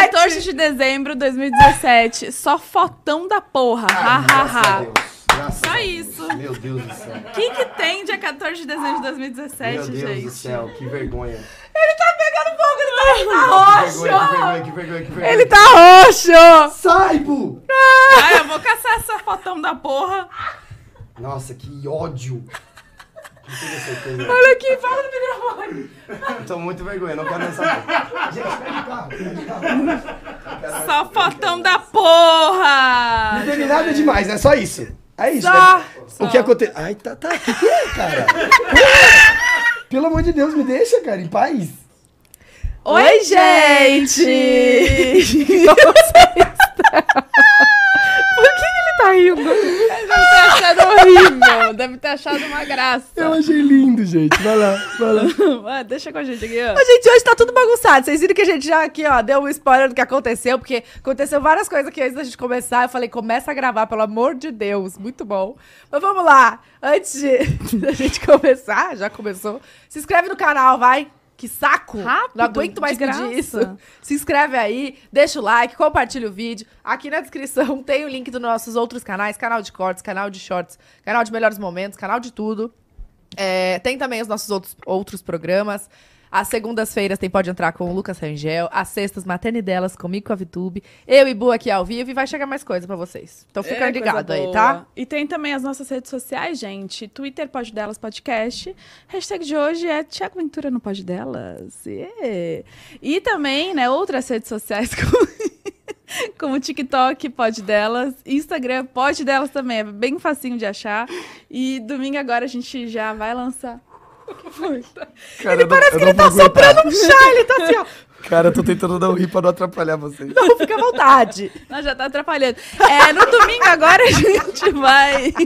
14 de dezembro de 2017. Só fotão da porra. Ha, ha, ha. Graças Só isso. Meu Deus do céu. O que, que tem dia 14 de dezembro de 2017, Meu Deus gente? do céu, que vergonha. Ele tá pegando fogo, ele tá, tá Que roxo! vergonha, que vergonha, que vergonha, que vergonha. Ele tá roxo! Sai, Bu! Ai, eu vou caçar essa fotão da porra. Nossa, que ódio. Olha aqui, fala no microfone. Tô muito vergonha, não quero nessa. Gente, pega o carro, pega o carro. Só fotão da porra! Não teve nada demais, é só isso. É isso, Só, né? O que aconteceu? Ai, tá, tá. O que, que é, cara? Pelo amor de Deus, me deixa, cara, em paz. Oi, gente! Como vocês estão? Por que que ele tá rindo? Deve ter achado horrível. Deve ter achado uma graça. Eu achei lindo, gente. Vai lá, vai lá. Deixa com a gente aqui, ó. Gente, hoje tá tudo bagunçado. Vocês viram que a gente já aqui, ó, deu um spoiler do que aconteceu, porque aconteceu várias coisas aqui antes da gente começar. Eu falei, começa a gravar, pelo amor de Deus. Muito bom. Mas vamos lá. Antes de, da gente começar, já começou. Se inscreve no canal, vai. Que saco! Rápido, Não aguento mais pedir isso. Se inscreve aí, deixa o like, compartilha o vídeo. Aqui na descrição tem o link dos nossos outros canais: canal de cortes, canal de shorts, canal de melhores momentos, canal de tudo. É, tem também os nossos outros, outros programas. Às segundas-feiras tem Pode Entrar com o Lucas Rangel. Às sextas, Maternidelas comigo com a Vitube. Eu e Bu aqui ao vivo e vai chegar mais coisa pra vocês. Então fica É, ligado aí, tá? E tem também as nossas redes sociais, gente. Twitter Pode Delas Podcast. Hashtag de hoje é Tiago Ventura no Pode Delas. Yeah. E também, né, outras redes sociais como, como TikTok Pode Delas. Instagram Pode Delas também. É bem facinho de achar. E domingo agora a gente já vai lançar. Cara, Parece que ele tá soprando um chá, ele tá assim, ó. Cara, eu tô tentando não rir pra não atrapalhar vocês. Não, fica à vontade. Nós já tá atrapalhando. É, no domingo agora a gente vai.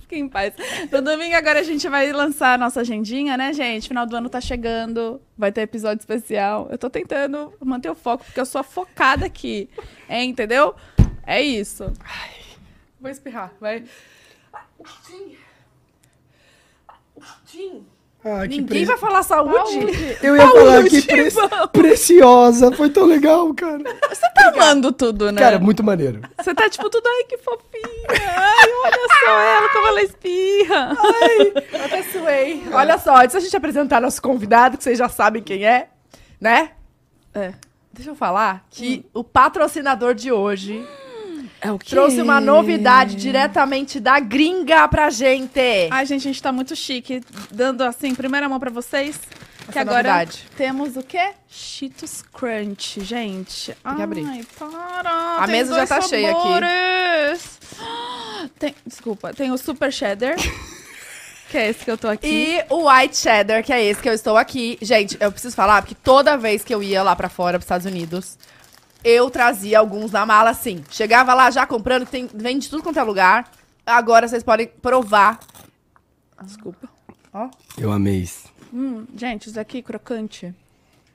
Fique em paz. No domingo agora a gente vai lançar a nossa agendinha, né, gente? Final do ano tá chegando. Vai ter episódio especial. Eu tô tentando manter o foco, porque eu sou focada aqui. É, entendeu? É isso. Vou espirrar, vai. Ah, que Ninguém vai falar saúde. Eu ia falar que Saúde, pre- vamos. preciosa. Foi tão legal, cara. Você tá amando tudo, né? Cara, muito maneiro. Você tá tipo tudo, ai, que fofinha. Ai, olha só ela, como ela espirra. Eu até suei. Olha só, antes da gente apresentar nosso convidado, que vocês já sabem quem é, né? É. Deixa eu falar que o patrocinador de hoje É o quê? trouxe uma novidade diretamente da gringa pra gente. Ai, gente, a gente tá muito chique. Dando, assim, primeira mão pra vocês. que é agora novidade. temos o quê? Cheetos Crunch, gente. Tem que abrir. Ai, para. A tem mesa já tá cheia aqui. sabores. Tem, desculpa, tem o Super Cheddar. que é esse que eu tô aqui. E o White Cheddar, que é esse que eu estou aqui. Gente, eu preciso falar, porque toda vez que eu ia lá pra fora, pros Estados Unidos, eu trazia alguns na mala, assim. Chegava lá já comprando, tem, vende tudo quanto é lugar. Agora vocês podem provar. Desculpa. Eu amei isso. Hum, gente, isso aqui, crocante.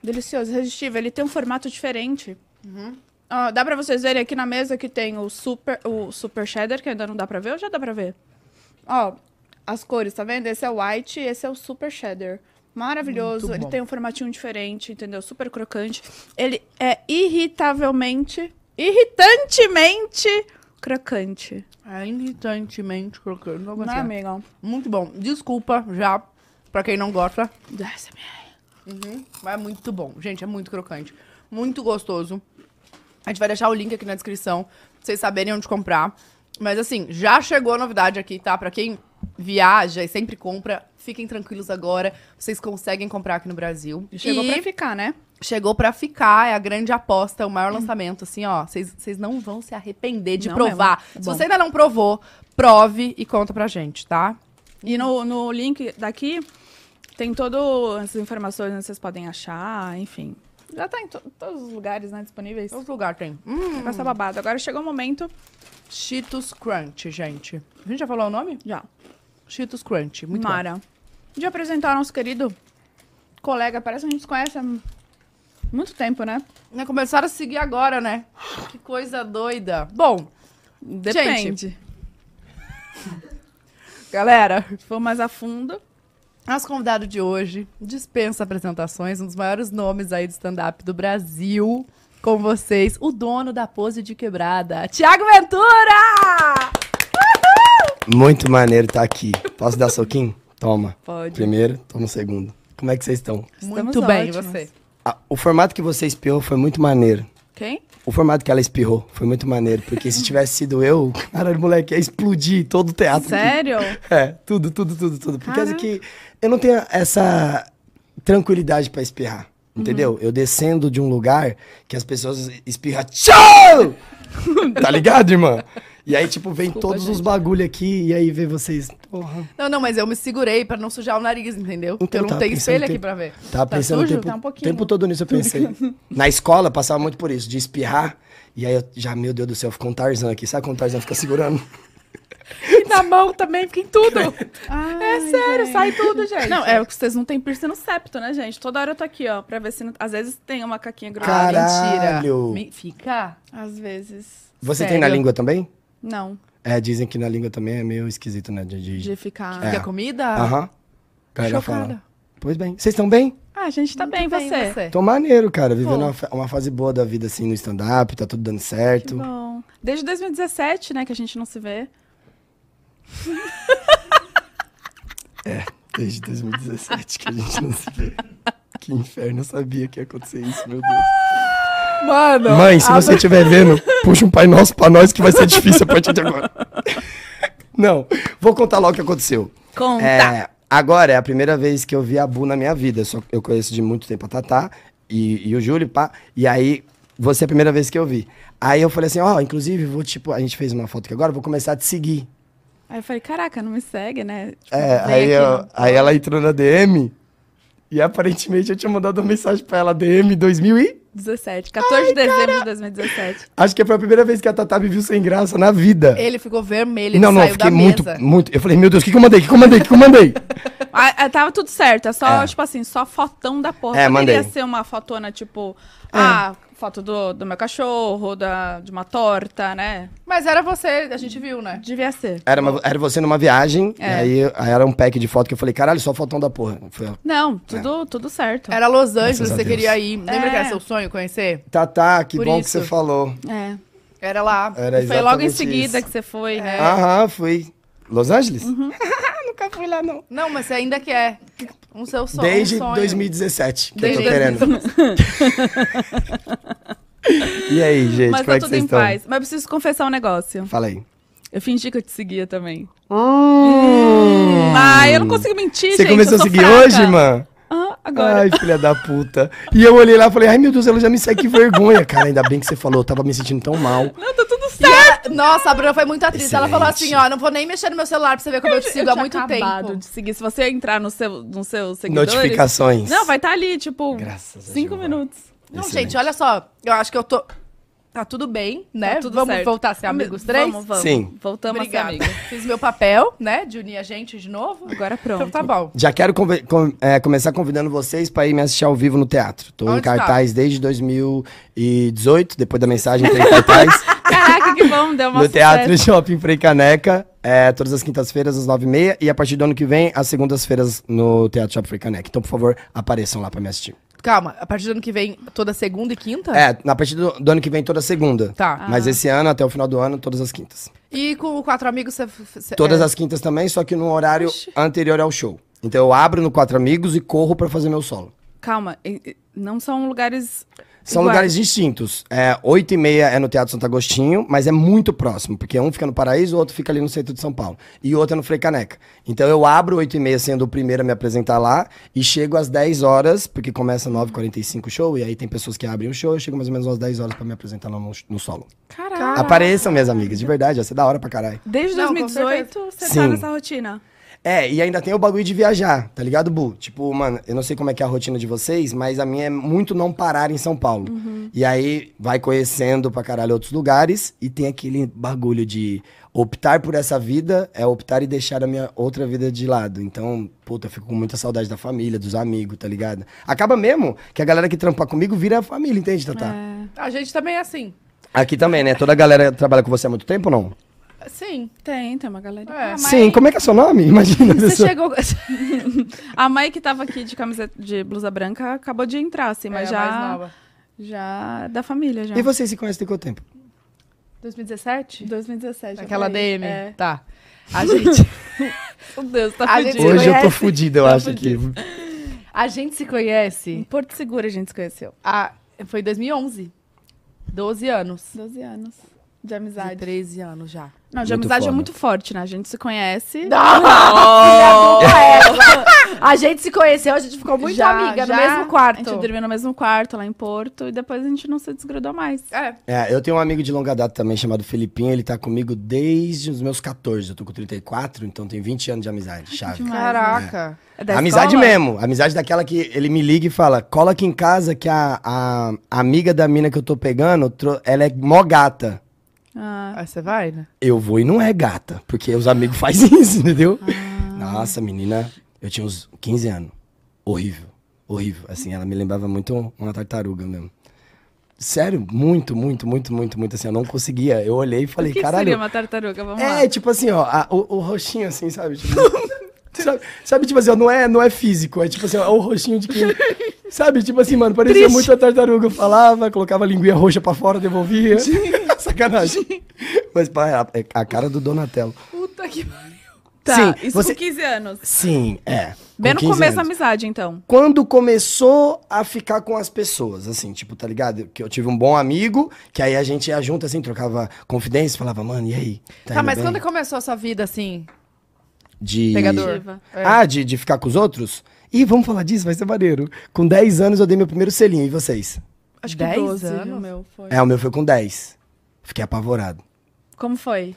Delicioso, irresistível. Ele tem um formato diferente. Uhum. Ó, dá pra vocês verem aqui na mesa que tem o super, o super cheddar, que ainda não dá pra ver, ou já dá pra ver? Ó, as cores, tá vendo? Esse é o white e esse é o super cheddar. Maravilhoso. Ele tem um formatinho diferente, entendeu? Super crocante. Ele é irritavelmente, irritantemente crocante. É irritantemente crocante. Não, Não é, amiga? Muito bom. Desculpa já, pra quem não gosta. Desce, Uhum. Mas é muito bom. Gente, é muito crocante. Muito gostoso. A gente vai deixar o link aqui na descrição pra vocês saberem onde comprar. Mas assim, já chegou a novidade aqui, tá? Pra quem viaja e sempre compra, fiquem tranquilos agora. Vocês conseguem comprar aqui no Brasil. Chegou e pra ficar, né? chegou pra ficar, é a grande aposta, o maior lançamento, assim, ó. Vocês não vão se arrepender de Não provar. É Se você ainda não provou, prove e conta pra gente, tá? E no, no link daqui tem todas as informações onde vocês podem achar, enfim. Já tá em to- todos os lugares, né, disponíveis. Outro lugar tem. Hum, Com essa babada. Agora chegou o momento. Cheetos Crunch, gente. A gente já falou o nome? Já. Cheetos Crunch. Muito bom. Mara. De apresentar nosso querido colega. Parece que a gente se conhece há muito tempo, né? Né, Começaram a seguir agora, né? Que coisa doida. Bom, Depende. galera, Se for mais a fundo. Nosso convidado de hoje dispensa apresentações, um dos maiores nomes aí do stand-up do Brasil. Com vocês, o dono da pose de quebrada, Tiago Ventura! Muito maneiro estar aqui. Posso dar soquinho? Toma. Pode. Primeiro, toma o segundo. Como é que vocês estão? Muito bem, ótimos. você. Ah, o formato que você espirrou foi muito maneiro. Quem? O formato que ela espirrou foi muito maneiro. Porque se tivesse sido eu, caralho, moleque, ia explodir todo o teatro. Sério? É, tudo, tudo, tudo, tudo. Por causa Caraca. que eu não tenho essa tranquilidade pra espirrar. Entendeu? Uhum. Eu descendo de um lugar que as pessoas espirram. Tchau! tá ligado, irmã? E aí, tipo, vem Desculpa, todos os gente. bagulho aqui e aí vê vocês. Porra. Não, não, mas eu me segurei pra não sujar o nariz, entendeu? Então, eu não tava tenho espelho aqui pra ver. Tava Tá pensando sujo? o tempo, Tá um pouquinho. tempo todo nisso, eu pensei. Na escola, passava muito por isso, de espirrar. E aí eu já, meu Deus do céu, ficou um Tarzan aqui. Sabe quando o Tarzan fica segurando? E na mão também, fica em tudo. é sério, sai tudo, gente. Não, é que vocês não têm piercing no septo, né, gente? Toda hora eu tô aqui, ó, pra ver se... não- Às vezes tem uma caquinha grossa. Cara- mentira. Caralho. Me- Fica? Às vezes. Você tem Sério? na língua também? Não, É, dizem que na língua também é meio esquisito, né? De, de- de ficar... É. Fica comida? Aham. Galera Chocada. fala. Pois bem. Vocês estão bem? Ah, a gente tá Muito bem, você? Tô maneiro, cara. Vivendo uma, uma fase boa da vida, assim, no stand-up. Tá tudo dando Que certo. bom. Desde 2017, né, que a gente não se vê. Desde 2017 que a gente não se vê. Que inferno, eu sabia que ia acontecer isso, meu Deus. Mano. Mãe, se você estiver vendo, puxa um Pai Nosso pra nós que vai ser difícil a partir de agora. Não, vou contar logo o que aconteceu. Conta! É, agora é a primeira vez que eu vi a Bu na minha vida. Só eu conheço de muito tempo a Tatá e, e o Júlio, pá. E aí, você é a primeira vez que eu vi. Aí eu falei assim, ó, inclusive, vou, tipo, a gente fez uma foto aqui agora, vou começar a te seguir. Aí eu falei, caraca, não me segue, né? Tipo, É, aí, eu- aí ela entrou na DM e aparentemente eu tinha mandado uma mensagem pra ela, DM 2000 e... 17, 14 de dezembro de 2017. Acho que foi a primeira vez que a Tatá me viu sem graça na vida. Ele ficou vermelho, ele não, não, saiu fiquei da muito, mesa. muito. Eu falei, meu Deus, o que, que eu mandei? O que, que eu mandei? O que, que eu mandei? Ah, ah, tava tudo certo, é só, É. tipo assim, só fotão da porra. É, Poderia mandei. ser uma fotona, tipo, É. ah, foto do, do meu cachorro, da, de uma torta, né? Mas era você, a gente viu, né? Devia ser. Era, uma- era você numa viagem, É. e aí, aí era um pack de foto que eu falei, caralho, só fotão da porra. Foi, Não, tudo, tudo certo. Era Los Angeles, você Deus. queria ir. Lembra É. que era seu sonho conhecer? Tatá, que Por bom que isso. você falou. É. Era lá. Era E foi logo em seguida isso. que você foi, É. né? Aham, fui. Los Angeles? Uhum. Nunca fui lá, não. Não, mas você ainda quer. Um seu sonho. Desde um sonho. 2017 que Desde eu tô querendo. E aí, gente, Mas como é tá que tudo vocês em estão? paz. Mas eu preciso confessar um negócio. Fala aí. Eu fingi que eu te seguia também. Hum. Ah, eu não consigo mentir, Você gente. começou a seguir fraca. hoje, mano? Ah, agora. Ai, filha da puta. E eu olhei lá e falei, ai meu Deus, ela já me segue, que vergonha. Cara, ainda bem que você falou, eu tava me sentindo tão mal. Não, tá tudo E certo. Nossa, a Bruna foi muito atriz. Ela falou Excelente. assim: ó, não vou nem mexer no meu celular pra você ver como eu, te sigo há tinha muito acabado tempo. de seguir. Se você entrar no seu, no seu seguidores... Notificações. Não, vai estar ali, tipo, Graças a cinco minutos. Não, Excelente. gente, olha só. Eu acho que eu tô. Tá tudo bem, né? Tá tudo vamos certo. voltar a ser amigos três? Vamos, vamos. Sim. Voltamos Obrigada. a ser amigos. Fiz meu papel, né? De unir a gente de novo. Agora pronto. Então tá bom. Já quero com- é, começar convidando vocês pra ir me assistir ao vivo no teatro. Tô em Onde tá? cartaz desde 2018, depois da mensagem em cartaz. Caraca, que bom, deu uma no Teatro Shopping Frei Caneca, é, todas as quintas-feiras às nove e meia. E a partir do ano que vem, às segundas-feiras no Teatro Shopping Frei Caneca. Então, por favor, apareçam lá pra me assistir. Calma, a partir do ano que vem, toda segunda e quinta? É, na partir do, do ano que vem, toda segunda. Tá. Mas esse ano, até o final do ano, todas as quintas. E com o Quatro Amigos você. você- Todas é, as quintas também, só que no horário Oxi. anterior ao show. Então eu abro no Quatro Amigos e corro pra fazer meu solo. Calma, não são lugares... São lugares distintos. É, 8 e meia é no Teatro Santo Agostinho, mas é muito próximo, porque um fica no Paraíso, o outro fica ali no centro de São Paulo. E o outro é no Frei Caneca. Então eu abro 8 e meia sendo o primeiro a me apresentar lá, e chego às 10 horas, porque começa 9h45 o show, e aí tem pessoas que abrem o show, eu chego mais ou menos às 10 horas pra me apresentar lá no, no solo. Caraca. Apareçam, minhas amigas, de verdade, vai ser da hora pra caralho. Desde Não, com 2018, você tá Sim. nessa rotina. É, e ainda tem o bagulho de viajar, tá ligado, Bu? Tipo, mano, eu não sei como é que é a rotina de vocês, mas a minha é muito não parar em São Paulo. E aí vai conhecendo pra caralho outros lugares e tem aquele bagulho de optar por essa vida é optar e deixar a minha outra vida de lado. Então, puta, eu fico com muita saudade da família, dos amigos, tá ligado? Acaba mesmo que a galera que trampa comigo vira a família, entende, Tatá? É. A gente também é assim. Aqui também, né? Toda a galera trabalha com você há muito tempo ou não? Sim. Tem, tem uma galera. É. Ah, mas Sim, como é que é seu nome? Imagina. a Você pessoa. chegou. A mãe que tava aqui de camiseta de blusa branca acabou de entrar, assim, mas É, a mais já. Já é da família, já. E vocês se conhecem tem quanto tempo? 2017? 2017. Aquela. DM? É. Tá. A gente, Meu Deus, tá fudido. Hoje eu tô conhece? fudido, eu Tá acho aqui. a gente se Em conhece. Porto Seguro a gente se conheceu. A, foi em 2011. 12 anos. 12 anos de De amizade. 13 anos já. Não, de Muito amizade é foda. muito forte, né? A gente se conhece. A gente se conheceu, a gente ficou muito Já- amiga no já mesmo quarto. A gente dormiu no mesmo quarto lá em Porto e depois a gente não se desgrudou mais. É. É, eu tenho um amigo de longa data também chamado Felipinho, ele tá comigo desde os meus 14. Eu tô com 34, então tem 20 anos de amizade. Chave. Caraca. É da amizade escola? mesmo. Amizade daquela que ele me liga e fala: cola aqui em casa que a, a, a amiga da mina que eu tô pegando, ela é mó gata. Ah, Aí você vai, né? Eu vou e não é gata, porque os amigos fazem isso, entendeu? Nossa, menina, eu tinha uns 15 anos. Horrível, horrível. Assim, ela me lembrava muito uma tartaruga mesmo. Sério, muito, muito, muito, muito, muito assim. Eu não conseguia. Eu olhei e o falei, que, que caralho. seria uma tartaruga? Vamos lá. É, tipo assim, ó, a- o, o roxinho assim, sabe? Tipo, sabe, sabe, tipo assim, ó, não é, não é físico, é tipo assim, ó, é o roxinho de quem. Sabe, tipo assim, mano, parecia Triste. muito a tartaruga. Eu falava, colocava a linguinha roxa pra fora, devolvia. Sacanagem. Mas, pá, é a, é a cara do Donatello. Puta que pariu. Tá, Sim, isso você- com 15 anos. Sim, é. Bem no 15 começo da anos. amizade, então. Quando começou a ficar com as pessoas, assim, tipo, tá ligado? Que eu tive um bom amigo, que aí a gente ia junto, assim, trocava confidência, falava, mano, e aí? Tá, indo mas bem?" quando começou a sua vida assim? De... Pegador. É. Ah, de, de ficar com os outros? Ih, vamos falar disso, vai ser maneiro. Com 10 anos eu dei meu primeiro selinho, e vocês? Acho que 10 12 anos? o meu foi. É, o meu foi com 10. Fiquei apavorado. Como foi?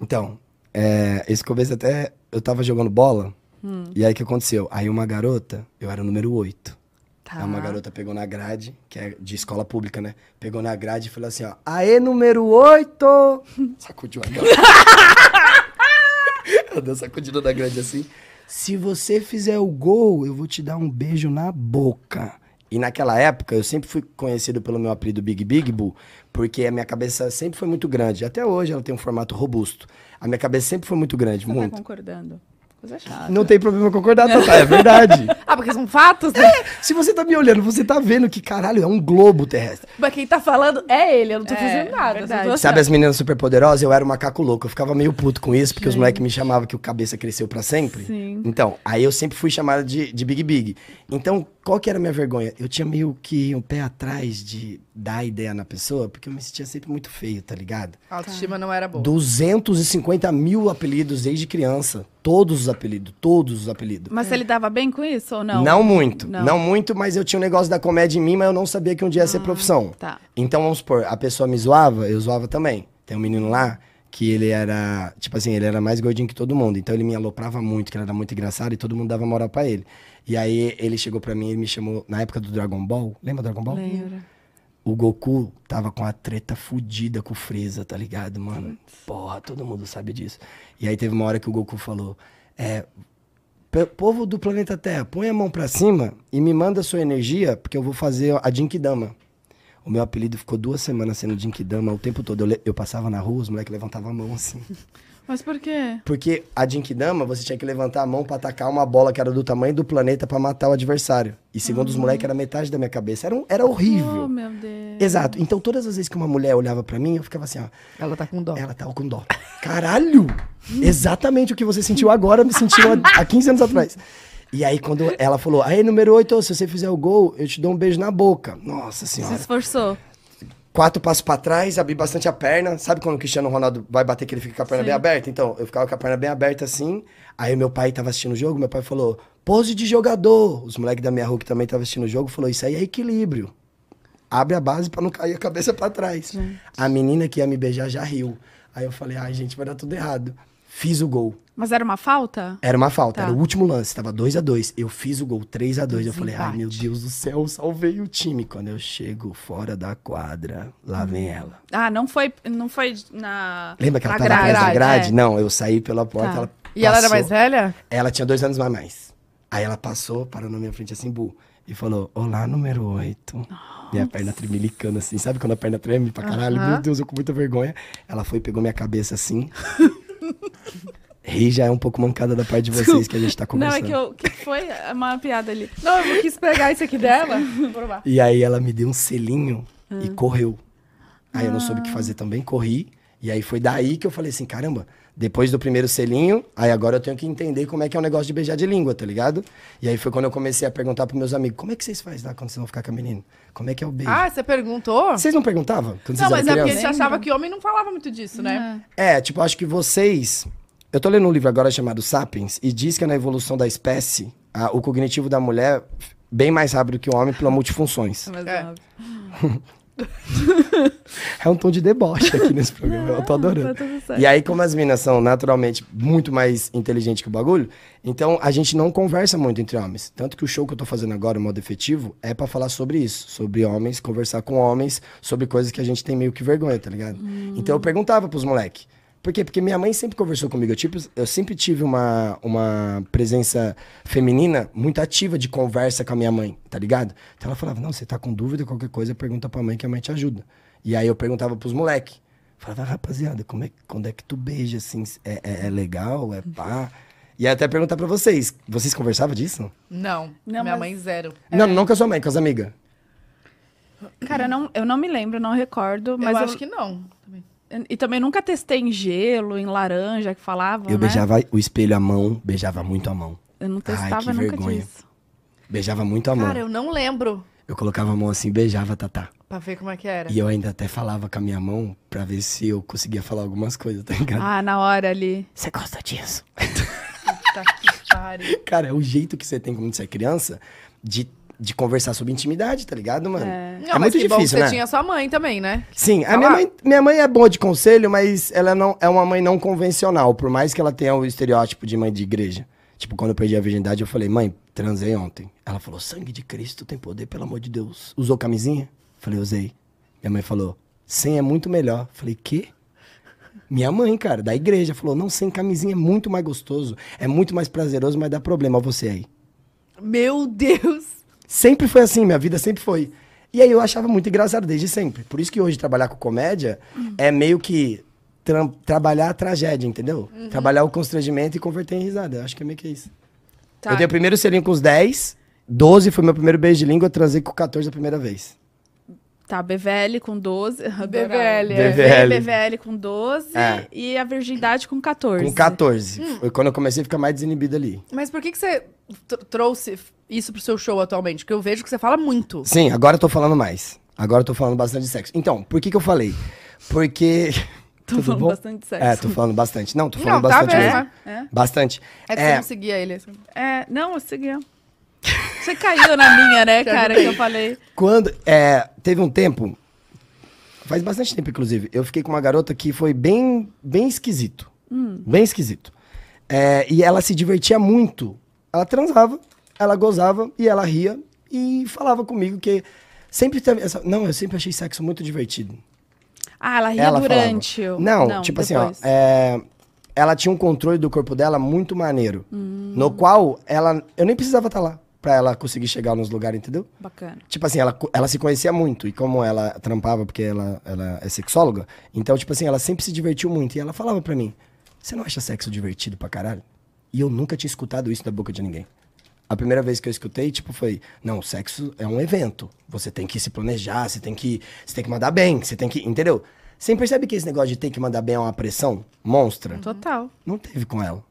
Então, é, esse começo até eu tava jogando bola, Hum. e aí o que aconteceu? Aí uma garota, eu era o número 8. Tá. Aí uma garota pegou na grade, que é de escola pública, né? Pegou na grade e falou assim, ó, aê, número 8! Sacudiu a grade. Ela deu sacudida da grade assim. Se você fizer o gol, eu vou te dar um beijo na boca. E naquela época, eu sempre fui conhecido pelo meu apelido Big Big Bull, porque a minha cabeça sempre foi muito grande. Até hoje ela tem um formato robusto. A minha cabeça sempre foi muito grande, Você tá muito. concordando? Coisa chata. Não tem problema concordar, Tatá, é verdade. Ah, porque são fatos, né? Se você tá me olhando, você tá vendo que, caralho, é um globo terrestre. Mas quem tá falando é ele, eu não tô É, fazendo nada. tô Sabe as meninas super poderosas? Eu era um macaco louco. Eu ficava meio puto com isso, porque os Gente. moleques me chamavam que o cabeça cresceu pra sempre. Sim. Então, aí eu sempre fui chamado de, de Big Big. Então, qual que era a minha vergonha? Eu tinha meio que um pé atrás de dar ideia na pessoa, porque eu me sentia sempre muito feio, tá ligado? A autoestima não era boa. 250 mil apelidos desde criança. Todos os apelidos, todos os apelidos. Mas você lidava bem com isso ou não? Não, muito, Não. não. muito, mas eu tinha um negócio da comédia em mim, mas eu não sabia que um dia ia ser profissão. Tá. Então, vamos supor, a pessoa me zoava, eu zoava também. Tem um menino lá que ele era, tipo assim, ele era mais gordinho que todo mundo. Então ele me aloprava muito, que ele era muito engraçado e todo mundo dava moral pra ele. E aí ele chegou pra mim e me chamou, na época do Dragon Ball, lembra do Dragon Ball? Lembra. O Goku tava com a treta fudida com o Freeza, tá ligado, mano? Porra, todo mundo sabe disso. E aí teve uma hora que o Goku falou: É. "Pe- Povo do planeta Terra, põe a mão pra cima e me manda sua energia, porque eu vou fazer a Jinkidama. O meu apelido ficou duas semanas sendo Jinkidama o tempo todo. Eu, eu passava na rua, os moleques levantavam a mão assim. Mas por quê? Porque a Jinkidama, você tinha que levantar a mão pra atacar uma bola que era do tamanho do planeta pra matar o adversário. E segundo os moleques, era metade da minha cabeça. Era, um- era horrível. Oh, meu Deus. Exato. Então, todas as vezes que uma mulher olhava pra mim, eu ficava assim, ó. Ela tá com dó. Ela tava com dó. Caralho! Exatamente o que você sentiu agora, me sentiu há, há 15 anos atrás. E aí, quando ela falou, aí, número 8, se você fizer o gol, eu te dou um beijo na boca. Nossa Se senhora. esforçou. Quatro passos pra trás, abri bastante a perna. Sabe quando o Cristiano Ronaldo vai bater que ele fica com a perna Sim. bem aberta? Então, eu ficava com a perna bem aberta assim. Aí meu pai tava assistindo o jogo, meu pai falou, pose de jogador. Os moleques da minha rua que também estavam assistindo o jogo falou, isso aí é equilíbrio. Abre a base pra não cair a cabeça pra trás. A menina que ia me beijar já riu. Aí eu falei, ai gente, vai dar tudo errado. Fiz o gol. Mas era uma falta? Era uma falta, Tá. era o último lance, tava 2 a 2 Eu fiz o gol 3 a 2 Eu falei, ai meu Deus do céu, salvei o time. Quando eu chego fora da quadra, lá vem ela. Ah, não foi, não foi na. Lembra que ela tava atrás da grade, é. Não, eu saí pela porta, Tá. ela E ela era mais velha? Ela tinha dois anos mais. Aí ela passou, parou na minha frente assim, bu, e falou, olá, número 8. Minha perna tremelicando assim. Sabe quando a perna treme pra caralho? Aham. Meu Deus, eu com muita vergonha. Ela foi e pegou minha cabeça assim. Ri já é um pouco mancada da parte de vocês que a gente tá Não, conversando. é que eu. que foi uma piada ali. Não, eu quis pegar isso aqui dela. Vou provar. E aí ela me deu um selinho e Ah. correu. Aí eu não soube o que fazer também, corri. E aí foi daí que eu falei assim, caramba, depois do primeiro selinho, aí agora eu tenho que entender como é que é o negócio de beijar de língua, tá ligado? E aí foi quando eu comecei a perguntar pros meus amigos, como é que vocês fazem lá quando vocês vão ficar com a menina? Como é que é o beijo? Ah, você perguntou? Vocês não perguntavam? Quando Não, vocês mas é porque a gente achava que homem não falava muito disso, né? É, tipo, acho que vocês. Eu tô lendo um livro agora chamado Sapiens e diz que na evolução da espécie, a- o cognitivo da mulher bem mais rápido que o homem pela multifunções. É. óbvio. É um tom de deboche aqui nesse programa, eu tô adorando. Tá. E aí, como as minas são naturalmente muito mais inteligentes que o bagulho, então a gente não conversa muito entre homens. Tanto que o show que eu tô fazendo agora, o modo efetivo, é pra falar sobre isso. Sobre homens, conversar com homens, sobre coisas que a gente tem meio que vergonha, tá ligado? Então eu perguntava pros moleques. Por quê? Porque minha mãe sempre conversou comigo. Eu, tipo, eu sempre tive uma, uma presença feminina muito ativa de conversa com a minha mãe, tá ligado? Então ela falava, não, você tá com dúvida, qualquer coisa, pergunta pra mãe que a mãe te ajuda. E aí eu perguntava pros moleques. Falava, rapaziada, como é, quando é que tu beija, assim? É, é- é legal? É pá? E aí até perguntar pra vocês. Vocês conversavam disso? Não. Não, minha mas- mãe, zero. Não, não com a sua mãe, com as amigas. Cara, eu não, eu não me lembro, não recordo, mas eu eu, acho que não. E também nunca testei em gelo, em laranja, que falavam, Eu né? beijava o espelho à mão, beijava muito a mão. Eu não Ai, testava que nunca vergonha. disso. Beijava muito a mão. Cara, eu não lembro Eu colocava a mão assim, beijava a Tatá. pra ver como é que era. E eu ainda até falava com a minha mão pra ver se eu conseguia falar algumas coisas, tá ligado? Ah, na hora ali. Você gosta disso? Puta que pariu. Cara, é o jeito que você tem quando você é criança de, de conversar sobre intimidade, tá ligado, mano? É. Não, É mas muito que bom difícil, que né? você tinha sua mãe também, né? Sim, a Tá minha mãe, minha mãe é boa de conselho, mas ela não é uma mãe não convencional, por mais que ela tenha o estereótipo de mãe de igreja. Tipo, quando eu perdi a virgindade, eu falei, mãe, transei ontem. Ela falou, sangue de Cristo tem poder, pelo amor de Deus. Usou camisinha? Falei, usei. Minha mãe falou, sem é muito melhor. Falei, quê? Minha mãe, cara, da igreja, falou, não, sem camisinha é muito mais gostoso, é muito mais prazeroso, mas dá problema, você aí. Meu Deus. Sempre foi assim, minha vida sempre foi. E aí eu achava muito engraçado desde sempre. Por isso que hoje trabalhar com comédia é meio que tra- trabalhar a tragédia, entendeu? Trabalhar o constrangimento e converter em risada. Eu acho que é meio que isso. Tá. Eu dei o primeiro selinho com os 10, 12 foi meu primeiro beijo de língua, eu transei com 14 a primeira vez. Tá, BVL com 12. BVL, é. BVL. BVL. com 12 É. e a virgindade com 14. Com 14. Foi quando eu comecei a ficar mais desinibido ali. Mas por que, que você tr- trouxe isso pro seu show atualmente? Porque eu vejo que você fala muito. Sim, agora eu tô falando mais. Agora eu tô falando bastante de sexo. Então, por que que eu falei? Porque... Tô Tudo falando bom? bastante de sexo. É, tô falando bastante. Não, tô falando Não, tá bastante mesmo, mesmo. É? Bastante. É que É. você não seguia ele. assim. É, não, eu segui. Você caiu na minha, né, cara, que eu falei. Quando. É, teve um tempo. Faz bastante tempo, inclusive. Eu fiquei com uma garota que foi bem, bem esquisito. Bem esquisito. É, e ela se divertia muito. Ela transava, ela gozava e ela ria e falava comigo que sempre teve essa. Não, eu sempre achei sexo muito divertido. Ah, ela ria ela durante. o- Não, tipo assim, ó. depois. é, ela tinha um controle do corpo dela muito maneiro. Hum. No qual ela. Eu nem precisava estar lá pra ela conseguir chegar nos lugares, entendeu? Bacana. Tipo assim, ela, ela se conhecia muito. E como ela trampava, porque ela, ela é sexóloga, então, tipo assim, ela sempre se divertiu muito. E ela falava pra mim: Você não acha sexo divertido pra caralho? E eu nunca tinha escutado isso da boca de ninguém. A primeira vez que eu escutei, tipo, foi: Não, sexo é um evento. Você tem que se planejar, você tem que, você tem que mandar bem, você tem que. Entendeu? Você percebe que esse negócio de ter que mandar bem é uma pressão monstra? Total. Não teve com ela.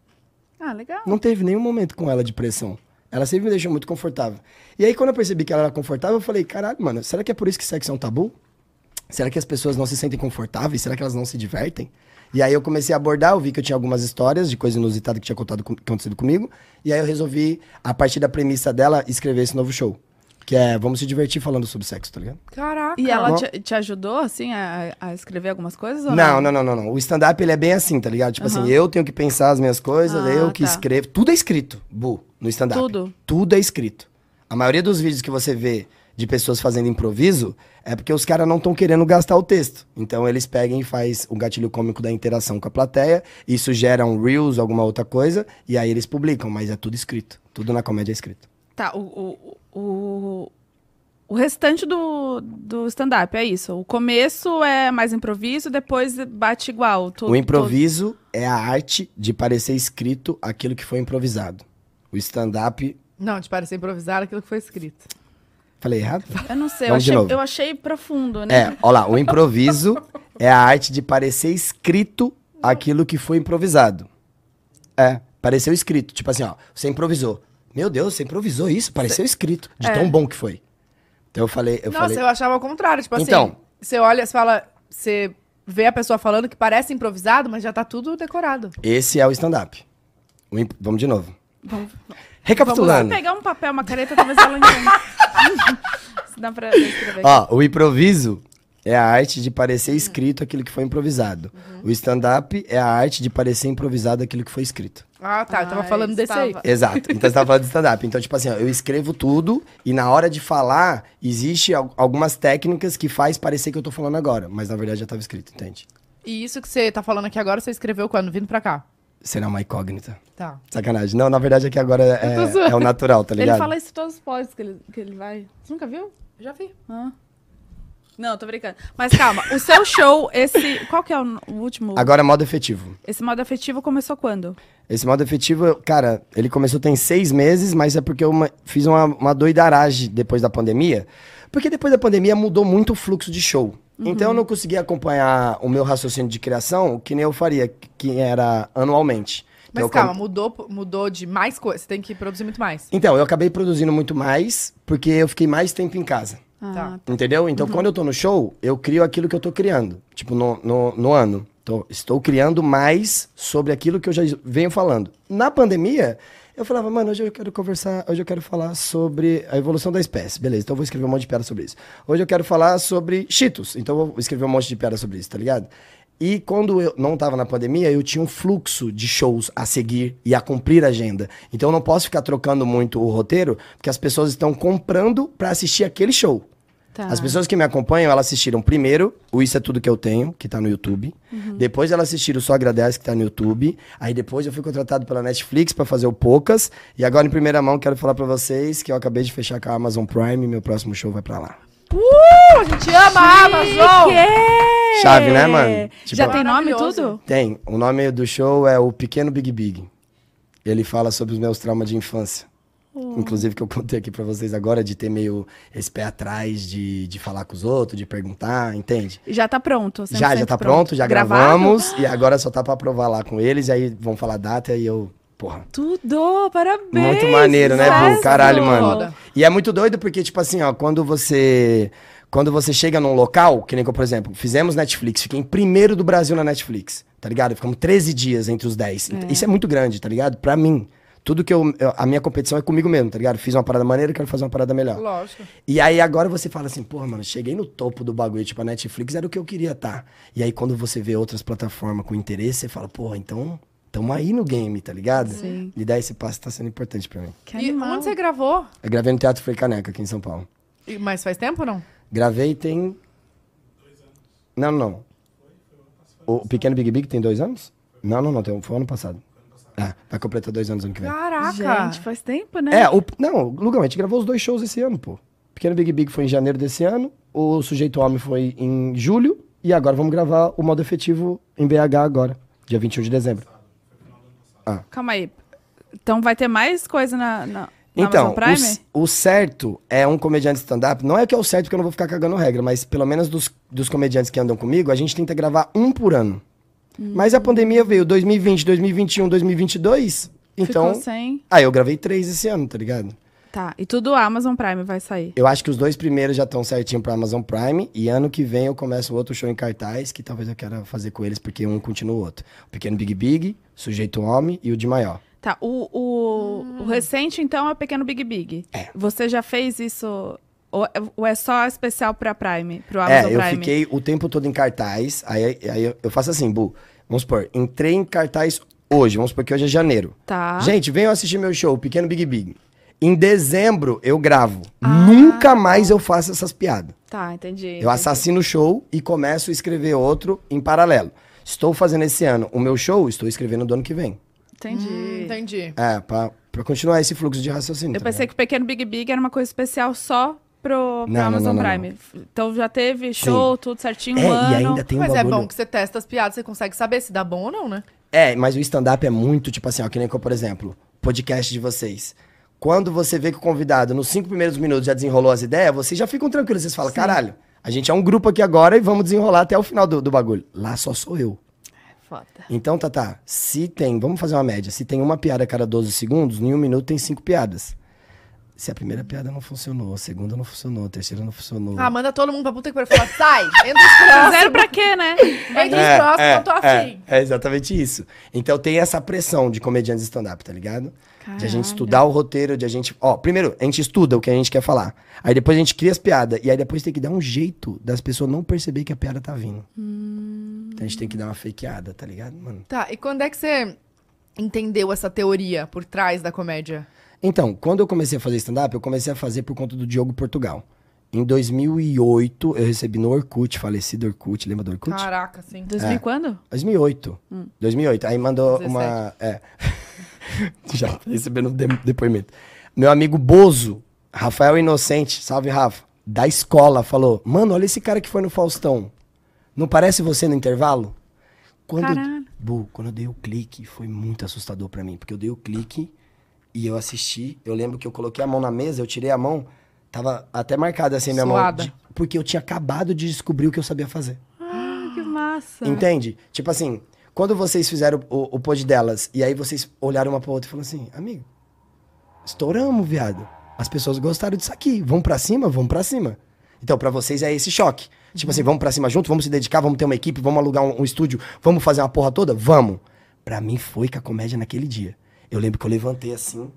Ah, legal. Não teve nenhum momento com ela de pressão. Ela sempre me deixou muito confortável. E aí, quando eu percebi que ela era confortável, eu falei, caralho, mano, será que é por isso que sexo é um tabu? Será que as pessoas não se sentem confortáveis? Será que elas não se divertem? E aí eu comecei a abordar, eu vi que eu tinha algumas histórias de coisa inusitada que tinha contado com- acontecido comigo. E aí eu resolvi, a partir da premissa dela, escrever esse novo show. Que é Vamos se divertir falando sobre sexo, tá ligado? Caraca. E ela Não. te, te ajudou, assim, a, a escrever algumas coisas? Ou Não, não, não, não, não. O stand-up ele é bem assim, tá ligado? Tipo Aham. assim, eu tenho que pensar as minhas coisas, Ah, eu que tá. escrevo. Tudo é escrito, Bu, no stand-up. Tudo? Tudo é escrito. A maioria dos vídeos que você vê de pessoas fazendo improviso é porque os caras não estão querendo gastar o texto. Então eles pegam e faz o gatilho cômico da interação com a plateia, isso gera um Reels, alguma outra coisa, e aí eles publicam, mas é tudo escrito. Tudo na comédia é escrito. Tá, o, o, o, o restante do, do stand-up é isso. O começo é mais improviso, depois bate igual. to- O improviso é a arte de parecer escrito aquilo que foi improvisado. O stand-up. Não, de parecer improvisado aquilo que foi escrito. Falei errado? Eu não sei, eu achei, eu achei profundo, né? É, olha lá, o improviso é a arte de parecer escrito aquilo que foi improvisado. É, pareceu escrito. Tipo assim, ó, você improvisou. Meu Deus, você improvisou isso? Pareceu escrito. De É. tão bom que foi. Então eu falei. Eu Nossa, falei eu achava ao contrário. Tipo assim, Então. você olha, você fala, você vê a pessoa falando que parece improvisado, mas já tá tudo decorado. Esse é o stand-up. O imp- Vamos de novo. Vamos, vamos Recapitulando. pegar um papel, uma caneta, talvez ela entenda. Se dá pra escrever. Ó, o improviso é a arte de parecer escrito aquilo que foi improvisado. Uhum. O stand-up é a arte de parecer improvisado aquilo que foi escrito. Ah, tá. eu tava Ah, falando desse aí. Exato. Então você tava falando de stand-up. Então, tipo assim, ó, eu escrevo tudo e na hora de falar, existe al- algumas técnicas que faz parecer que eu tô falando agora. Mas na verdade já tava escrito, entende? E isso que você tá falando aqui agora, você escreveu quando? Vindo pra cá. Será uma incógnita. Tá. Sacanagem. Não, na verdade aqui agora Eu tô é, é o natural, tá Ele ligado? fala isso em todos os pods que ele, que ele vai. Você nunca viu? Já vi. Hã? Não, tô brincando. Mas calma, o seu show, esse. Qual que é o, o último? Agora é modo efetivo. Esse modo afetivo começou quando? Esse modo efetivo, cara, ele começou tem seis meses, mas é porque eu uma- fiz uma, uma doidaragem depois da pandemia. Porque depois da pandemia mudou muito o fluxo de show. Então eu não conseguia acompanhar o meu raciocínio de criação, que nem eu faria, que- era anualmente. Então, Mas eu calma, mudou, mudou de mais coisa. Você tem que produzir muito mais. Então, eu acabei produzindo muito mais, porque eu fiquei mais tempo em casa. Tá. Entendeu? Então, quando eu tô no show, eu crio aquilo que eu tô criando. Tipo, no, no, no ano. Tô- estou criando mais sobre aquilo que eu já venho falando. Na pandemia, eu falava, mano, hoje eu quero conversar, hoje eu quero falar sobre a evolução da espécie. Beleza, então eu vou escrever um monte de piada sobre isso. Hoje eu quero falar sobre Cheetos. Então eu vou escrever um monte de piada sobre isso, tá ligado? E quando eu não tava na pandemia, eu tinha um fluxo de shows a seguir e a cumprir a agenda. Então eu não posso ficar trocando muito o roteiro, porque as pessoas estão comprando pra assistir aquele show. Tá. As pessoas que me acompanham, elas assistiram primeiro o Isso é Tudo Que Eu Tenho, que tá no YouTube. Depois elas assistiram o Só Agradece, que tá no YouTube. Aí depois eu fui contratado pela Netflix pra fazer o Poucas. E agora, em primeira mão, quero falar pra vocês que eu acabei de fechar com a Amazon Prime e meu próximo show vai pra lá. Uh, a gente ama a Amazon! Chave, né, mano? Tipo, Já tem nome tudo? Tem. O nome do show é O Pequeno Big Big. Ele fala sobre os meus traumas de infância. Inclusive, que eu contei aqui pra vocês agora, de ter meio esse pé atrás, de, de falar com os outros, de perguntar, entende? Já tá pronto. Já, já 100% tá pronto, já Gravado? gravamos. E agora só tá pra aprovar lá com eles. E aí vão falar data e eu. Porra. Tudo, parabéns. Muito maneiro, né. Pô? Caralho, mano. E é muito doido porque, tipo assim, ó, quando você. Quando você chega num local, que nem eu, por exemplo, fizemos Netflix, fiquei em primeiro do Brasil na Netflix, tá ligado? Ficamos 13 dias entre os 10. Isso é muito grande, tá ligado? Pra mim. Tudo que eu, eu- A minha competição é comigo mesmo, tá ligado? Fiz uma parada maneira, quero fazer uma parada melhor. Lógico. E aí agora você fala assim, porra, mano, cheguei no topo do bagulho, tipo, a Netflix era o que eu queria estar. E aí quando você vê outras plataformas com interesse, você fala, porra, então tamo aí no game, tá ligado? Sim. E dar esse passo tá sendo importante pra mim. Que E animal. onde você gravou? Eu gravei no Teatro Frei Caneca, aqui em São Paulo. E- Mas faz tempo ou não? Gravei tem... Não, não. O Pequeno Big Big tem dois anos? Não, não, não, tem, foi ano passado. É, vai completar dois anos ano que vem. Caraca! Gente, faz tempo, né? É, o, não, Lugão, a gente gravou os dois shows esse ano, pô. Pequeno Big Big foi em janeiro desse ano, o Sujeito Homem foi em julho, e agora vamos gravar o modo efetivo em BH agora, dia 21 de dezembro. Calma aí. Então vai ter mais coisa na, na, na Então, Amazon Prime? o, o certo é um comediante stand-up, não é que é o certo porque eu não vou ficar cagando regra, mas pelo menos dos, dos comediantes que andam comigo, a gente tenta gravar um por ano. Mas a pandemia veio 2020, 2021, 2022, então... Ficou sem. Aí eu gravei três esse ano, tá ligado? Tá. E tudo Amazon Prime vai sair. Eu acho que os dois primeiros já estão certinho pra Amazon Prime. E ano que vem eu começo outro show em cartaz, que talvez eu queira fazer com eles, porque um continua o outro. O Pequeno Big Big, Sujeito Homem e o de Maior. Tá. O, o, o recente, então, é o Pequeno Big Big. É. Você já fez isso. Ou, ou é só especial pra Prime? Pro Amazon é, eu Prime? fiquei o tempo todo em cartaz. Aí, aí eu, eu faço assim, Bu. Vamos supor, entrei em cartaz hoje. Vamos supor que hoje é janeiro. Tá. Gente, venham assistir meu show, Pequeno Big Big. Em dezembro eu gravo. Ah. Nunca mais eu faço essas piadas. Tá, entendi. Eu assassino o show e começo a escrever outro em paralelo. Estou fazendo esse ano o meu show, estou escrevendo do ano que vem. Entendi. Hum, entendi. É, pra, pra continuar esse fluxo de raciocínio. Eu tá pensei que o Pequeno Big Big era uma coisa especial só pro, pro Não, Amazon não, não, Prime. Então já teve show, tudo certinho, É, um ano. e ainda tem um Mas é bagulho. bom que você testa as piadas, você consegue saber se dá bom ou não, né? É, mas o stand-up é muito, tipo assim, ó, que nem, por exemplo, podcast de vocês. Quando você vê que o convidado, nos cinco primeiros minutos, já desenrolou as ideias, vocês já ficam tranquilos. Vocês falam, caralho, a gente é um grupo aqui agora e vamos desenrolar até o final do, do bagulho. Lá só sou eu. Foda. Então, Tatá, se tem, vamos fazer uma média, se tem uma piada a cada 12 segundos, em um minuto tem cinco piadas. Se a primeira piada não funcionou, a segunda não funcionou, a terceira não funcionou. Ah, manda todo mundo pra puta que pariu. Fala, sai, entra os próximos. Zero pra quê, né? Entra os próximos, eu tô afim. É, é exatamente isso. Então tem essa pressão de comediantes stand-up, tá ligado? De a gente estudar o roteiro, de a gente. Ó, primeiro, a gente estuda o que a gente quer falar. Aí depois a gente cria as piadas. E aí depois tem que dar um jeito das pessoas não perceber que a piada tá vindo. Hum. Então a gente tem que dar uma fakeada, tá ligado, mano? Tá, e quando é que você entendeu essa teoria por trás da comédia? Então, quando eu comecei a fazer stand-up, eu comecei a fazer por conta do Diogo Portugal. Em 2008, eu recebi no Orkut, falecido Orkut, lembra do Orkut? Caraca, sim. 2000 e quando? 2008. Hum. 2008. Aí mandou 17. uma. É. Já recebendo um de- depoimento. Meu amigo Bozo, Rafael Inocente, salve Rafa, da escola, falou: Mano, olha esse cara que foi no Faustão. Não parece você no intervalo? Quando, Caralho. Bu, quando eu dei o clique, foi muito assustador pra mim. Porque eu dei o clique e eu assisti. Eu lembro que eu coloquei a mão na mesa, eu tirei a mão, tava até marcada assim minha Suada. mão. de- porque eu tinha acabado de descobrir o que eu sabia fazer. Ah, que massa. Entende? Tipo assim, quando vocês fizeram o, o pod delas e aí vocês olharam uma pra outra e falaram assim, amigo, estouramos, viado. As pessoas gostaram disso aqui. Vamos pra cima? Vamos pra cima. Então, pra vocês é esse choque. Tipo assim, vamos pra cima junto, vamos se dedicar, vamos ter uma equipe, vamos alugar um, um estúdio, vamos fazer uma porra toda? Vamos. Pra mim foi com a comédia naquele dia. Eu lembro que eu levantei assim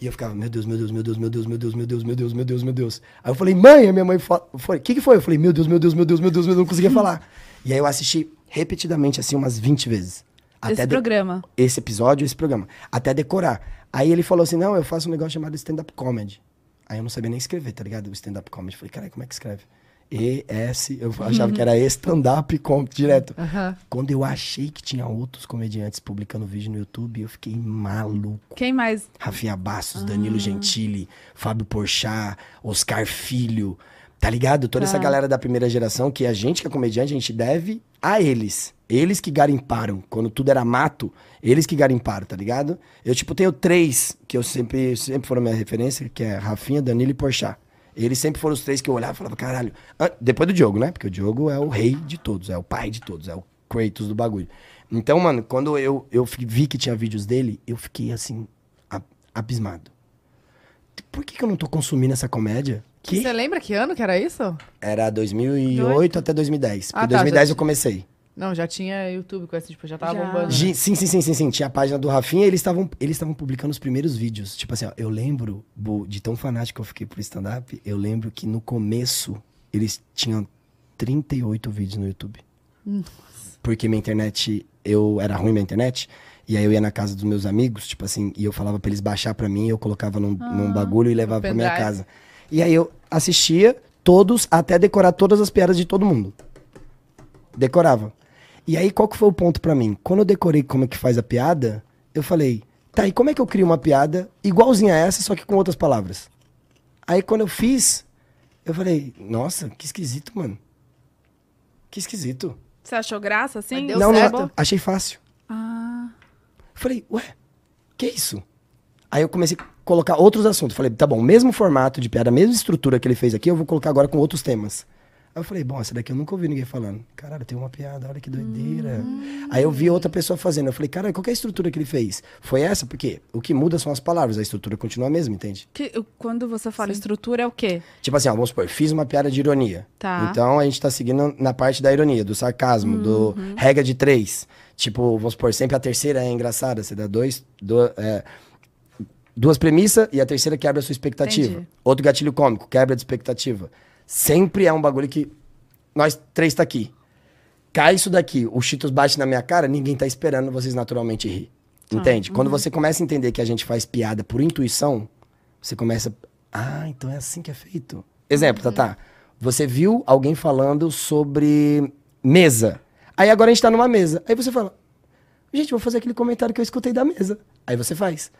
e eu ficava, meu Deus, meu Deus, meu Deus, meu Deus, meu Deus, meu Deus, meu Deus, meu Deus, meu Deus. Aí eu falei, mãe, a minha mãe foi, o que que foi? Eu falei, meu Deus, meu Deus, meu Deus, meu Deus, meu Deus, não conseguia falar. E aí eu assisti repetidamente, assim, umas 20 vezes. Esse programa. esse episódio, esse programa, até decorar. Aí ele falou assim: não, eu faço um negócio chamado stand-up comedy. Aí eu não sabia nem escrever, tá ligado? O stand-up comedy. Falei, caralho, como é que escreve? E-S, eu achava que era stand-up comedy direto. Aham. Quando eu achei que tinha outros comediantes publicando vídeo no YouTube, eu fiquei maluco. Quem mais? Rafinha Bastos, Danilo Gentili, Fábio Porchat, Oscar Filho, tá ligado? Toda essa Tá. galera da primeira geração que a gente que é comediante, a gente deve a eles. Eles que garimparam. Quando tudo era mato, eles que garimparam, tá ligado? Eu, tipo, tenho três que eu sempre, sempre foram minha referência, que é Rafinha, Danilo e Porchat. Eles sempre foram os três que eu olhava e falava, caralho. Depois do Diogo, né? Porque o Diogo é o rei de todos, é o pai de todos, é o Kratos do bagulho. Então, mano, quando eu, eu vi que tinha vídeos dele, eu fiquei assim, abismado. Por que, que eu não tô consumindo essa comédia? Que Você lembra que ano que era isso? era 2008 até 2010. Porque Ah, tá, 2010 já- eu comecei. Não, já tinha YouTube com esse, tipo, já tava Já. bombando. Gi- Sim, sim, sim, sim, sim. Tinha a página do Rafinha e eles estavam eles estavam publicando os primeiros vídeos. Tipo assim, ó, eu lembro, Bu, de tão fanático que eu fiquei pro stand-up, eu lembro que no começo eles tinham 38 vídeos no YouTube. Porque minha internet, eu era ruim minha internet, e aí eu ia na casa dos meus amigos, tipo assim, e eu falava pra eles baixar pra mim, eu colocava num, num bagulho e levava pra minha casa. E aí eu assistia todos até decorar todas as piadas de todo mundo. Decorava. E aí, qual que foi o ponto pra mim? Quando eu decorei como é que faz a piada, eu falei, tá, e como é que eu crio uma piada igualzinha a essa, só que com outras palavras? Aí, quando eu fiz, eu falei, nossa, que esquisito, mano. Que esquisito. Você achou graça, assim? Deu não, certo? não, achei fácil. Ah, falei, ué, que isso? Aí eu comecei a colocar outros assuntos. Falei, tá bom, mesmo formato de piada, mesma estrutura que ele fez aqui, eu vou colocar agora com outros temas. Aí eu falei, bom, essa daqui eu nunca ouvi ninguém falando. Caralho, tem uma piada, olha que doideira. Aí eu vi outra pessoa fazendo. Eu falei, cara, qual que é a estrutura que ele fez? Foi essa? Porque o que muda são as palavras, a estrutura continua a mesma, entende? que- quando você fala estrutura, é o quê? Tipo assim, ó, vamos supor, fiz uma piada de ironia. Tá. Então a gente tá seguindo na parte da ironia, do sarcasmo, do regra de três. Tipo, vamos supor, sempre a terceira é engraçada. Você dá dois, do- é, duas premissas e a terceira quebra a sua expectativa. Entendi. Outro gatilho cômico, quebra de expectativa. Sempre é um bagulho que nós três tá aqui. Cai isso daqui, o Cheetos bate na minha cara, ninguém tá esperando vocês naturalmente rir. Entende? Quando você começa a entender que a gente faz piada por intuição, você começa. Ah, então é assim que é feito. Exemplo, Tatá. Você viu alguém falando sobre mesa. Aí agora a gente tá numa mesa. Aí você fala. Gente, vou fazer aquele comentário que eu escutei da mesa. Aí você faz.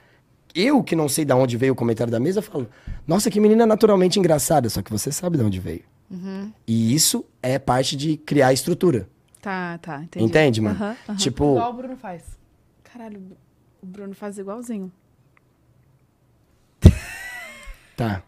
Eu que não sei de onde veio o comentário da mesa, falo, nossa, que menina naturalmente engraçada, só que você sabe de onde veio. E isso é parte de criar estrutura. Tá, tá, entendi. Entende, mano? Aham, aham. Tipo, Igual o Bruno faz. Caralho, o Bruno faz igualzinho. tá.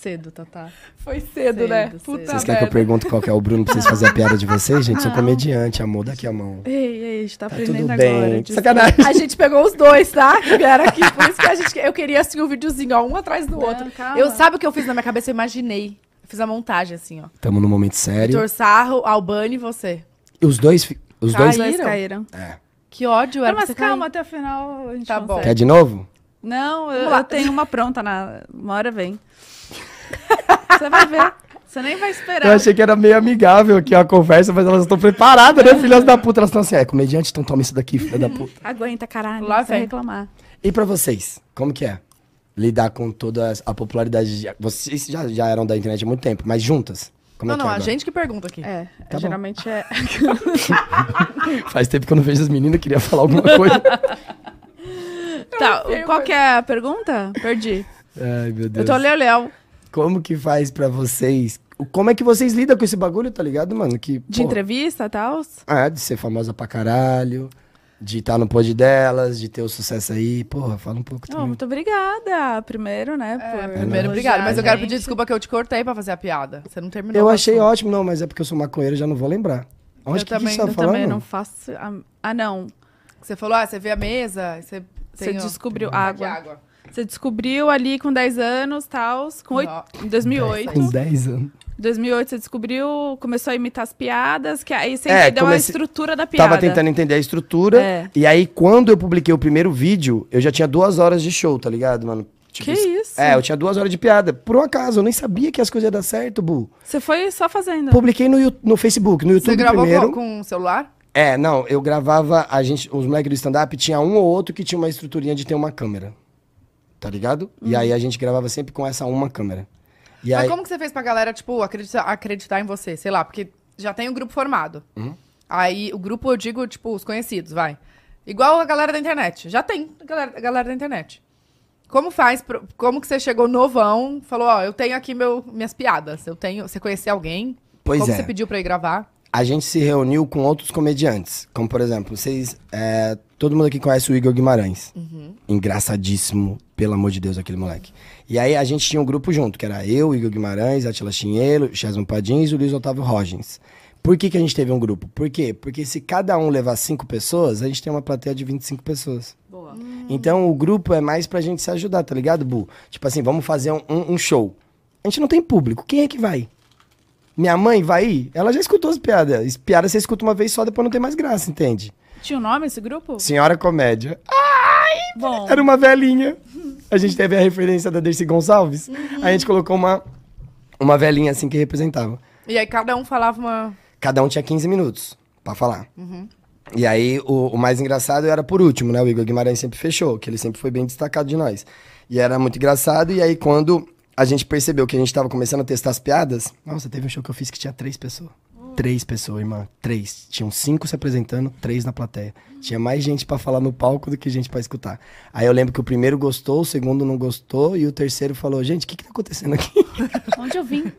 Cedo, Tatá. Foi cedo, Cedo, né? cedo. Puta Vocês querem que eu pergunte qual que é o Bruno pra vocês fazerem a piada de vocês? Gente, sou comediante, amor, daqui a mão. Ei, ei, a gente tá, Tá aprendendo tudo agora. bem. desculpa. Sacanagem. A gente pegou os dois, tá? Que vieram aqui. Por isso que a gente. Eu queria assim um videozinho, ó, um atrás do Não, outro. calma. Eu sabe o que eu fiz na minha cabeça? Eu imaginei. Eu fiz a montagem, assim, ó. Tamo num momento sério. Vitor Sarro, Albani e você. E os dois, os. Caíram? dois caíram. É. Que ódio, era Não, mas você calma, cair. até o final a gente Tá bom. consegue. Quer de novo? Não, eu, eu tenho uma pronta na. Uma hora vem. Você vai ver. Você nem vai esperar. Eu achei que era meio amigável aqui a conversa, mas elas estão preparadas, né, filhas da puta? Elas estão assim, é comediante, então toma isso daqui, filha da puta. Aguenta, caralho. Lá vai vem. reclamar. E pra vocês, como que é? Lidar com toda a popularidade. de- Vocês já, já eram da internet há muito tempo, mas juntas? Como Não, é que não, é a agora? gente que pergunta aqui. É, bom. geralmente é. Faz tempo que eu não vejo as meninas, queria falar alguma coisa. tá, qual que é a pergunta? Perdi. Ai, meu Eu Deus. tô leu-leu. Como que faz pra vocês? Como é que vocês lidam com esse bagulho, tá ligado, mano? Que, De pô, entrevista e tal? É, de ser famosa pra caralho, de estar no pod delas, de ter o sucesso aí. Porra, fala um pouco Oh, também. muito obrigada. Primeiro, né? É, por primeiro, obrigado. Mas eu quero pedir desculpa que eu te cortei pra fazer a piada. Você não terminou. Eu achei assunto. ótimo, não, mas é porque eu sou maconheiro, já não vou lembrar. Onde Eu que, também- que você tá Eu falando? também não faço. a- Ah, não. Você falou, ah, você vê a mesa, você... Você descobriu de água. água. Você descobriu ali com 10 anos, tal, com oito, Não. em 2008. Com 10 anos. 2008 você descobriu, começou a imitar as piadas, que aí você É, entendeu a comecei- estrutura da piada. Tava tentando entender a estrutura. É. E aí, quando eu publiquei o primeiro vídeo, eu já tinha duas horas de show, tá ligado, mano? Tipo, Que isso? É, eu tinha duas horas de piada. Por um acaso, eu nem sabia que as coisas iam dar certo, Bu. Você foi só fazendo. Publiquei no, no Facebook, no YouTube Você gravou primeiro. com, com o celular? É, não, eu gravava, a gente, os moleques do stand-up tinha um ou outro que tinha uma estruturinha de ter uma câmera. Tá ligado? E aí a gente gravava sempre com essa uma câmera. E Mas aí, como que você fez pra galera, tipo, acreditar, acreditar em você? Sei lá, porque já tem um grupo formado. Uhum. Aí, o grupo, eu digo, tipo, os conhecidos, vai. Igual a galera da internet. Já tem a galera, a galera da internet. Como faz, como que você chegou novão, falou, ó, eu tenho aqui meu, minhas piadas. Eu tenho, você conhecia alguém? Pois como é. você pediu pra ir gravar? a gente se reuniu com outros comediantes. Como, por exemplo, vocês. é, todo mundo aqui conhece o Igor Guimarães. Engraçadíssimo, pelo amor de Deus, aquele moleque. E aí a gente tinha um grupo junto, que era eu, Igor Guimarães, Atila Chinheiro, Chesman Padins e o Luiz Otávio Rogens. Por que, que a gente teve um grupo? Por quê? Porque se cada um levar cinco pessoas, a gente tem uma plateia de 25 pessoas. Boa. Então o grupo é mais pra gente se ajudar, tá ligado, Bu? Tipo assim, vamos fazer um, um- show. A gente não tem público. Quem é que vai? Minha mãe vai ir? Ela já escutou as piadas. As Piada você escuta uma vez só, depois não tem mais graça, entende? Tinha um nome esse grupo? Senhora Comédia. Bom. Era uma velhinha. A gente teve a referência da Dercy Gonçalves. A gente colocou uma, uma velhinha assim que representava. E aí cada um falava uma. Cada um tinha 15 minutos pra falar. E aí, o, o mais engraçado era por último, né? O Igor Guimarães sempre fechou, que ele sempre foi bem destacado de nós. E era muito engraçado, e aí quando a gente percebeu que a gente tava começando a testar as piadas... Nossa, teve um show que eu fiz que tinha três pessoas. Três pessoas, irmã. Três. Tinham cinco se apresentando, três na plateia. Tinha mais gente pra falar no palco do que gente pra escutar. Aí eu lembro que o primeiro gostou, o segundo não gostou, e o terceiro falou, gente, o que que tá acontecendo aqui? Onde eu vim?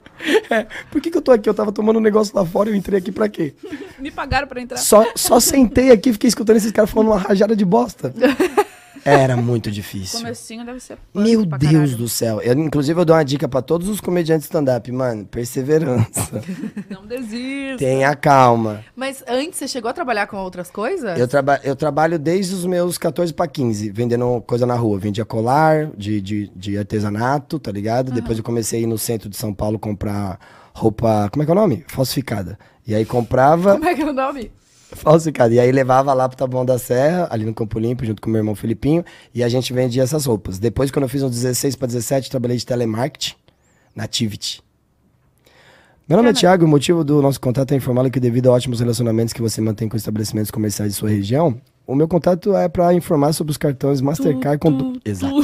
É, por que que eu tô aqui? Eu tava tomando um negócio lá fora e eu entrei aqui pra quê? Me pagaram pra entrar. Só, só sentei aqui e fiquei escutando esses caras falando uma rajada de bosta. Era muito difícil. Comecinho deve ser punk Meu pra Deus caralho. do céu. Eu, inclusive, eu dou uma dica pra todos os comediantes stand-up, mano. Perseverança. Não desista. Tenha calma. Mas antes você chegou a trabalhar com outras coisas? Eu, traba eu trabalho desde os meus 14 pra 15, vendendo coisa na rua. Vendia colar de, de, de artesanato, tá ligado? Depois eu comecei a ir no centro de São Paulo comprar roupa. Como é que é o nome? Falsificada. E aí comprava. Como é que é o nome? Falsificado. E aí levava lá pro Taboão da Serra, ali no Campo Limpo, junto com meu irmão Filipinho, e a gente vendia essas roupas. Depois, quando eu fiz uns 16 para 17, trabalhei de telemarketing na Tivity. Meu nome é Thiago e o motivo do nosso contato é informá-lo que devido a ótimos relacionamentos que você mantém com estabelecimentos comerciais de sua região, o meu contato é para informar sobre os cartões Mastercard com... tu, Exato.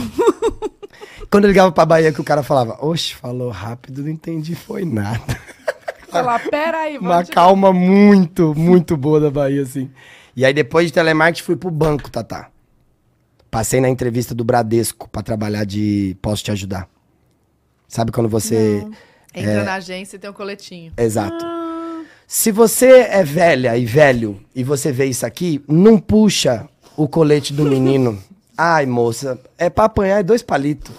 Quando eu ligava pra Bahia que o cara falava, oxe, falou rápido, não entendi, foi nada. Falar, pera aí, Uma te- calma muito, muito boa da Bahia, assim. E aí, depois de telemarketing, fui pro banco, Tatá. Passei na entrevista do Bradesco pra trabalhar de posso te ajudar. Sabe quando você. Entra na agência e tem um coletinho. Exato. Se você é velha e velho e você vê isso aqui, não puxa o colete do menino. Ai, moça, é pra apanhar é dois palitos.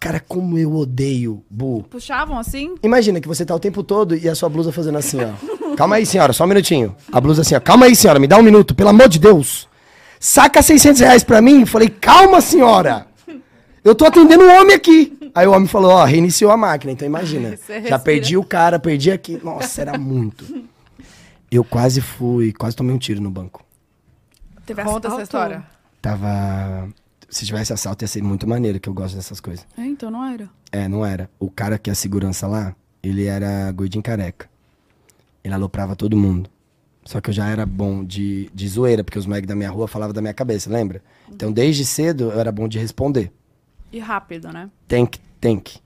Cara, como eu odeio, Bu. Puxavam assim? Imagina que você tá o tempo todo e a sua blusa fazendo assim, ó. Calma aí, senhora, só um minutinho. A blusa assim, ó. Calma aí, senhora, me dá um minuto, pelo amor de Deus. Saca 600 reais pra mim. Falei, calma, senhora. Eu tô atendendo um homem aqui. Aí o homem falou, ó, reiniciou a máquina. Então imagina. Já perdi o cara, perdi aqui. Nossa, era muito. Eu quase fui, quase tomei um tiro no banco. Teve Conta essa história. Tava. Se tivesse assalto, ia ser muito maneiro, que eu gosto dessas coisas. É, então não era. É, não era. O cara que é a segurança lá, ele era gordinho careca. Ele aloprava todo mundo. Só que eu já era bom de, de zoeira, porque os moleques da minha rua falavam da minha cabeça, lembra? Então, desde cedo, eu era bom de responder. E rápido, né? Tem que, tem que.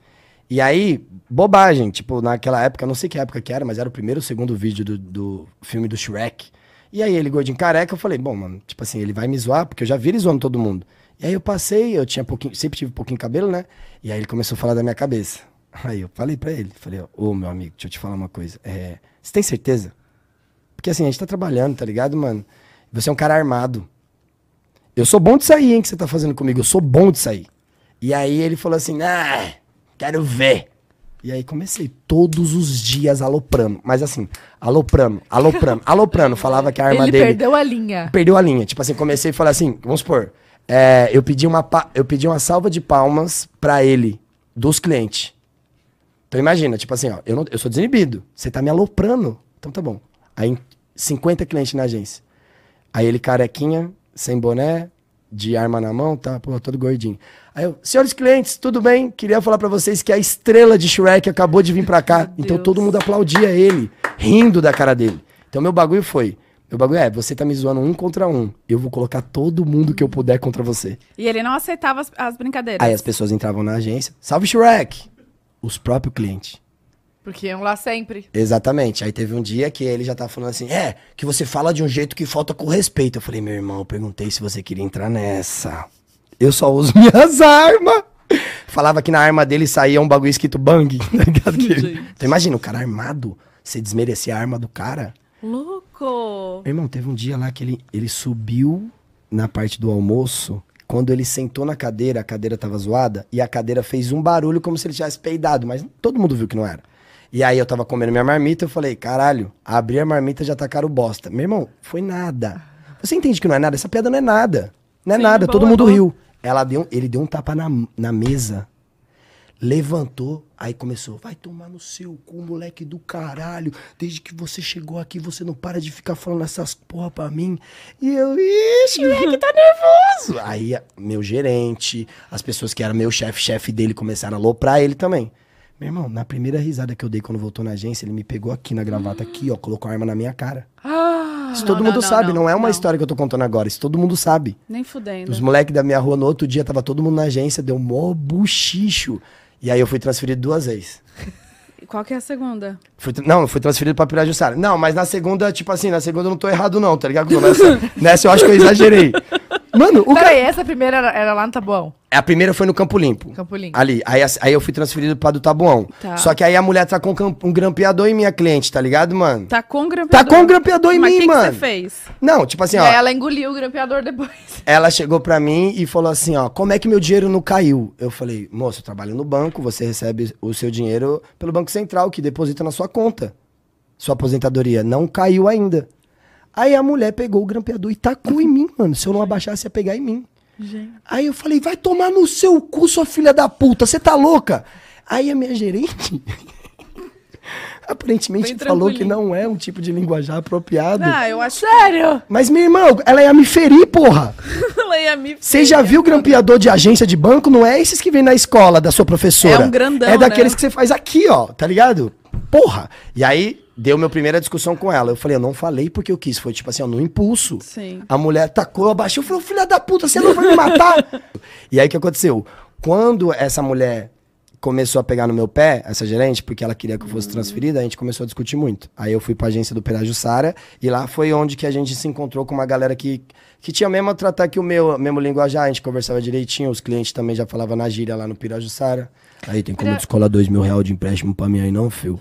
E aí, bobagem, tipo, naquela época, não sei que época que era, mas era o primeiro ou segundo vídeo do, do filme do Shrek. E aí ele, gordinho careca, eu falei, bom, mano, tipo assim, ele vai me zoar, porque eu já vi ele zoando todo mundo. E aí eu passei, eu tinha pouquinho, sempre tive pouquinho cabelo, né? E aí ele começou a falar da minha cabeça. Aí eu falei pra ele, falei, ô meu amigo, deixa eu te falar uma coisa. É, você tem certeza? Porque assim, a gente tá trabalhando, tá ligado, mano? Você é um cara armado. Eu sou bom de sair, hein, que você tá fazendo comigo. Eu sou bom de sair. E aí ele falou assim, ah, quero ver. E aí comecei todos os dias aloprando. Mas assim, aloprando, aloprando, aloprando. Falava que a arma Ele dele perdeu a linha. perdeu a linha. Tipo assim, comecei a falar assim, vamos supor, é, eu, pedi uma, eu pedi uma salva de palmas pra ele, dos clientes. Então imagina, tipo assim, ó, eu, não, eu sou desinibido, você tá me aloprando, então tá bom. Aí 50 clientes na agência. Aí ele carequinha, sem boné, de arma na mão, tá, pô, todo gordinho. Aí eu, senhores clientes, tudo bem? Queria falar pra vocês que a estrela de Shrek acabou de vir pra cá. então Deus. todo mundo aplaudia ele, rindo da cara dele. Então meu bagulho foi, meu bagulho é, você tá me zoando um contra um, eu vou colocar todo mundo que eu puder contra você. E ele não aceitava as, as brincadeiras. Aí as pessoas entravam na agência, salve Shrek! Os próprios clientes. Porque iam lá sempre. Exatamente. Aí teve um dia que ele já tava falando assim: é, que você fala de um jeito que falta com respeito. Eu falei, meu irmão, eu perguntei se você queria entrar nessa. Eu só uso minhas armas. Falava que na arma dele saía um bagulho escrito bang, tá ligado? Então imagina, o cara armado, você desmerecer a arma do cara. Louco! Meu irmão, teve um dia lá que ele, ele subiu na parte do almoço. Quando ele sentou na cadeira, a cadeira tava zoada e a cadeira fez um barulho como se ele tivesse peidado, mas todo mundo viu que não era. E aí eu tava comendo minha marmita, eu falei, caralho, abri a marmita já tacaram bosta. Meu irmão, foi nada. Você entende que não é nada? Essa piada não é nada. Não é Sim, nada, boa, todo mundo boa. riu. Ela deu, ele deu um tapa na, na mesa, levantou, aí começou, vai tomar no seu cu, moleque do caralho. Desde que você chegou aqui, você não para de ficar falando essas porra pra mim. E eu, ixi, moleque tá nervoso. Aí, meu gerente, as pessoas que eram meu chefe, chefe dele, começaram a aloprar ele também. Meu irmão, na primeira risada que eu dei quando voltou na agência, ele me pegou aqui na gravata, aqui, ó, colocou a arma na minha cara. Ah, Isso todo não, mundo não, sabe, não, não, é uma história que eu tô contando agora, isso todo mundo sabe. Nem fudendo. Os moleques da minha rua no outro dia tava todo mundo na agência, deu mó buchicho. E aí eu fui transferido duas vezes. E Qual que é a segunda? Fui não, fui transferido pra Pirajussara. Não, mas na segunda, tipo assim, na segunda eu não tô errado não, tá ligado? Nessa, nessa eu acho que eu exagerei. Mano, o cara... Peraí, essa primeira era, era lá no Tabuão. A primeira foi no Campo Limpo. Campo Limpo. Ali. Aí, aí eu fui transferido pra do Tabuão. Tá. Só que aí a mulher tá com um um grampeador em minha cliente, tá ligado, mano? Tá com grampeador. Tá com grampeador em Mas mim, que mano. que você fez? Não, tipo assim, ó. aí ela engoliu o grampeador depois. Ela chegou pra mim e falou assim, ó, como é que meu dinheiro não caiu? Eu falei, moço, eu trabalho no banco, você recebe o seu dinheiro pelo Banco Central, que deposita na sua conta. Sua aposentadoria não caiu ainda. Aí a mulher pegou o grampeador e tacou em mim, mano. Se eu não abaixasse, ia pegar em mim. Gente. Aí eu falei, vai tomar no seu cu, sua filha da puta, você tá louca? Aí a minha gerente aparentemente falou que não é um tipo de linguajar apropriado. Ah, eu acho Sério? Mas, meu irmão, ela ia me ferir, porra. ela ia me Você já viu grampeador de agência de banco? Não é esses que vem na escola da sua professora. É um grandão, É daqueles né? que você faz aqui, ó, tá ligado? Porra. E aí, deu minha primeira discussão com ela. Eu falei, eu não falei porque eu quis. Foi tipo assim, ó, no impulso. Sim. A mulher tacou. Eu falei, filha da puta, você não vai me matar? e aí, o que aconteceu? Quando essa mulher começou a pegar no meu pé, essa gerente, porque ela queria que eu fosse transferida, a gente começou a discutir muito. Aí eu fui pra agência do Perajussara e lá foi onde que a gente se encontrou com uma galera que, que tinha o mesmo tratar que o meu, mesmo linguajar, a gente conversava direitinho, os clientes também já falavam na gíria lá no Pirajussara. Aí tem como descolar dois mil reais de empréstimo pra mim aí não, fio?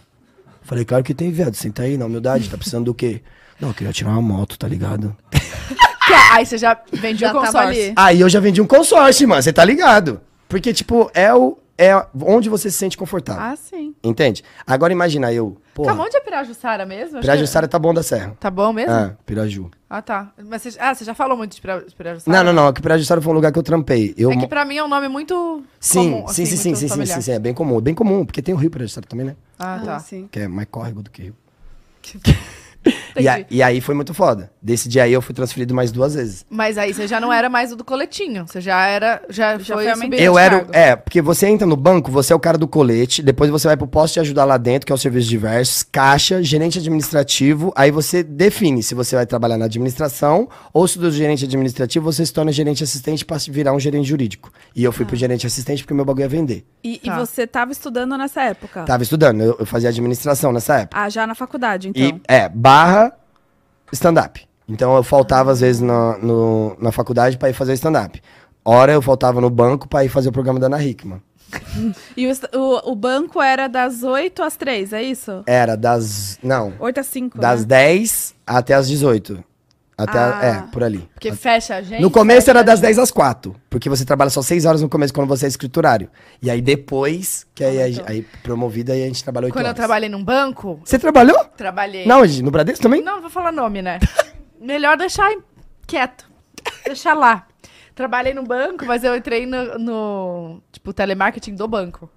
Falei, claro que tem, viado, senta aí, na humildade, tá precisando do quê? Não, eu queria tirar uma moto, tá ligado? Que- Aí você já vendia Já o tava consórcio. ali. Aí eu já vendi um consórcio, mano, você tá ligado? Porque, tipo, é, o, é onde você se sente confortável. Ah, sim. Entende? Agora imagina eu, Tá porra, onde é Pirajussara mesmo? Acho Pirajussara tá bom da Serra. que- Tá bom mesmo? Ah, Piraju. Ah, tá. Mas você, ah, você já falou muito de Pira- Pirajussara? Não, não, não, é que Pirajussara foi um lugar que eu trampei. Eu, É que pra mim é um nome muito sim, comum, sim, assim, sim, sim, sim, sim, sim, é bem comum, bem comum, porque tem o Rio Pirajussara também, né? Ah, tá. sim. Que é mais córrego do que Rio. E, a- e aí foi muito foda. Desse dia aí eu fui transferido mais duas vezes. Mas aí você já não era mais o do coletinho. Você já era. Já, Já foi foi Eu era. É, porque você entra no banco, você é o cara do colete, depois você vai pro posto de ajudar lá dentro, que é o serviço diversos, caixa, gerente administrativo, aí você define se você vai trabalhar na administração ou se do gerente administrativo você se torna gerente assistente pra virar um gerente jurídico. E eu fui pro gerente assistente porque meu bagulho ia vender. E, e Tá. você tava estudando nessa época? Tava estudando, eu, eu fazia administração nessa época. Ah, já na faculdade, então. E é, barra stand-up. Então eu faltava às vezes na, no- na faculdade pra ir fazer stand-up. Hora eu faltava no banco pra ir fazer o programa da Ana Hickman. E o, o, o banco era das 8 às 3, é isso? Era das. Não. 8 às 5, Das né? 10 até as 18. Até, a- Ah. é, por ali. Porque fecha a gente. No começo fecha era a das gente. 10 às 4, porque você trabalha só 6 horas no começo quando você é escriturário. E aí depois, que aí, aí, aí promovida, aí a gente trabalhou 8 Quando eu horas. trabalhei num banco, Você trabalhou? trabalhei. Não, onde? no Bradesco também? Não, não vou falar nome, né? Melhor deixar quieto. Deixar lá. Trabalhei no banco, mas eu entrei no, no, tipo, telemarketing do banco.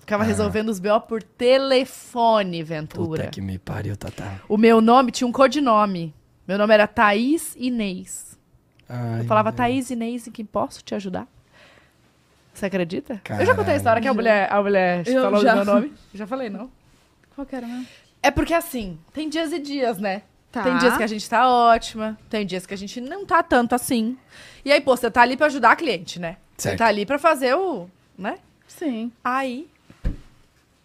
Ficava resolvendo os BO por telefone, Ventura. Ah. Puta que me pariu, Tatá. O meu nome tinha um codinome. Meu nome era Thaís Inês. Ai, Eu falava, Thaís Inês, em que posso te ajudar? Você acredita? Eu já contei a Caralho. história que a mulher, a mulher Eu falou já. o meu nome. Já falei, não? Qual que era mesmo? É porque assim, tem dias e dias, né? Tá. Tem dias que a gente tá ótima, tem dias que a gente não tá tanto assim. E aí, pô, você tá ali pra ajudar a cliente, né? Você Certo. tá ali pra fazer o. né? Sim. Aí,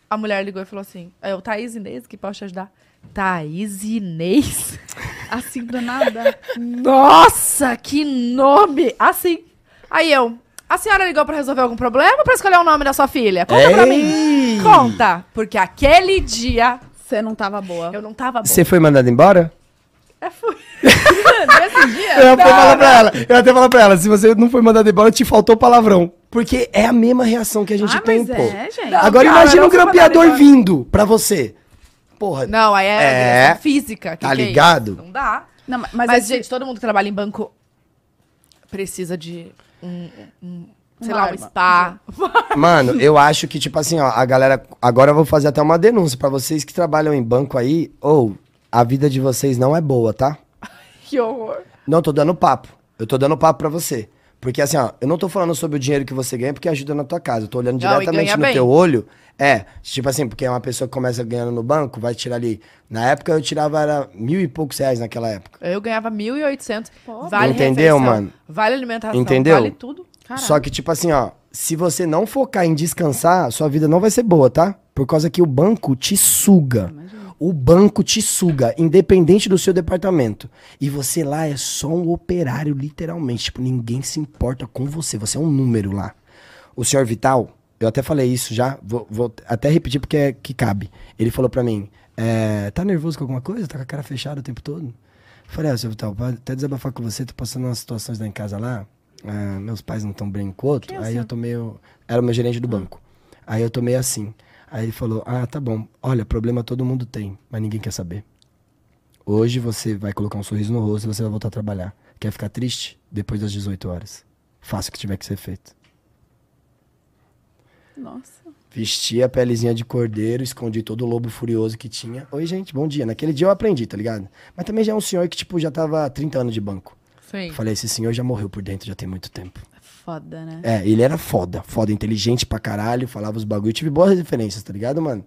a mulher ligou e falou assim: é o Thaís Inês que pode te ajudar. Thaís Inês? Assim do nada. Nossa, que nome! Assim. Aí eu. A senhora ligou pra resolver algum problema ou pra escolher o nome da sua filha? Conta pra mim. Ei! Conta. Porque aquele dia Você não tava boa. eu não tava boa. Você foi mandado embora? É, fui. Nesse dia? Eu até falar pra ela, eu até falar pra ela, se você não foi mandado embora, te faltou palavrão. Porque é a mesma reação que a gente ah, tem, mas pô. é, gente. Não, Agora cara, imagina um grampeador vindo pra você. Porra, Não, aí é, É. física. que Tá que é ligado? isso? Não dá. Não, mas, Mas, esse- gente, todo mundo que trabalha em banco precisa de um, um- sei lá, um spa. Mano, eu acho que, tipo assim, ó, a galera. Agora eu vou fazer até uma denúncia pra vocês que trabalham em banco aí. Ou, a vida de vocês não é boa, tá? que horror. Não tô dando papo. Eu tô dando papo pra você. Porque assim, ó, eu não tô falando sobre o dinheiro que você ganha porque ajuda na tua casa. Eu tô olhando Não, e diretamente no bem. teu olho. É, tipo assim, porque é uma pessoa que começa ganhando no banco, vai tirar ali. Na época eu tirava era mil e poucos reais naquela época. Eu ganhava 1.800. Pô. Vale Entendeu, refeição, mano? Vale alimentação. Entendeu? Vale tudo. Caralho. Só que, tipo assim, ó, se você não focar em descansar, sua vida não vai ser boa, tá? Por causa que o banco te suga. O banco te suga, independente do seu departamento. E você lá é só um operário, literalmente. Tipo, ninguém se importa com você. Você é um número lá. O senhor Vital, eu até falei isso já, vou, vou até repetir porque é que cabe. Ele falou pra mim: é, tá nervoso com alguma coisa? Tá com a cara fechada o tempo todo? Eu falei, ah, senhor Vital, até desabafar com você, tô passando umas situações lá em casa lá. ah, meus pais não estão bem com o outro. É aí eu tô meio. Era o meu gerente do banco. Aí eu tô meio assim. Aí ele falou: Ah, tá bom. Olha, problema todo mundo tem, mas ninguém quer saber. Hoje você vai colocar um sorriso no rosto e você vai voltar a trabalhar. Quer ficar triste? Depois das 18 horas. Faça o que tiver que ser feito. Nossa. Vesti a pelezinha de cordeiro, escondi todo o lobo furioso que tinha. Oi, gente, bom dia. Naquele dia eu aprendi, tá ligado? Mas também já é um senhor que, tipo, já tava há 30 anos de banco. Sim. Eu falei, esse senhor já morreu por dentro, já tem muito tempo. Foda, né? É, ele era foda, foda, inteligente pra caralho, falava os bagulho. Tive boas referências, tá ligado, mano?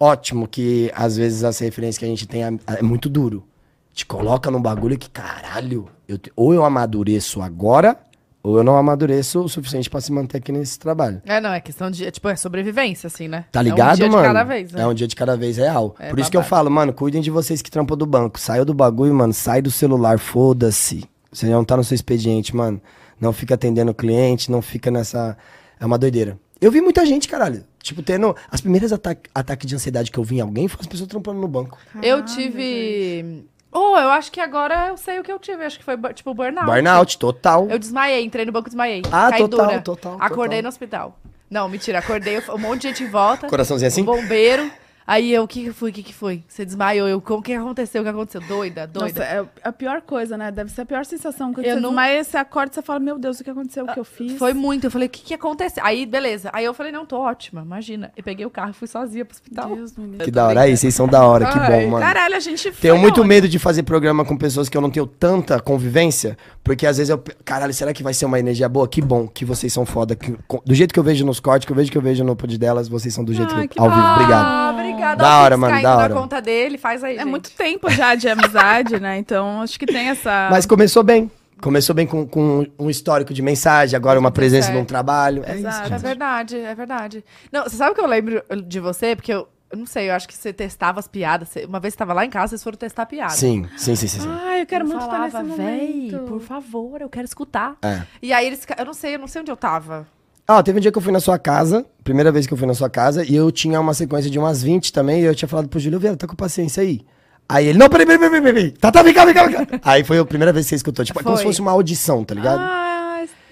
Ótimo que às vezes as referências que a gente tem é, é muito duro. Te coloca num bagulho que, caralho, eu te- ou eu amadureço agora, ou eu não amadureço o suficiente pra se manter aqui nesse trabalho. É, não, é questão de. é, Tipo, é sobrevivência, assim, né? Tá É ligado, um dia mano? de cada vez, né? É um dia de cada vez real. É Por isso que eu falo, mano, cuidem de vocês que trampam do banco. Saiu do bagulho, mano, sai do celular, foda-se. Você não tá no seu expediente, mano. Não fica atendendo o cliente, não fica nessa. É uma doideira. Eu vi muita gente, caralho. Tipo, tendo. As primeiras ata ataques de ansiedade que eu vi em alguém foi as pessoas trampando no banco. Eu Caralho, tive. Oh, eu acho que agora eu sei o que eu tive. Acho que foi, tipo, burnout. Burnout, total. Eu desmaiei, entrei no banco e desmaiei. Ah, Caí total, dura. total, Acordei total. no hospital. Não, mentira, acordei, um monte de gente em volta. Coraçãozinho assim? Um bombeiro. Aí eu, o que que foi? O que que foi? Você desmaiou. Eu, como que aconteceu? O que aconteceu? Doida, doida. Nossa, é a pior coisa, né? Deve ser a pior sensação. Quando Eu você não- desmaia, você acorda e você fala, meu Deus, o que aconteceu? O que eu fiz? Foi muito. Eu falei, o que que aconteceu? Aí, beleza. Aí eu falei, não, tô ótima, imagina. E peguei o carro e fui sozinha pro hospital. Deus. Que da hora. Aí, vocês são da hora, que Ai, bom, mano. Caralho, a gente foi Tenho muito aonde? medo de fazer programa com pessoas que eu não tenho tanta convivência, porque às vezes eu. Caralho, será que vai ser uma energia boa? Que bom que vocês são foda. que- do jeito que eu vejo nos cortes, que eu vejo que eu vejo no pod delas, vocês são do jeito Ai, que, que ao vivo. Obrigado. Ah, obrigada. Da hora, mano, caindo da na hora. conta dele, faz aí, É gente. muito tempo já de amizade, né? Então, acho que tem essa... Mas começou bem. Começou bem com, com um histórico de mensagem, agora uma presença certo. num trabalho. É isso, Exato. É gente. verdade, é verdade. Não, você sabe o que eu lembro de você? Porque eu, eu não sei, eu acho que você testava as piadas. Você- uma vez você tava lá em casa, vocês foram testar piada. Sim, sim, sim, sim. sim. Ai, eu quero Eu muito falava, estar nesse véi, momento. por favor, eu quero escutar. É. E aí eles, eu não sei, eu não sei onde eu tava. Ah, teve um dia que eu fui na sua casa, primeira vez que eu fui na sua casa, e eu tinha uma sequência de umas 20 também, e eu tinha falado pro Júlio, Vieira, tá com paciência aí? Aí ele, não, peraí, peraí, peraí, peraí. Tá, tá, vem cá, vem cá, vem cá. Aí foi a primeira vez que você escutou, tipo, é como se fosse uma audição, tá ligado? Ah,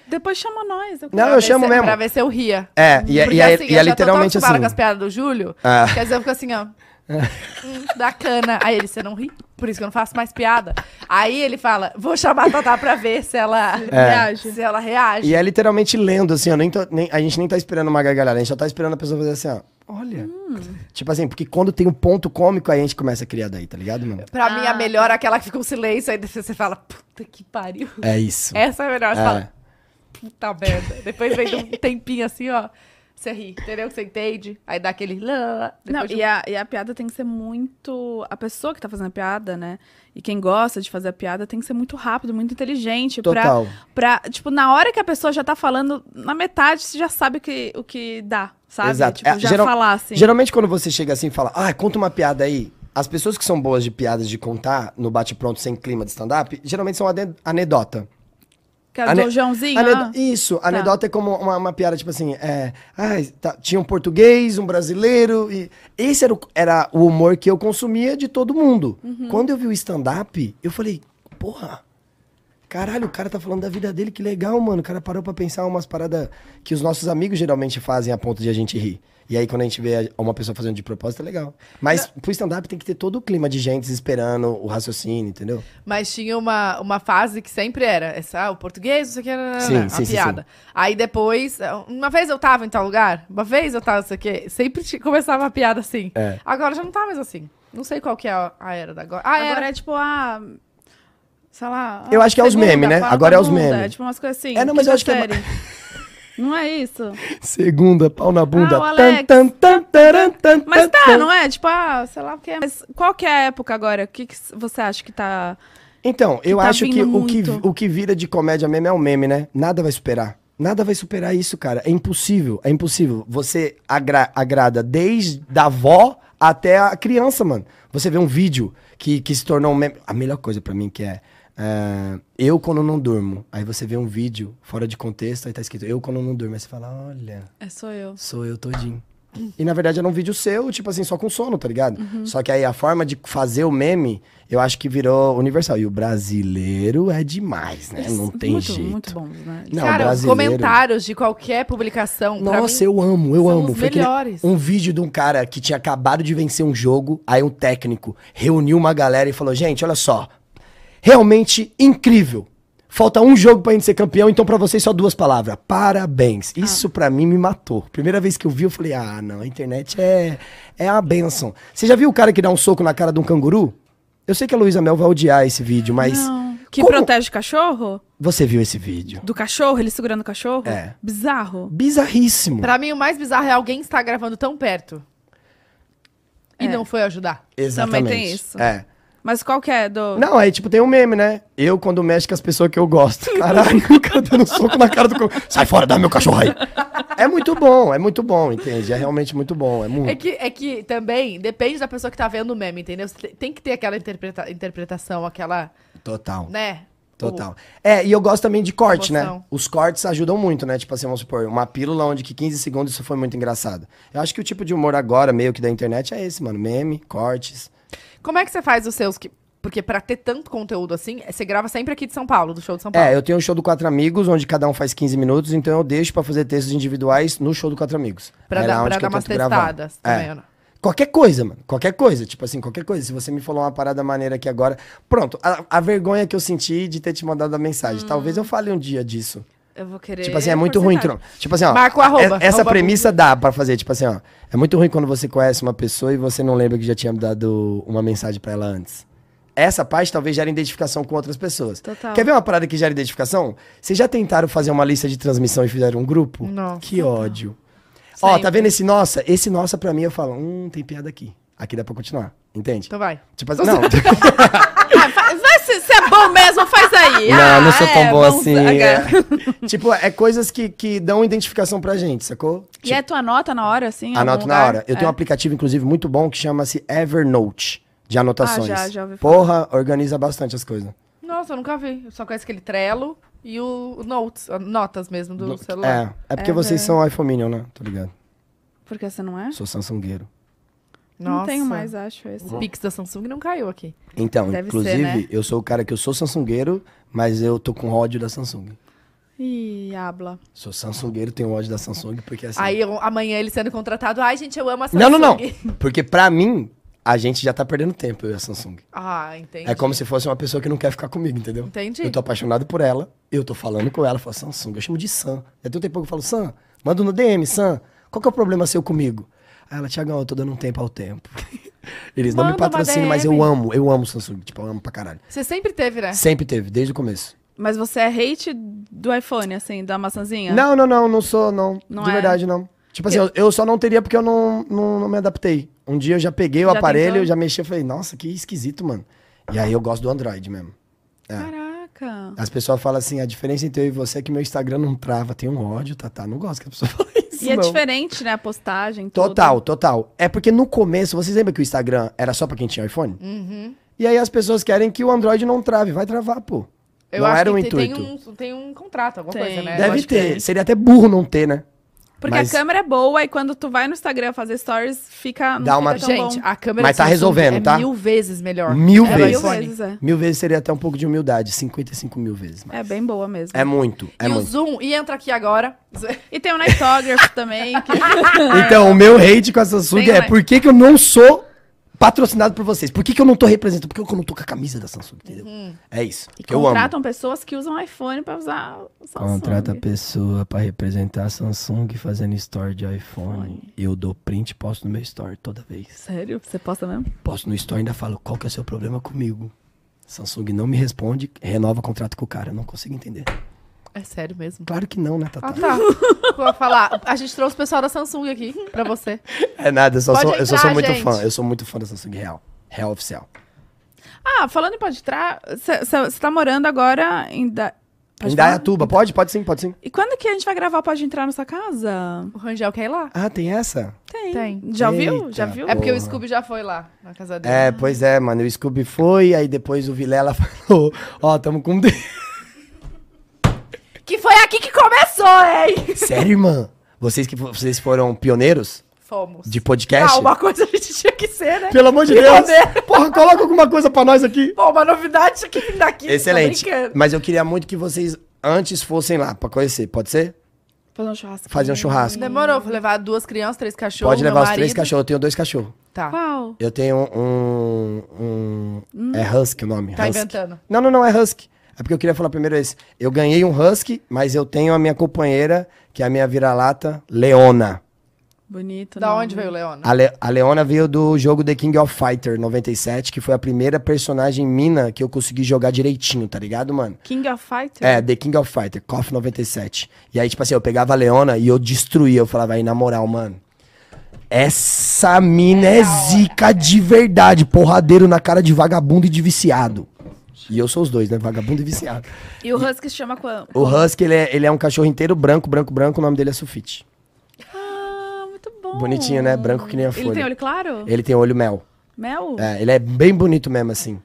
depois chama nós. Eu Não, eu chamo se- mesmo. Pra ver se eu ria. É, e é, Porque e é, assim, e é eu já tô tão literalmente acostumada assim. com as piadas do Júlio, Ah. quer dizer, eu fico assim, ó. hum, da cana. Aí ele, você não ri? Por isso que eu não faço mais piada. Aí ele fala, vou chamar a Tatá pra ver se ela Reage. Se ela reage. E é literalmente lendo, assim, ó, nem tô- nem- a gente nem tá esperando uma gargalhada, a gente só tá esperando a pessoa fazer assim, ó. Olha. Tipo assim, porque quando tem um ponto cômico, aí a gente começa a criar daí, tá ligado, mano? Pra mim, a Ah, melhor é aquela que fica um silêncio, aí você fala, puta que pariu. É isso. Essa é a melhor. Você É. fala, puta merda. Depois vem de um tempinho assim, ó. Você ri, entendeu? Que você entende. Aí dá aquele. lá. Não, de e a, e a piada tem que ser muito. A pessoa que tá fazendo a piada, né? E quem gosta de fazer a piada tem que ser muito rápido, muito inteligente. Total. Pra, pra, tipo, na hora que a pessoa já tá falando, na metade você já sabe o que, o que dá, sabe? Exato. Tipo, É, já geral- falar assim. Geralmente quando você chega assim e fala, ah, conta uma piada aí, as pessoas que são boas de piadas de contar no bate-pronto sem clima de stand-up, geralmente são ane- anedota. Que é do Joãozinho, ah. Isso, anedota é como uma, uma piada, tipo assim, é, ah, tá- tinha um português, um brasileiro, e esse era o, era o humor que eu consumia de todo mundo. Uhum. Quando eu vi o stand-up, eu falei, porra, caralho, o cara tá falando da vida dele, que legal, mano. O cara parou pra pensar umas paradas que os nossos amigos geralmente fazem a ponto de a gente rir. E aí, quando a gente vê a- uma pessoa fazendo de propósito, é legal. Mas pro stand-up tem que ter todo o clima de gente esperando o raciocínio, entendeu? Mas tinha uma, uma fase que sempre era essa, ah, o português, isso aqui era Sim, a sim, sim, piada. Aí depois, uma vez eu tava em tal lugar, uma vez eu tava, isso aqui, sempre começava a piada assim. É. Agora já não tá mais assim. Não sei qual que é a, a era da agora. Ah, Agora era. é tipo, ah. Sei lá. Eu acho que é os memes, né? Agora é os memes. É tipo umas coisas assim. É, não, mas eu acho que é. Não é isso? Segunda, pau na bunda. Ah, Alex. tan, tan, tan, Mas tá, não é? Tipo, ah, sei lá o que é. Mas qual que é a época agora? O que, que você acha que tá. Então, eu tá acho que o, que o que vira de comédia meme é o meme, né? Nada vai superar. Nada vai superar isso, cara. É impossível. É impossível. Você agra- agrada desde a avó até a criança, mano. Você vê um vídeo que, que se tornou um meme. A melhor coisa pra mim que é. É, eu quando não durmo. Aí você vê um vídeo fora de contexto, aí tá escrito eu quando não durmo. Aí você fala, olha, É, sou eu. sou eu todinho. E na verdade era um vídeo seu, tipo assim, só com sono, tá ligado? Uhum. Só que aí a forma de fazer o meme, eu acho que virou universal. E o brasileiro é demais, né? Não tem muito, jeito. Muito bons, né? Não, Cara, os brasileiro- comentários de qualquer publicação. Nossa, eu amo, eu amo. os Foi melhores. um vídeo de um cara que tinha acabado de vencer um jogo, aí um técnico reuniu uma galera e falou: gente, olha só, realmente incrível. Falta um jogo pra gente ser campeão, então pra vocês só duas palavras. Parabéns. Isso pra mim me matou. Primeira vez que eu vi, eu falei: ah, não, a internet é, é uma benção. Você já viu o cara que dá um soco na cara de um canguru? Eu sei que a Luísa Mel vai odiar esse vídeo, mas. Não. Que como protege cachorro? Você viu esse vídeo? Do cachorro, ele segurando o cachorro? É. Bizarro. Bizarríssimo. Pra mim, o mais bizarro é alguém estar gravando tão perto. E É. não foi ajudar. Exatamente. Também tem isso. É. Mas qual que é? Do... Não, aí tipo tem um meme, né? Eu quando mexo com as pessoas que eu gosto. Caralho, o cara dando um soco na cara do Sai fora, dá meu cachorro aí. É muito bom, é muito bom, entende? É realmente muito bom, é muito. É que, é que também depende da pessoa que tá vendo o meme, entendeu? Tem que ter aquela interpreta- interpretação, aquela, Total. né? Total. É, e eu gosto também de corte, né? Os cortes ajudam muito, né? Tipo assim, vamos supor, uma pílula onde que 15 segundos isso foi muito engraçado. Eu acho que o tipo de humor agora, meio que da internet, é esse, mano. Meme, cortes. Como é que você faz os seus? Que... Porque pra ter tanto conteúdo assim, você grava sempre aqui de São Paulo, do show de São Paulo. É, eu tenho um show do Quatro Amigos, onde cada um faz 15 minutos, então eu deixo pra fazer textos individuais no show do Quatro Amigos. Pra É dar, pra dar umas gravar. testadas É. também, ou não? Qualquer coisa, mano. Qualquer coisa. Tipo assim, qualquer coisa. Se você me falou uma parada maneira aqui agora. Pronto, a, a vergonha que eu senti de ter te mandado a mensagem. Talvez eu fale um dia disso. Eu vou querer. Tipo assim, é muito ruim. não- Tipo assim, ó. Marca o arroba, é- Essa arroba premissa dá pra fazer. Tipo assim, ó. É muito ruim quando você conhece uma pessoa e você não lembra que já tinha dado uma mensagem pra ela antes. Essa parte talvez gere identificação com outras pessoas. Total. Quer ver uma parada que gera identificação? Vocês já tentaram fazer uma lista de transmissão e fizeram um grupo? Nossa. Que ódio. Ó, tá Sempre. vendo esse nossa? Esse nossa pra mim eu falo, hum, tem piada aqui. Aqui dá pra continuar. Entende? Então vai. Tipo assim, não. Ah, vai se, se é bom mesmo, faz aí. Não, Ah, não sou tão é, bom assim. É. tipo, é coisas que, que dão identificação pra gente, sacou? E aí tu anota na hora, assim? Anoto na hora. Eu tenho um É. aplicativo, inclusive, muito bom que chama-se Evernote, de anotações. Ah, já, já ouvi falar. Porra, organiza bastante as coisas. Nossa, eu nunca vi. Eu só conheço aquele Trello e o Notes, notas mesmo do celular. É, é porque vocês são iPhone Minion, né? Tô ligado. Porque você não é? Sou Samsungueiro. Não tenho mais, acho, esse. O Pix da Samsung não caiu aqui. Então, Deve inclusive, ser, né? eu sou o cara que eu sou Samsungueiro, mas eu tô com ódio da Samsung. Ih, habla. Sou Samsungueiro, tenho ódio da Samsung, porque assim... Aí eu- amanhã ele sendo contratado. Ai, gente, eu amo a Samsung. Não, não, não. Porque pra mim, a gente já tá perdendo tempo, eu e a Samsung. Ah, entendi. É como se fosse uma pessoa que não quer ficar comigo, entendeu? Entendi. Eu tô apaixonado por ela, eu tô falando com ela, eu falo Samsung, eu chamo de Sam. Já tem um tempo que eu falo, Sam, manda no DM, Sam, qual que é o problema seu comigo? Aí ela, Tiagão, eu tô dando um tempo ao tempo. Eles não me Manda patrocinam, mas eu amo, eu amo Samsung, tipo, eu amo pra caralho. Você sempre teve, né? Sempre teve, desde o começo. Mas você é hate do iPhone, assim, da maçãzinha? Não, não, não, não sou, não. Não de é? verdade, não. Tipo assim, eu, eu só não teria porque eu não, não, não me adaptei. Um dia eu já peguei o Já aparelho, tentou? eu já mexi e falei, nossa, que esquisito, mano. E aí eu gosto do Android mesmo. É. Caraca. As pessoas falam assim, a diferença entre eu e você é que meu Instagram não trava. Tem um ódio, Tatá. Não gosto que a pessoa fale isso, E é não. diferente, né, a postagem, tudo. Total, total. É porque no começo, vocês lembram que o Instagram era só pra quem tinha iPhone? Uhum. E aí as pessoas querem que o Android não trave. Vai travar, pô. Eu não acho era o que tem- intuito. tem um, tem um contrato, alguma Tem. coisa, né? Eu Deve acho que ter. tem. Seria até burro não ter, né? Porque Mas- a câmera é boa e quando tu vai no Instagram fazer stories, fica. Não Dá uma- fica tão Gente, bom. a câmera Mas tá Samsung resolvendo, é tá? mil vezes melhor. Mil É vezes. iPhone. vezes, é. Mil vezes seria até um pouco de humildade. 55 mil vezes. É bem boa mesmo. É muito, é e o muito. Zoom, e entra aqui agora. E tem o Nightógrafo também. que- Então, o meu hate com a Samsung Tem é por que, que eu não sou patrocinado por vocês? Por que, que eu não tô representando? Por que eu não tô com a camisa da Samsung, entendeu? É isso. E contratam pessoas que usam iPhone pra usar o Samsung. Contrata a pessoa pra representar a Samsung fazendo store de iPhone. Eu dou print e posto no meu store toda vez. Sério? Você posta mesmo? Posto no store e ainda falo, qual que é o seu problema comigo? Samsung não me responde, renova o contrato com o cara. Eu não consigo entender. É sério mesmo. Claro que não, né, Tata? Ah, tá. Vou falar. A gente trouxe o pessoal da Samsung aqui pra você. É nada, eu só, sou, eu só entrar, sou muito gente. fã. Eu sou muito fã da Samsung real. Real oficial. Ah, falando em pode entrar, você tá morando agora em. Da... Pode em? Dayatuba, pode? Pode sim, pode sim. E quando que a gente vai gravar Pode Entrar na sua casa? O Rangel quer ir lá. Ah, tem essa? Tem. Tem. Já viu? Eita. Já viu? É porque o Porra. Scooby já foi lá, na casa dele. É, pois é, mano. O Scooby foi, aí depois o Vilela falou: Ó, tamo com. Foi aqui que começou, hein? Sério, irmã? Vocês que vocês foram pioneiros Fomos. de podcast? Ah, uma coisa a gente tinha que ser, né? Pelo amor de Pioneiro. Deus! Porra, coloca alguma coisa pra nós aqui. Pô, uma novidade tinha que vir daqui. Excelente. Mas eu queria muito que vocês antes fossem lá pra conhecer. Pode ser? Fazer um churrasco. Fazer um churrasco. Demorou, vou levar duas crianças, três cachorros. Pode meu levar os três cachorros. Eu tenho dois cachorros. Tá. Qual? Eu tenho um. um- É Husky o nome. Tá Husky. inventando. Não, não, não, é Husky. É porque eu queria falar primeiro esse. Eu ganhei um Husky, mas eu tenho a minha companheira, que é a minha vira-lata, Leona. Bonito. Da nome. onde veio o Leona? A, Le- a Leona veio do jogo The King of Fighter 97, que foi a primeira personagem mina que eu consegui jogar direitinho, tá ligado, mano? King of Fighter? É, The King of Fighter, KOF 97. E aí, tipo assim, eu pegava a Leona e eu destruía. Eu falava, aí, na moral, mano. Essa mina é zica de verdade. Porradeiro na cara de vagabundo e de viciado. E eu sou os dois, né? Vagabundo e viciado. E o Husky se chama qual? O Husky, ele é, ele é um cachorro inteiro branco, branco, branco. O nome dele é Sufite. Ah, muito bom. Bonitinho, né? Branco que nem a Ele folha. tem olho claro? Ele tem olho mel. Mel? É, ele é bem bonito mesmo, assim.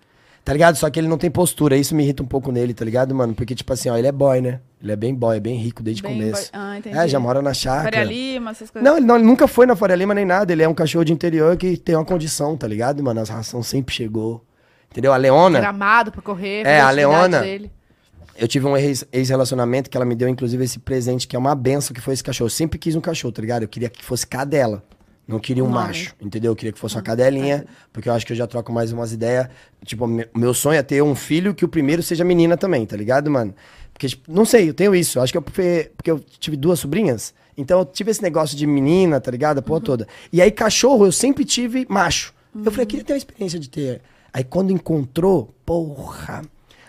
Tá ligado? Só que ele não tem postura. Isso me irrita um pouco nele, tá ligado, mano? Porque, tipo assim, ó, ele é boy, né? Ele é bem boy, é bem rico desde o começo. boy- Ah, entendi. É, já mora na chácara. Faria Lima, essas coisas. Não ele, não, ele nunca foi na Faria Lima nem nada. Ele é um cachorro de interior que tem uma condição, tá ligado, mano? As ração sempre chegou. Entendeu? A Leona, Gramado pra correr. É, a Leona- Dele. eu tive um ex- ex-relacionamento que ela me deu, inclusive, esse presente, que é uma benção, que foi esse cachorro. Eu sempre quis um cachorro, tá ligado? Eu queria que fosse cadela. Não queria um O nome. macho, entendeu? Eu queria que fosse uma cadelinha, porque eu acho que eu já troco mais umas ideias. Tipo, me- meu sonho é ter um filho que o primeiro seja menina também, tá ligado, mano? Porque, tipo, não sei, eu tenho isso. Eu Acho que eu, porque eu tive duas sobrinhas, então eu tive esse negócio de menina, tá ligado? A porra toda. E aí, cachorro, eu sempre tive macho. Eu falei, eu queria ter uma experiência de ter. Aí, quando encontrou, porra,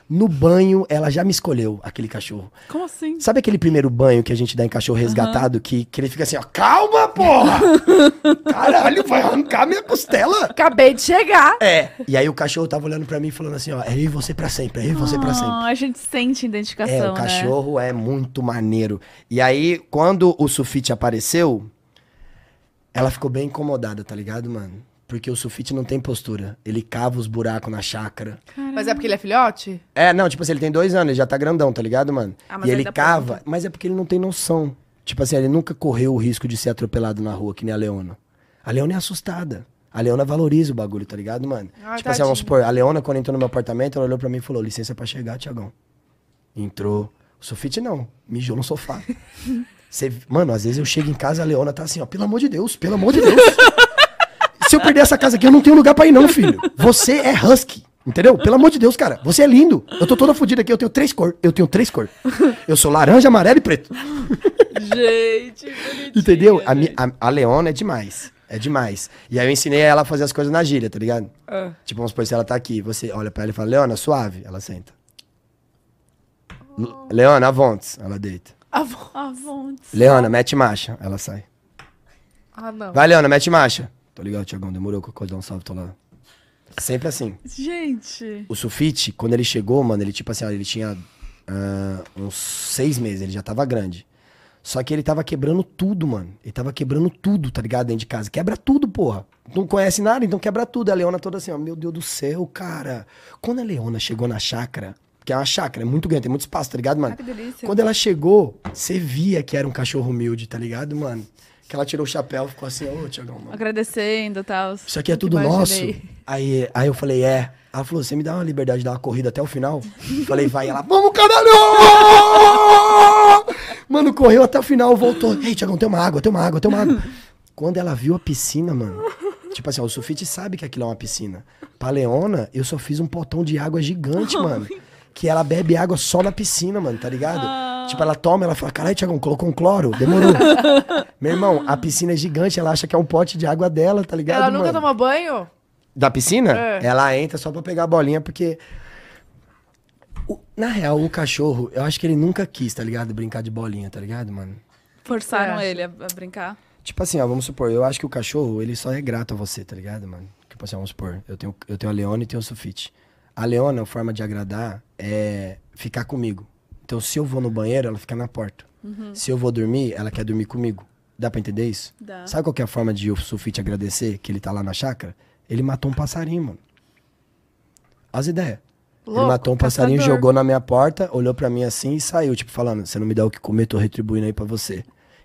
no banho, ela já me escolheu, aquele cachorro. Como assim? Sabe aquele primeiro banho que a gente dá em cachorro resgatado, que, que ele fica assim, ó, calma, porra! Caralho, vai arrancar minha costela! Acabei de chegar. É. E aí o cachorro tava olhando pra mim falando assim, ó, é eu e você pra sempre, é eu e você pra sempre. Ah, a gente sente identificação, É, o né? cachorro é muito maneiro. E aí, quando o sulfite apareceu, ela ficou bem incomodada, tá ligado, mano? Porque o sulfite não tem postura. Ele cava os buracos na chácara. Mas é porque ele é filhote? É, não, tipo assim, ele tem dois anos, ele já tá grandão, tá ligado, mano? Ah, e ele cava, pode. mas é porque ele não tem noção. Tipo assim, ele nunca correu o risco de ser atropelado na rua, que nem a Leona. A Leona é assustada. A Leona valoriza o bagulho, tá ligado, mano? Ai, tipo assim, vamos tadinho. supor, a Leona, quando entrou no meu apartamento, ela olhou pra mim e falou: licença pra chegar, Tiagão. Entrou. O Sofite não, mijou no sofá. Cê- mano, às vezes eu chego em casa, a Leona tá assim, ó, pelo amor de Deus, pelo amor de Deus. Se eu perder essa casa aqui, eu não tenho lugar pra ir, não, filho. Você é husky. Entendeu? Pelo amor de Deus, cara. Você é lindo. Eu tô toda fodida aqui. Eu tenho três cores. Eu tenho três cores. Eu sou laranja, amarelo e preto. Gente, Entendeu? A, mi- a, a Leona é demais. É demais. E aí eu ensinei ela a fazer as coisas na gíria, tá ligado? Ah. Tipo, vamos supor, se ela tá aqui, você olha pra ela e fala, Leona, suave. Ela senta. L- Leona, avontes. Ela deita. Avô. Ah, vontes. Leona, mete marcha. Ela sai. Ah, não. Vai, Leona, mete marcha. Tô ligado, Tiagão. Demorou que eu dar um salve, tô lá. Sempre assim. Gente. O Sufite, quando ele chegou, mano, ele tipo assim, ó, ele tinha ah, uns seis meses, ele já tava grande. Só que ele tava quebrando tudo, mano. Ele tava quebrando tudo, tá ligado? Dentro de casa. Quebra tudo, porra. Não conhece nada, então quebra tudo. A Leona toda assim, ó, meu Deus do céu, cara. Quando a Leona chegou na chácara, que é uma chácara, é muito grande, tem muito espaço, tá ligado, mano? Ah, que delícia. Quando ela chegou, você via que era um cachorro humilde, tá ligado, mano? Que ela tirou o chapéu, ficou assim, ô, Tiagão, mano. Agradecendo e tal. Isso aqui é tudo nosso. Aí, aí eu falei, é. Ela falou, você me dá uma liberdade de dar uma corrida até o final? falei, vai. Ela, vamos, caralho! Mano, correu até o final, voltou. Ei, Tiagão, tem uma água, tem uma água, tem uma água. Quando ela viu a piscina, mano. Tipo assim, ó, o Sufite sabe que aquilo é uma piscina. Pra Leona, eu só fiz um potão de água gigante, mano. Que ela bebe água só na piscina, mano, tá ligado? Tipo, ela toma, ela fala, caralho, Tiagão, colocou um cloro? Demorou. Meu irmão, a piscina é gigante, ela acha que é um pote de água dela, tá ligado, Ela nunca mano? tomou banho? Da piscina? É. Ela entra só pra pegar a bolinha, porque. o- na real, o cachorro, eu acho que ele nunca quis, tá ligado? Brincar de bolinha, tá ligado, mano? Forçaram ele a, brincar. Tipo assim, ó, vamos supor, eu acho que o cachorro, ele só é grato a você, tá ligado, mano? Tipo assim, vamos supor, eu tenho, eu tenho a Leona e tenho o Sufite. A Leona, a forma de agradar é ficar comigo. Então, se eu vou no banheiro, ela fica na porta. Se eu vou dormir, ela quer dormir comigo. Dá pra entender isso? Dá. Sabe qual que é a forma de o Sufite agradecer que ele tá lá na chácara? Ele matou um passarinho, mano. As ideias. ele Louco, matou um passarinho, caçador. jogou na minha porta, olhou pra mim assim e saiu, tipo, falando: Você não me dá o que comer, tô retribuindo aí pra você.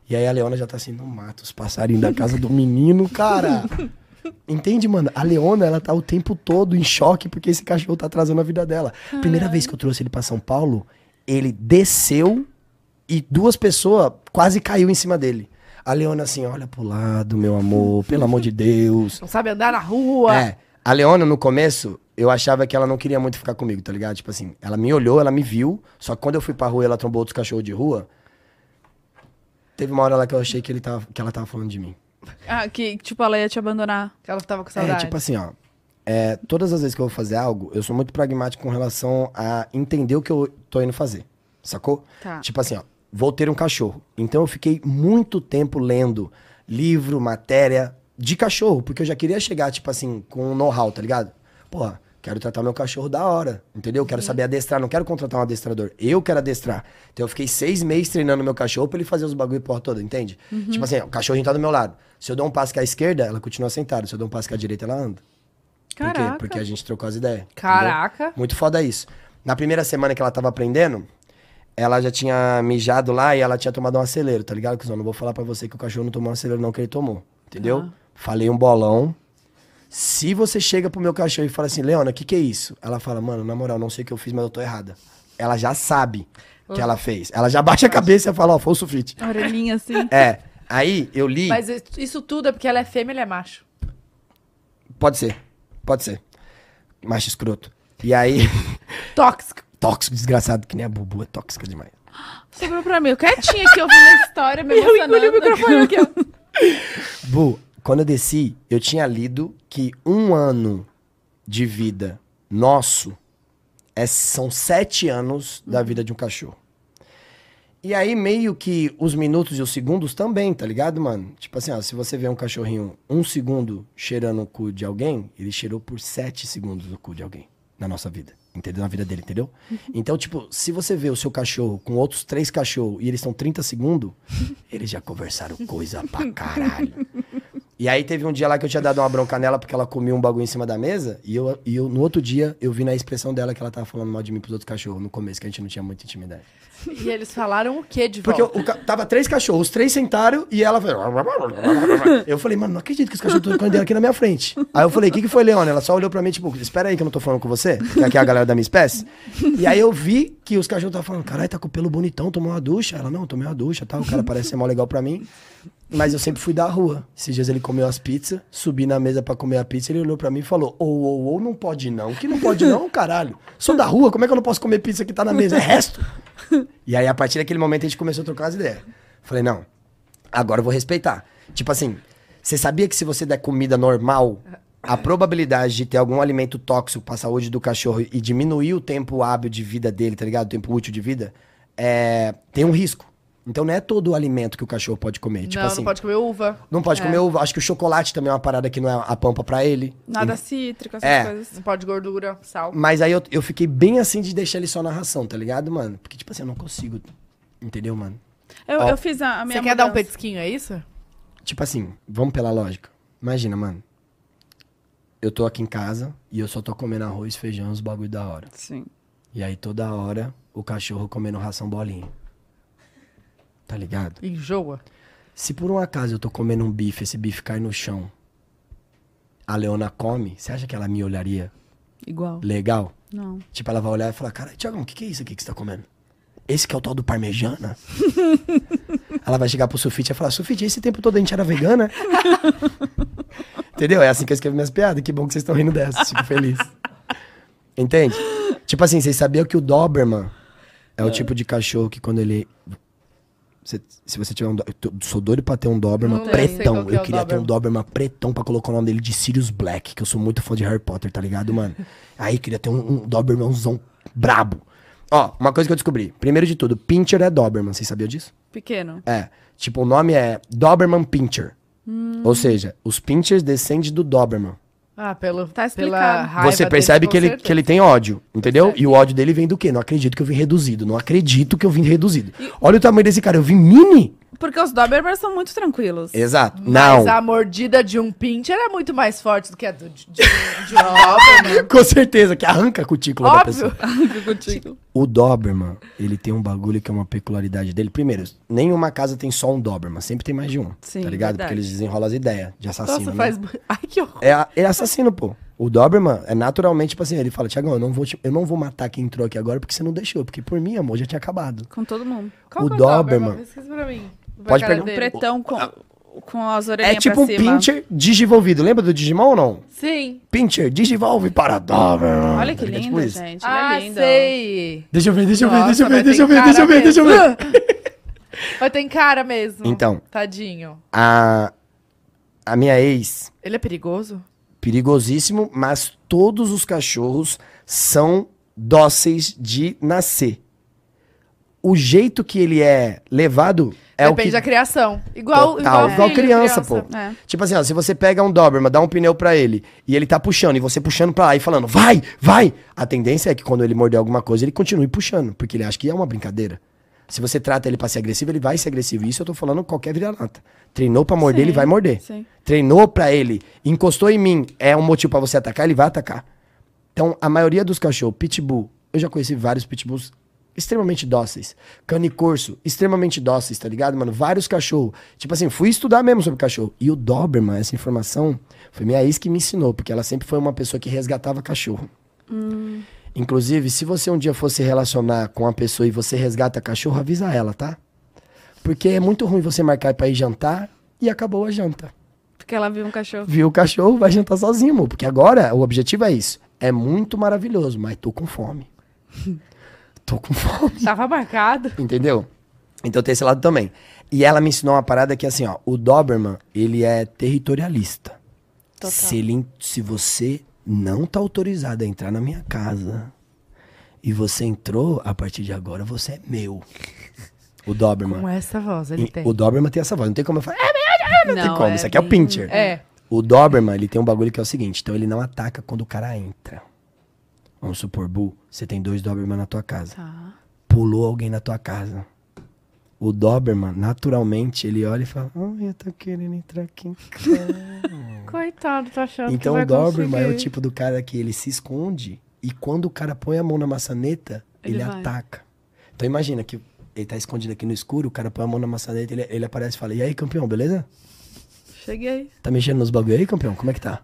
E aí a Leona já tá assim: Não mata os passarinhos da casa do menino, cara. Entende, mano? A Leona, ela tá o tempo todo em choque porque esse cachorro tá atrasando a vida dela. Primeira vez que eu trouxe ele pra São Paulo, ele desceu e duas pessoas quase caiu em cima dele. A Leona assim, olha pro lado, meu amor, pelo amor de Deus. Não sabe andar na rua? É, a Leona no começo, eu achava que ela não queria muito ficar comigo, tá ligado? Tipo assim, ela me olhou, ela me viu, só que quando eu fui pra rua e ela trombou outros cachorros de rua, teve uma hora lá que eu achei que, ele tava, que ela tava falando de mim. Ah, que tipo, ela ia te abandonar. Que ela tava com É, saudade. tipo assim, ó. é, todas as vezes que eu vou fazer algo, eu sou muito pragmático com relação a entender o que eu tô indo fazer. Sacou? Tá. Tipo assim, ó. Vou ter um cachorro. Então eu fiquei muito tempo lendo livro, matéria, de cachorro, porque eu já queria chegar, tipo assim, com um know-how, tá ligado? Porra, quero tratar meu cachorro da hora, entendeu? Quero saber adestrar, não quero contratar um adestrador. Eu quero adestrar. Então eu fiquei seis meses treinando meu cachorro pra ele fazer os bagulho porra toda, entende? Tipo assim, o cachorrinho tá do meu lado. Se eu dou um passo com a esquerda, ela continua sentada. Se eu dou um passo com a direita, ela anda. Por quê? Caraca. Porque a gente trocou as ideias. entendeu? Caraca. Muito foda isso. Na primeira semana que ela tava aprendendo, ela já tinha mijado lá e ela tinha tomado um acelero, tá ligado? Cuzão? Não vou falar pra você que o cachorro não tomou um acelero, não, que ele tomou. Entendeu? Falei um bolão. Se você chega pro meu cachorro e fala assim, Leona, o que, que é isso? Ela fala, mano, na moral, não sei o que eu fiz, mas eu tô errada. Ela já sabe que ela fez. Ela já bate a cabeça e fala, ó, foi o sulfite. A orelhinha assim. É. Aí eu li. Mas isso- tudo é porque ela é fêmea e ele é macho. Pode ser. Pode ser. Macho escroto. E aí. Tóxico. tóxico, desgraçado, que nem a Bubu, é tóxica demais. Sobrou pra mim. Eu quietinha aqui ouvindo a história, me emocionando. engoli o microfone aqui. Bu, quando eu desci, eu tinha lido que um ano de vida nosso é, são sete anos da vida de um cachorro. E aí, meio que os minutos e os segundos também, tá ligado, mano? Tipo assim, ó, se você vê um cachorrinho um segundo cheirando o cu de alguém, ele cheirou por sete segundos o cu de alguém na nossa vida. Entendeu? Na vida dele, entendeu? Então, tipo, se você vê o seu cachorro com outros três cachorros e eles estão 30 segundos, eles já conversaram coisa pra caralho. E aí teve um dia lá que eu tinha dado uma bronca nela porque ela comia um bagulho em cima da mesa. E eu, e eu no outro dia, eu vi na expressão dela que ela tava falando mal de mim pros outros cachorros no começo, que a gente não tinha muita intimidade. E eles falaram o quê de Porque volta? ca- tava três cachorros, os três sentaram e ela. Eu falei, mano, não acredito que os cachorros estão correndo aqui na minha frente. Aí eu falei, o que, que foi, Leona? Ela só olhou pra mim, tipo, espera aí que eu não tô falando com você, que aqui é a galera da minha espécie. E aí eu vi que os cachorros estavam falando, caralho, tá com o pelo bonitão, tomou uma ducha. Ela, não, tomei uma ducha, tal. O cara parece ser mó legal pra mim. Mas eu sempre fui da rua. Esses dias ele comeu as pizzas, subi na mesa pra comer a pizza, ele olhou pra mim e falou: Ô, ô, ô, não pode não. Que não pode não, caralho? Sou da rua, como é que eu não posso comer pizza que tá na mesa? É resto. E aí, a partir daquele momento, a gente começou a trocar as ideias. Falei, não, agora eu vou respeitar. Tipo assim, você sabia que se você der comida normal, a probabilidade de ter algum alimento tóxico pra saúde do cachorro e diminuir o tempo hábil de vida dele, tá ligado? O tempo útil de vida, é, tem um risco. Então não é todo o alimento que o cachorro pode comer. Tipo não, assim, não pode comer uva. não pode É. comer uva. Acho que o chocolate também é uma parada que não é a pampa pra ele. Nada cítrico, essas É. coisas. Não pode gordura, sal. Mas aí eu, eu fiquei bem assim de deixar ele só na ração, tá ligado, mano? Porque, tipo assim, eu não consigo. Entendeu, mano? Eu, Ó. eu fiz a, a minha Você quer dar um petisquinho, é isso? Tipo assim, vamos pela lógica. Imagina, mano. Eu tô aqui em casa e eu só tô comendo arroz, feijão, os bagulho da hora. Sim. E aí toda hora o cachorro comendo ração bolinha. Tá ligado? Enjoa. Se por um acaso eu tô comendo um bife, esse bife cai no chão, a Leona come, você acha que ela me olharia Igual. legal? Não. Tipo, ela vai olhar e falar, cara, Tiagão, o que, que é isso aqui que você tá comendo? Esse que é o tal do parmejana? ela vai chegar pro Sufite e falar, Sufite, esse tempo todo a gente era vegana? Entendeu? É assim que eu escrevo minhas piadas. Que bom que vocês estão rindo dessas. Fico feliz. Entende? Tipo assim, vocês sabiam que o Doberman é o tipo de cachorro que quando ele... Você- se você tiver um... do- Eu sou doido pra ter um Doberman Não pretão. é Eu o queria ter um Doberman pretão pra colocar o nome dele de Sirius Black, que eu sou muito fã de Harry Potter, tá ligado, mano? Aí queria ter um, um Dobermanzão brabo. Ó, uma coisa que eu descobri. Primeiro de tudo, Pinscher é Doberman. Vocês sabiam disso? Pequeno. É. Tipo, o nome é Doberman Pinscher. Hum. Ou seja, os Pinschers descendem do Doberman. Ah, pelo, Tá pela raiva Você dele, percebe com que ele, certeza. que ele tem ódio, entendeu? Certo. E o ódio dele vem do quê? Não acredito que eu vim reduzido. Não acredito que eu vim reduzido. Olha o tamanho desse cara. Eu vim mini? Porque os Dobermans são muito tranquilos. Exato. Mas Não. a mordida de um pincher é muito mais forte do que a do, de, de, de um Doberman. Com certeza, que arranca a cutícula da Óbvio. pessoa. Contigo. O Doberman, ele tem um bagulho que é uma peculiaridade dele. Primeiro, nenhuma casa tem só um Doberman. Sempre tem mais de um. Sim, tá ligado? verdade. Porque eles desenrolam as ideias de assassino. Nossa, né? faz... Ai, que horror. É, é assassino, pô. O Doberman é naturalmente, tipo assim, ele fala, Tiagão, eu, não vou te- eu não vou matar quem entrou aqui agora porque você não deixou. Porque por mim, amor, já tinha acabado. Com todo mundo. Qual O é Doberman. Esqueci pra mim. Vai Pode pegar. Um pretão com, com as É orelhinhas tipo pra um cima. pincher digivolvido. Lembra do Digimon ou não? Sim. Pincher, digivolve para Doberman. Olha que É tipo lindo, gente. Ele Ah, é lindo. sei. Deixa eu ver, deixa eu ver, Nossa, deixa eu ver, deixa eu ver, deixa eu ver, deixa eu ver. Mas tem cara mesmo. Então. Tadinho. A, a minha ex, Ele é perigoso? perigosíssimo, mas todos os cachorros são dóceis de nascer. O jeito que ele é levado é Depende o da que... criação. Igual, Total, igual, igual criança, pô. É. Tipo assim, ó, se você pega um Doberman, dá um pneu pra ele, e ele tá puxando, e você puxando pra lá e falando, vai, vai, a tendência é que quando ele morder alguma coisa, ele continue puxando, porque ele acha que é uma brincadeira. Se você trata ele pra ser agressivo, ele vai ser agressivo. Isso eu tô falando qualquer vira-lata. Treinou pra morder, Sim, ele vai morder. sim. Treinou pra ele, encostou em mim, é um motivo pra você atacar, ele vai atacar. Então, a maioria dos cachorros, pitbull, eu já conheci vários pitbulls extremamente dóceis. Cane corso, extremamente dóceis, tá ligado, mano? Vários cachorros. Tipo assim, fui estudar mesmo sobre cachorro. E o Doberman, essa informação, foi minha ex que me ensinou, porque ela sempre foi uma pessoa que resgatava cachorro. Inclusive, se você um dia for se relacionar com uma pessoa e você resgata cachorro, avisa ela, tá? Porque é muito ruim você marcar pra ir jantar e acabou a janta. Porque ela viu um cachorro. Viu o cachorro, vai jantar sozinho, amor. Porque agora o objetivo é isso. É muito maravilhoso, mas tô com fome. tô com fome. Tava marcado. Entendeu? Então tem esse lado também. E ela me ensinou uma parada que assim, ó, o Doberman, ele é territorialista. Total. Se, ele, se você não tá autorizado a entrar na minha casa e você entrou, a partir de agora você é meu. O Doberman. Com essa voz ele E tem. O Doberman tem essa voz. Não tem como eu falar, é meu, não, tem como. Isso aqui é o bem- pincher. É. O Doberman, ele tem um bagulho que é o seguinte, então ele não ataca quando o cara entra. Vamos supor, Bu, você tem dois Doberman na tua casa. Tá. Pulou alguém na tua casa. O Doberman, naturalmente, ele olha e fala, oh, eu tô querendo entrar aqui em casa. Coitado, tá achando então que vai o Doberman é o conseguir. tipo do cara que ele se esconde e quando o cara põe a mão na maçaneta, Ele ele, ataca. Então imagina que ele tá escondido aqui no escuro, o cara põe a mão na maçaneta, ele, ele aparece e fala, e aí, campeão, beleza? Cheguei. Tá mexendo nos bagulho aí, campeão? Como é que tá?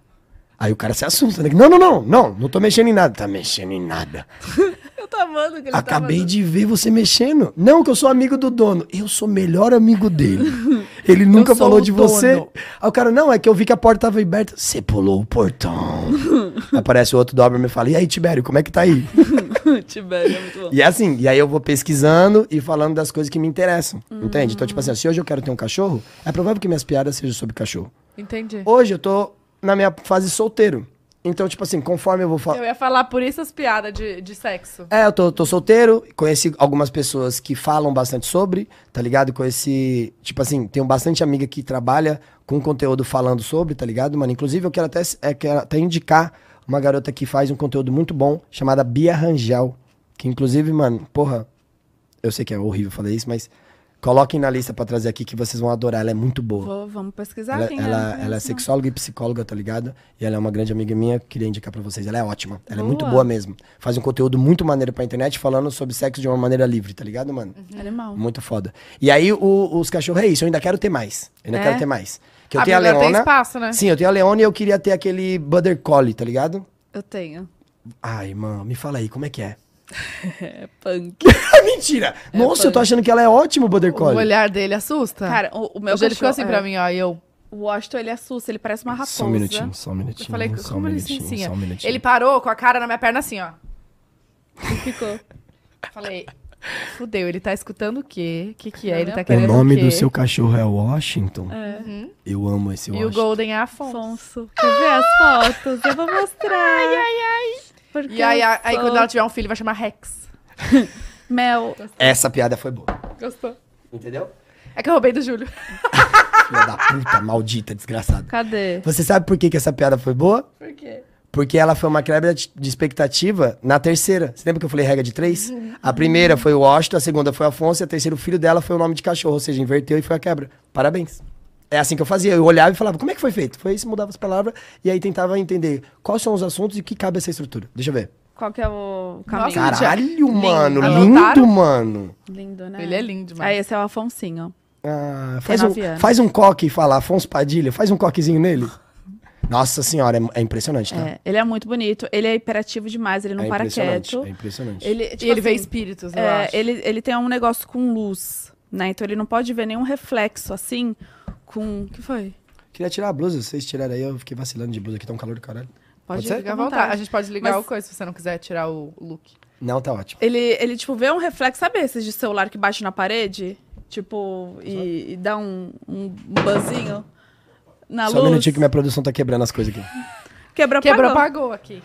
Aí o cara se assusta, né? Não, não, não, não, não tô mexendo em nada. Tá mexendo em nada. Eu tô amando que ele Acabei de ver você mexendo. Não, que eu sou amigo do dono. Eu sou melhor amigo dele. Ele nunca falou de você. dono. Aí o cara, não, é que eu vi que a porta tava aberta. Você pulou o portão. Aparece o outro Doberman e fala, e aí, Tibério, como é que tá aí? Tibério, é muito bom. E é assim, e aí eu vou pesquisando e falando das coisas que me interessam. Entende? Então, tipo assim, se hoje eu quero ter um cachorro, é provável que minhas piadas sejam sobre cachorro. Entendi. Hoje eu tô na minha fase solteiro. Então, tipo assim, conforme eu vou falar. Eu ia falar por isso as piadas de, de sexo. É, eu tô, tô solteiro, conheci algumas pessoas que falam bastante sobre, tá ligado? Conheci, tipo assim, tenho bastante amiga que trabalha com conteúdo falando sobre, tá ligado, mano? Inclusive, eu quero até, é, quero até indicar uma garota que faz um conteúdo muito bom, chamada Bia Rangel. Que, inclusive, mano, porra, eu sei que é horrível falar isso, mas coloquem na lista pra trazer aqui que vocês vão adorar. Ela é muito boa. Vou, vamos pesquisar Ela, quem ela, é. ela é Não. sexóloga e psicóloga, tá ligado? E ela é uma grande amiga minha, queria indicar pra vocês. Ela é ótima. Ela é muito Boa. boa mesmo. Faz um conteúdo muito maneiro pra internet falando sobre sexo de uma maneira livre, tá ligado, mano? Animal. Muito foda. E aí, o- os cachorros é isso. Eu ainda quero ter mais. Eu ainda É? quero ter mais. Que eu Ah, tenho a agora tem Leona. espaço, né? Sim, eu tenho a Leona e eu queria ter aquele Butter Collie, tá ligado? Eu tenho. Ai, mano, me fala aí, como é que é? É punk. Mentira! Nossa, eu tô punk. achando que ela é ótima, o Butter O olhar dele assusta. Cara, o, o meu Hoje ele ficou assim cachorro- pra mim, ó, e eu... O Washington, ele assusta, ele parece uma raposa. Só um minutinho, só um Eu minutinho. falei, só um como ele se ensina? só um minutinho. Ele parou com a cara na minha perna assim, ó. E ficou. Falei, fudeu, ele tá escutando o quê? O que que é? Ele é tá o O querendo nome o quê? do seu cachorro é Washington? É. Eu amo esse E o Washington. Golden é Afonso. Afonso. Quer ver as fotos? Eu vou mostrar. Ai, ai, ai. E aí, aí, aí quando ela tiver um filho, vai chamar Rex. Mel. Essa piada foi boa. Gostou? Entendeu? É que eu roubei do Júlio. Filha da puta, maldita, desgraçada. Cadê? Você sabe por que, que essa piada foi boa? Por quê? Porque ela foi uma quebra de expectativa na terceira. Você lembra que eu falei regra de três? A primeira foi o Washington, a segunda foi o Afonso e a terceira, o filho dela, foi o nome de cachorro. Ou seja, inverteu e foi a quebra. Parabéns. É assim que eu fazia. Eu olhava e falava, como é que foi feito? Foi isso, mudava as palavras e aí tentava entender quais são os assuntos e que cabe essa estrutura. Deixa eu ver. Qual que é o caminho? Nossa, Caralho, Lindo. mano. Anotaram? Lindo, mano. Lindo, né? Ele é lindo demais. Aí, esse é o Afonsinho. Ah, faz, um, anos. faz um coque e fala, Afonso Padilha, faz um coquezinho nele. Nossa senhora, é, é impressionante, tá? É, ele é muito bonito. Ele é hiperativo demais, ele não é para quieto. É impressionante. Ele, tipo e ele vê assim, espíritos, eu é, acho. ele, ele tem um negócio com luz, né? Então ele não pode ver nenhum reflexo assim com. O que foi? Queria tirar a blusa, vocês tiraram aí, eu fiquei vacilando de blusa aqui, tá um calor do caralho. Pode, Pode Fica à vontade. vontade. A gente pode ligar Mas- o coisa se você não quiser tirar o look. Não, tá ótimo. Ele, ele, tipo, vê um reflexo, sabe esses de celular que bate na parede? Tipo, e, e dá um, um buzzinho na Só um luz. minutinho que minha produção tá quebrando as coisas aqui. Quebrou, Quebrou, apagou. pagou aqui.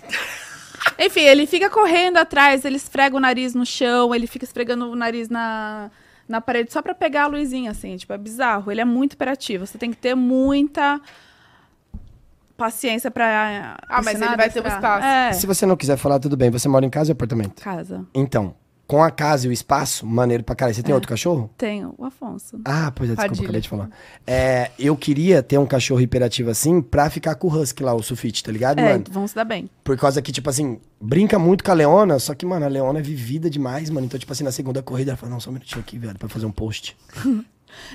Enfim, ele fica correndo atrás, ele esfrega o nariz no chão, ele fica esfregando o nariz na, na parede só pra pegar a luzinha, assim. Tipo, é bizarro. Ele é muito hiperativo. Você tem que ter muita paciência pra. Ah, mas ele vai ter um espaço. É. Se você não quiser falar, tudo bem. Você mora em casa ou apartamento? Casa. Então, com a casa e o espaço, maneiro pra caralho. Você tem É. outro cachorro? Tenho o Afonso. Ah, pois é, desculpa, Padilha. acabei de falar. É, eu queria ter um cachorro hiperativo assim pra ficar com o Husky lá, o Sufite, tá ligado, É, mano? vão se dar bem. Por causa que, tipo assim, brinca muito com a Leona, só que, mano, a Leona é vivida demais, mano. Então, tipo assim, na segunda corrida, ela fala, não, só um minutinho aqui, velho, pra fazer um post.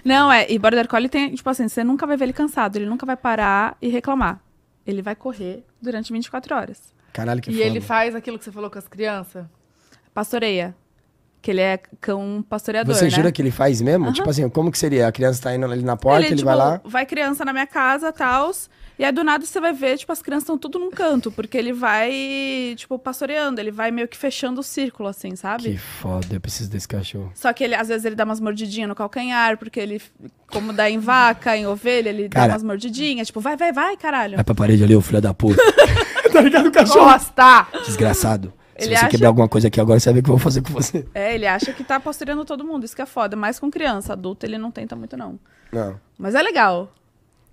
Não, é. E Border Collie tem, tipo assim, você nunca vai ver ele cansado. Ele nunca vai parar e reclamar. Ele vai correr durante 24 horas. Caralho, que E foda. ele faz aquilo que você falou com as crianças? Pastoreia. Que ele é cão pastoreador, Você né? jura que ele faz mesmo? Aham. Tipo assim, como que seria? A criança tá indo ali na porta, ele, tipo, vai lá... Vai criança na minha casa, tals. E aí, do nada, você vai ver, tipo, as crianças estão tudo num canto. Porque ele vai, tipo, pastoreando. Ele vai meio que fechando o círculo, assim, sabe? Que foda, eu preciso desse cachorro. Só que ele, às vezes, ele dá umas mordidinhas no calcanhar. Porque ele, como dá em vaca, em ovelha, ele Cara. dá umas mordidinhas. Tipo, vai, vai, vai, caralho. Vai pra parede ali, ô filho da puta. tá ligado, cachorro? Gosta! Desgraçado. Se Ele você acha- quebrar alguma coisa aqui agora, você vai ver o que eu vou fazer com você. É, ele acha que tá pastoreando todo mundo. Isso que é foda. Mais com criança. Adulto, ele não tenta muito, não. Não. Mas é legal.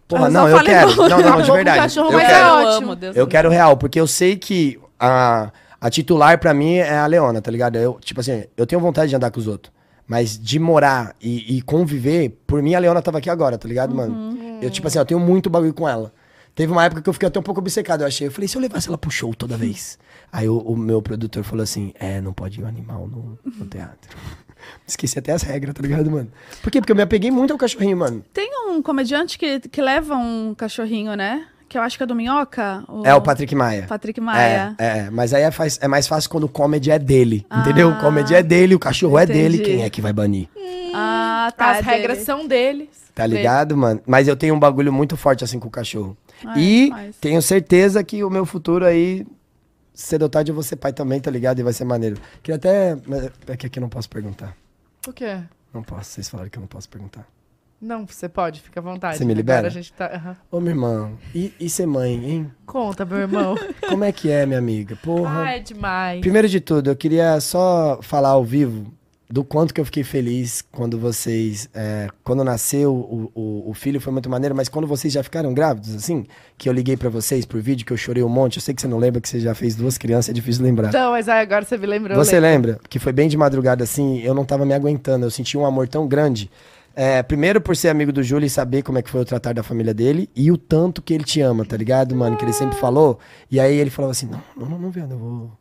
Porra, Eu não, eu quero. Não, não, não, de verdade. cachorro, Eu mas quero. é eu ótimo. amo, Deus Eu quero real, porque eu sei que a, a titular pra mim é a Leona, tá ligado? Eu, tipo assim, eu tenho vontade de andar com os outros. Mas de morar e, e conviver, por mim a Leona tava aqui agora, tá ligado, mano? Eu, tipo assim, eu tenho muito bagulho com ela. Teve uma época que eu fiquei até um pouco obcecado. Eu achei, eu falei, se eu levasse ela pro show toda vez. Aí o, o meu produtor falou assim: é, não pode ir o animal no, no teatro. Esqueci até as regras, tá ligado, mano? Por quê? Porque eu me apeguei muito ao cachorrinho, mano. Tem um comediante que, que leva um cachorrinho, né? Que eu acho que é do Minhoca. É o Patrick Maia. Patrick Maia. É, é, mas aí é, faz- é mais fácil quando o comedy é dele, Ah, entendeu? O comedy é dele, o cachorro é dele, entendi. quem é que vai banir? Ah, tá. As é regras dele. são deles. Tá ligado, mano? Mas eu tenho um bagulho muito forte assim com o cachorro. Ah, e mas- tenho certeza que o meu futuro aí, cedo ou tarde, eu vou ser pai também, tá ligado? E vai ser maneiro. Queria até. É que aqui eu não posso perguntar. O quê? Não posso, vocês falaram que eu não posso perguntar. Não, você pode, fica à vontade. Você me Agora libera? a gente tá... aham. Ô, minha irmã, e, e ser mãe, hein? Conta, meu irmão. Como é que é, minha amiga? Porra. Ai, é demais. Primeiro de tudo, eu queria só falar ao vivo do quanto que eu fiquei feliz quando vocês. é, quando nasceu o, o, o filho foi muito maneiro, mas quando vocês já ficaram grávidos, assim, que eu liguei pra vocês por vídeo, que eu chorei um monte. Eu sei que você não lembra que você já fez duas crianças, é difícil lembrar. Não, mas agora você me lembrou. Você lembra? Que foi bem de madrugada assim, eu não tava me aguentando, eu senti um amor tão grande. É, primeiro por ser amigo do Júlio e saber como é que foi o tratar da família dele e o tanto que ele te ama, tá ligado, mano? Que ele sempre falou. E aí ele falava assim: não, não, não, não, viado, eu vou,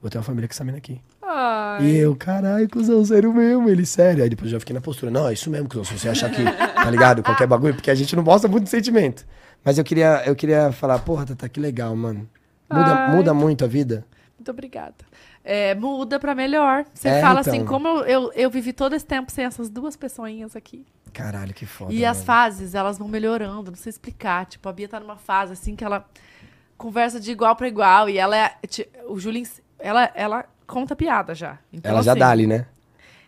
vou ter uma família com essa mina aqui. Ai. E eu, caralho, cuzão, sério mesmo, ele sério. Aí depois eu já fiquei na postura, não, é isso mesmo, cuzão, se você achar que, tá ligado, qualquer bagulho, porque a gente não mostra muito sentimento. Mas eu queria, eu queria falar, porra, Tata, que legal, mano. Muda, Ai. muda muito a vida. Muito obrigada. É, muda pra melhor. Você É, fala então. assim, como eu, eu, eu vivi todo esse tempo sem essas duas pessoinhas aqui. Caralho, que foda. e as mano. fases, elas vão melhorando, não sei explicar. Tipo, a Bia tá numa fase assim que ela conversa de igual pra igual. E ela é. O Júlio, ens- ela, ela conta piada já. Então, Ela já assim, dá ali, né?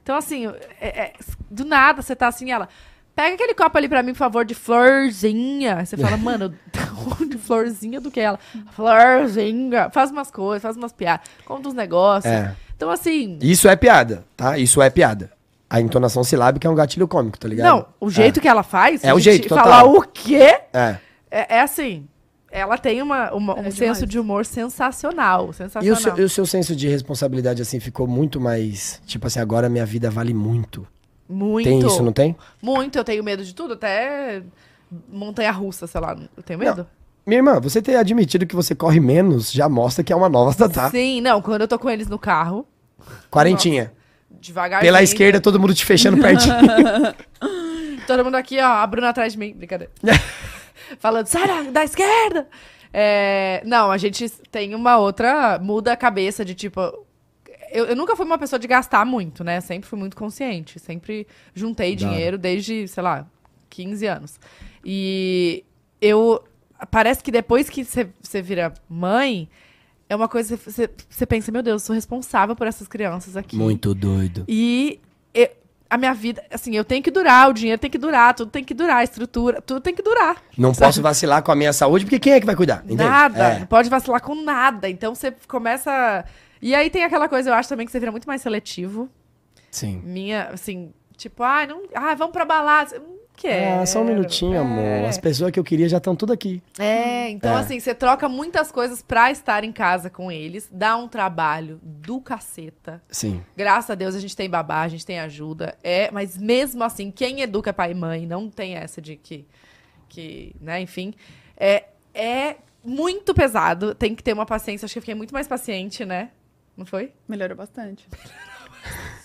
Então, assim, é- é, do nada você tá assim, ela. Pega aquele copo ali pra mim, por favor, de florzinha. Você fala, mano, de florzinha do que ela? Florzinha. Faz umas coisas, faz umas piadas, conta uns negócios. É. Então, assim. Isso é piada, tá? Isso é piada. A entonação silábica é um gatilho cômico, tá ligado? Não, o jeito que ela faz. É o jeito, total. Falar o quê? É. É, é assim. Ela tem uma, uma- um É senso de humor sensacional. E Sensacional. o, seu, e o seu senso de responsabilidade, assim, ficou muito mais. Tipo assim, agora minha vida vale muito. Muito. Tem isso, não tem? Muito. Eu tenho medo de tudo, até montanha russa, sei lá. Eu tenho medo? Minha irmã, você ter admitido que você corre menos já mostra que é uma nova Tatá. Sim, não. Quando eu tô com eles no carro, Quarentinha. devagarzinho. Pela esquerda, todo mundo te fechando pertinho. Todo mundo aqui, ó, a Bruna atrás de mim. Brincadeira. Falando, sai da, da esquerda! É, não, a gente tem uma outra. Muda a cabeça de tipo. Eu, eu nunca fui uma pessoa de gastar muito, né? Sempre fui muito consciente. Sempre juntei dinheiro desde, sei lá, 15 anos. E eu. Parece que depois que você vira mãe, é uma coisa que você pensa, meu Deus, eu sou responsável por essas crianças aqui. muito doido. E a minha vida, assim, eu tenho que durar, o dinheiro tem que durar, tudo tem que durar, a estrutura, tudo tem que durar. Não Sabe? posso vacilar com a minha saúde, porque quem é que vai cuidar? Entende? Nada, não É. pode vacilar com nada. Então você começa. E aí tem aquela coisa, eu acho também que você vira muito mais seletivo. Sim. Minha, assim, tipo, ai, não. Ai, vamos pra balada. Quero. Ah, só um minutinho, É. amor. As pessoas que eu queria já estão tudo aqui. É, então É. assim, você troca muitas coisas pra estar em casa com eles, dá um trabalho do caceta. Sim. Graças a Deus a gente tem babá, a gente tem ajuda. É, mas mesmo assim, quem educa é pai e mãe, não tem essa de que, que né, enfim. É, é muito pesado, tem que ter uma paciência. Acho que eu fiquei muito mais paciente, né? Não foi? Melhorou bastante.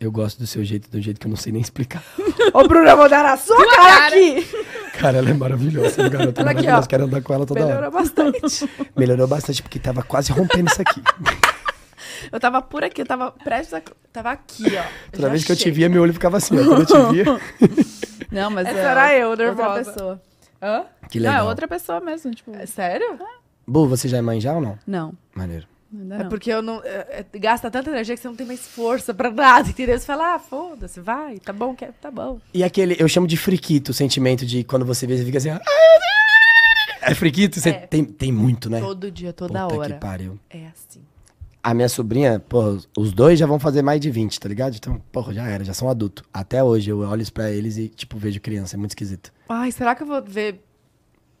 Eu gosto do seu jeito, do jeito que eu não sei nem explicar. Ô, Bruna, eu vou dar a sua cara aqui! Cara, ela é maravilhosa, essa garota é Olha aqui, maravilhosa. ó. Quero andar com ela toda Melhorou hora. bastante. Melhorou bastante, porque tava quase rompendo isso aqui. Eu tava por aqui, eu tava prestes a. Tava aqui, ó. Toda vez que eu te achei. via, meu olho ficava assim, ó. Quando eu te via. Não, mas Essa é era eu, outra nervosa. pessoa. Hã? Que Não, legal. é outra pessoa mesmo, tipo. É sério? Bu, você já é mãe já ou não? Não, Maneiro. Ainda É não. porque eu não. é- é- gasta tanta energia que você não tem mais força pra nada, entendeu? Você fala, ah, foda-se, vai, tá bom, quer, tá bom. E aquele, eu chamo de friquito, o sentimento de quando você vê, você fica assim. "Ah, É friquito? Você É. Tem, tem muito, né? Todo dia, toda Puta hora. que pariu. É assim. A minha sobrinha, pô, os dois já vão fazer mais de 20, tá ligado? Então, porra, já era, já são adultos. Até hoje eu olho pra eles e, tipo, vejo criança, é muito esquisito. Ai, será que eu vou ver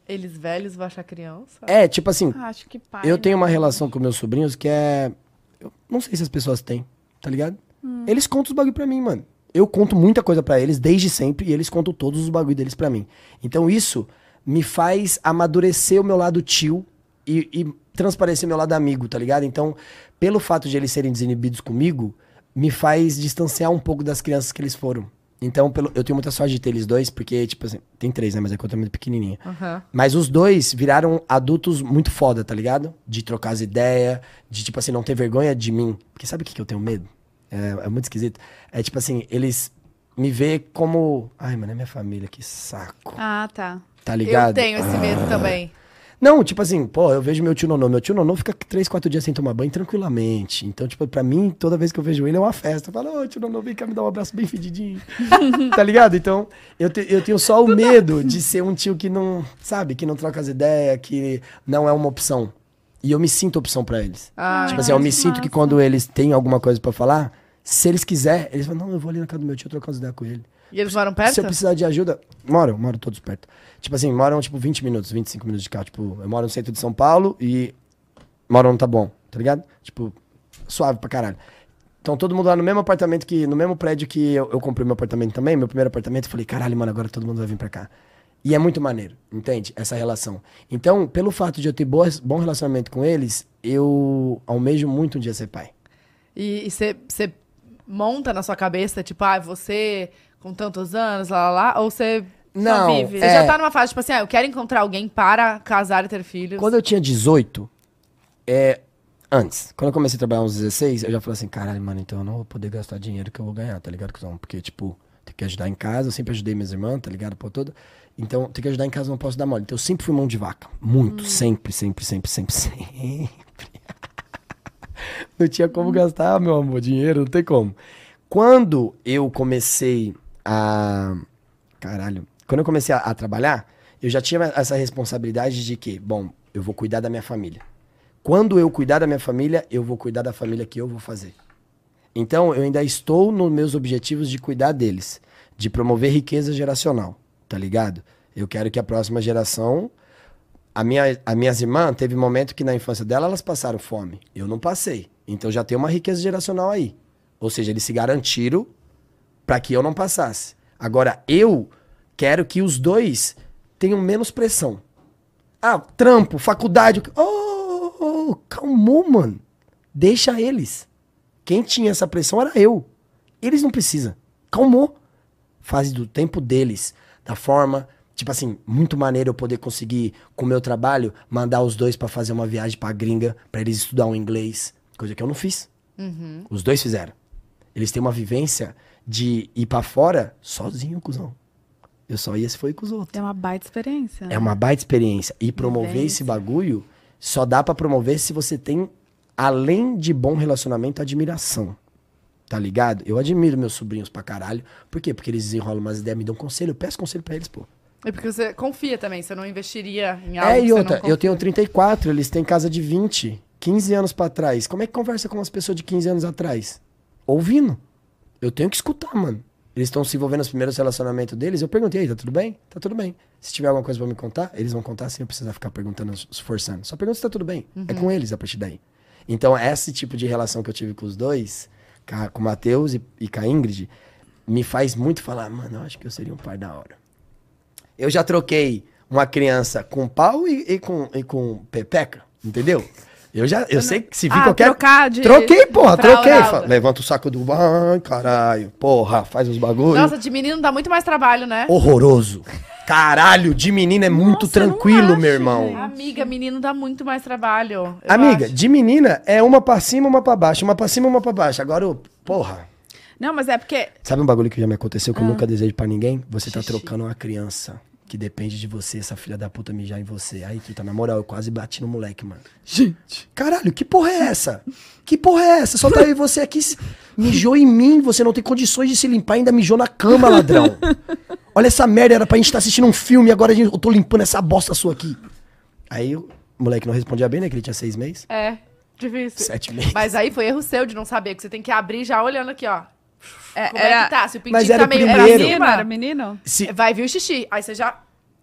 eles velhos vou achar criança? É, tipo assim, Ah, acho que pai. eu tenho não. uma relação com meus sobrinhos que é. Eu não sei se as pessoas têm, tá ligado? Eles contam os bagulho pra mim, mano. Eu conto muita coisa pra eles desde sempre e eles contam todos os bagulho deles pra mim. Então isso me faz amadurecer o meu lado tio e, e transparecer meu lado amigo, tá ligado? Então, pelo fato de eles serem desinibidos comigo, me faz distanciar um pouco das crianças que eles foram. Então, pelo, eu tenho muita sorte de ter eles dois, porque, tipo assim, tem três, né? Mas é que eu tô muito pequenininha. Aham. Mas os dois viraram adultos muito foda, tá ligado? De trocar as ideias, de, tipo assim, não ter vergonha de mim. Porque sabe o que, que eu tenho medo? É, é muito esquisito. É tipo assim, eles me vê como. Ai, mano, é minha família, que saco. Ah, tá. Tá ligado? Eu tenho esse medo também. Não, tipo assim, pô, eu vejo meu tio Nonô. Meu tio Nonô fica três, quatro dias sem tomar banho tranquilamente. Então, tipo, pra mim, toda vez que eu vejo ele é uma festa. Eu falo, ô, tio Nonô, vem cá me dar um abraço bem fedidinho. tá ligado? Então, eu, te- eu tenho só o medo de ser um tio que não, sabe, que não troca as ideias, que não é uma opção. E eu me sinto opção pra eles. Ah, tipo assim, eu me que sinto que massa. quando eles têm alguma coisa pra falar, se eles quiserem, eles falam, não, eu vou ali na casa do meu tio trocar as ideias com ele. E eles moram perto? Se eu precisar de ajuda, moram, moram todos perto. Tipo assim, moram tipo 20 minutos, 25 minutos de carro. Tipo, eu moro no centro de São Paulo e moram no Taboão, tá ligado? Tipo, suave pra caralho. Então todo mundo lá no mesmo apartamento que, no mesmo prédio que eu, eu comprei meu apartamento também, meu primeiro apartamento, eu falei, caralho, mano, agora todo mundo vai vir pra cá. E é muito maneiro, entende? Essa relação. Então, pelo fato de eu ter boas, bom relacionamento com eles, eu almejo muito um dia ser pai. E você monta na sua cabeça, tipo, ah, você com tantos anos, lá, lá, lá, ou você Não, vive? Você é- já tá numa fase, tipo assim, ah, eu quero encontrar alguém para casar e ter filhos. Quando eu tinha 18, é. Antes, quando eu comecei a trabalhar uns 16, eu já falei assim, caralho, mano, então eu não vou poder gastar dinheiro que eu vou ganhar, tá ligado? cuzão? Porque, tipo, tem que ajudar em casa, eu sempre ajudei minhas irmãs, tá ligado? Por toda. Então, tem que ajudar em casa, não posso dar mole. Então, eu sempre fui mão de vaca. Muito, sempre, sempre, sempre, sempre, sempre. não tinha como gastar, meu amor, dinheiro, não tem como. Quando eu comecei a. Caralho. Quando eu comecei a, a trabalhar, eu já tinha essa responsabilidade de que, bom, eu vou cuidar da minha família. Quando eu cuidar da minha família, eu vou cuidar da família que eu vou fazer. Então, eu ainda estou nos meus objetivos de cuidar deles, de promover riqueza geracional, tá ligado? Eu quero que a próxima geração. A minha, as minhas irmãs, teve momento que na infância dela elas passaram fome. Eu não passei. Então já tem uma riqueza geracional aí. Ou seja, eles se garantiram para que eu não passasse. Agora, eu quero que os dois tenham menos pressão. Ah, trampo, faculdade. Oh, oh, oh, calmou, mano. Deixa eles. Quem tinha essa pressão era eu. Eles não precisam. Calmou. Fase do tempo deles. Da forma, tipo assim, muito maneiro eu poder conseguir, com o meu trabalho, mandar os dois pra fazer uma viagem pra gringa, pra eles estudar um inglês. Coisa que eu não fiz. Os dois fizeram. Eles têm uma vivência de ir pra fora sozinho, cuzão. Eu só ia se foi com os outros. É uma baita experiência. né? É uma baita experiência. E promover Vivência. esse bagulho só dá pra promover se você tem, além de bom relacionamento, admiração. tá ligado? Eu admiro meus sobrinhos pra caralho. Por quê? Porque eles desenrolam umas ideias, me dão conselho, eu peço conselho pra eles, pô. É porque você confia também, você não investiria em algo É, que e você outra, não eu tenho confia. 34, eles têm casa de 20, 15 anos pra trás. Como é que conversa com umas pessoas de 15 anos atrás? Ouvindo. Eu tenho que escutar, mano. Eles estão se envolvendo nos primeiros relacionamentos deles. Eu perguntei, aí, tá tudo bem? Tá tudo bem. Se tiver alguma coisa pra me contar, eles vão contar sem eu precisar ficar perguntando, se forçando. Só pergunta se tá tudo bem. É com eles a partir daí. Então, esse tipo de relação que eu tive com os dois, com o Matheus e, e com a Ingrid, me faz muito falar, mano, eu acho que eu seria um pai da hora. Eu já troquei uma criança com pau e, e com, e com pepeca, entendeu? Eu já, eu sei que se vir Ah, qualquer... trocar de- Troquei, porra, Fralda. troquei. Levanta o saco do... Ai, caralho, porra, faz os bagulho. Nossa, de menino dá muito mais trabalho, né? Horroroso. Caralho, de menina é muito Nossa, não tranquilo, acho, meu irmão. Amiga, menino dá muito mais trabalho. Amiga, acho. de menina é uma pra cima, uma pra baixo, uma pra cima, uma pra baixo. Agora, eu- porra... Não, mas é porque. Sabe um bagulho que já me aconteceu que eu nunca desejo pra ninguém? Você tá Ah. Xixi. trocando uma criança que depende de você, essa filha da puta mijar em você. Aí, tu tá na moral, eu quase bati no moleque, mano. Gente. Caralho, que porra é essa? Que porra é essa? Só tá e você aqui, mijou em mim, você não tem condições de se limpar, ainda mijou na cama, ladrão. Olha essa merda, era pra gente estar assistindo um filme e agora a gente- eu tô limpando essa bosta sua aqui. Aí o moleque não respondia bem, né? Que ele tinha seis meses. É, difícil. Sete meses. Mas aí foi erro seu de não saber, que você tem que abrir já olhando aqui, ó. É, Como é que tá? Se o pintinho Mas era tá o meio pra primeiro. Cima, era menino? Se- vai vir o xixi. Aí você já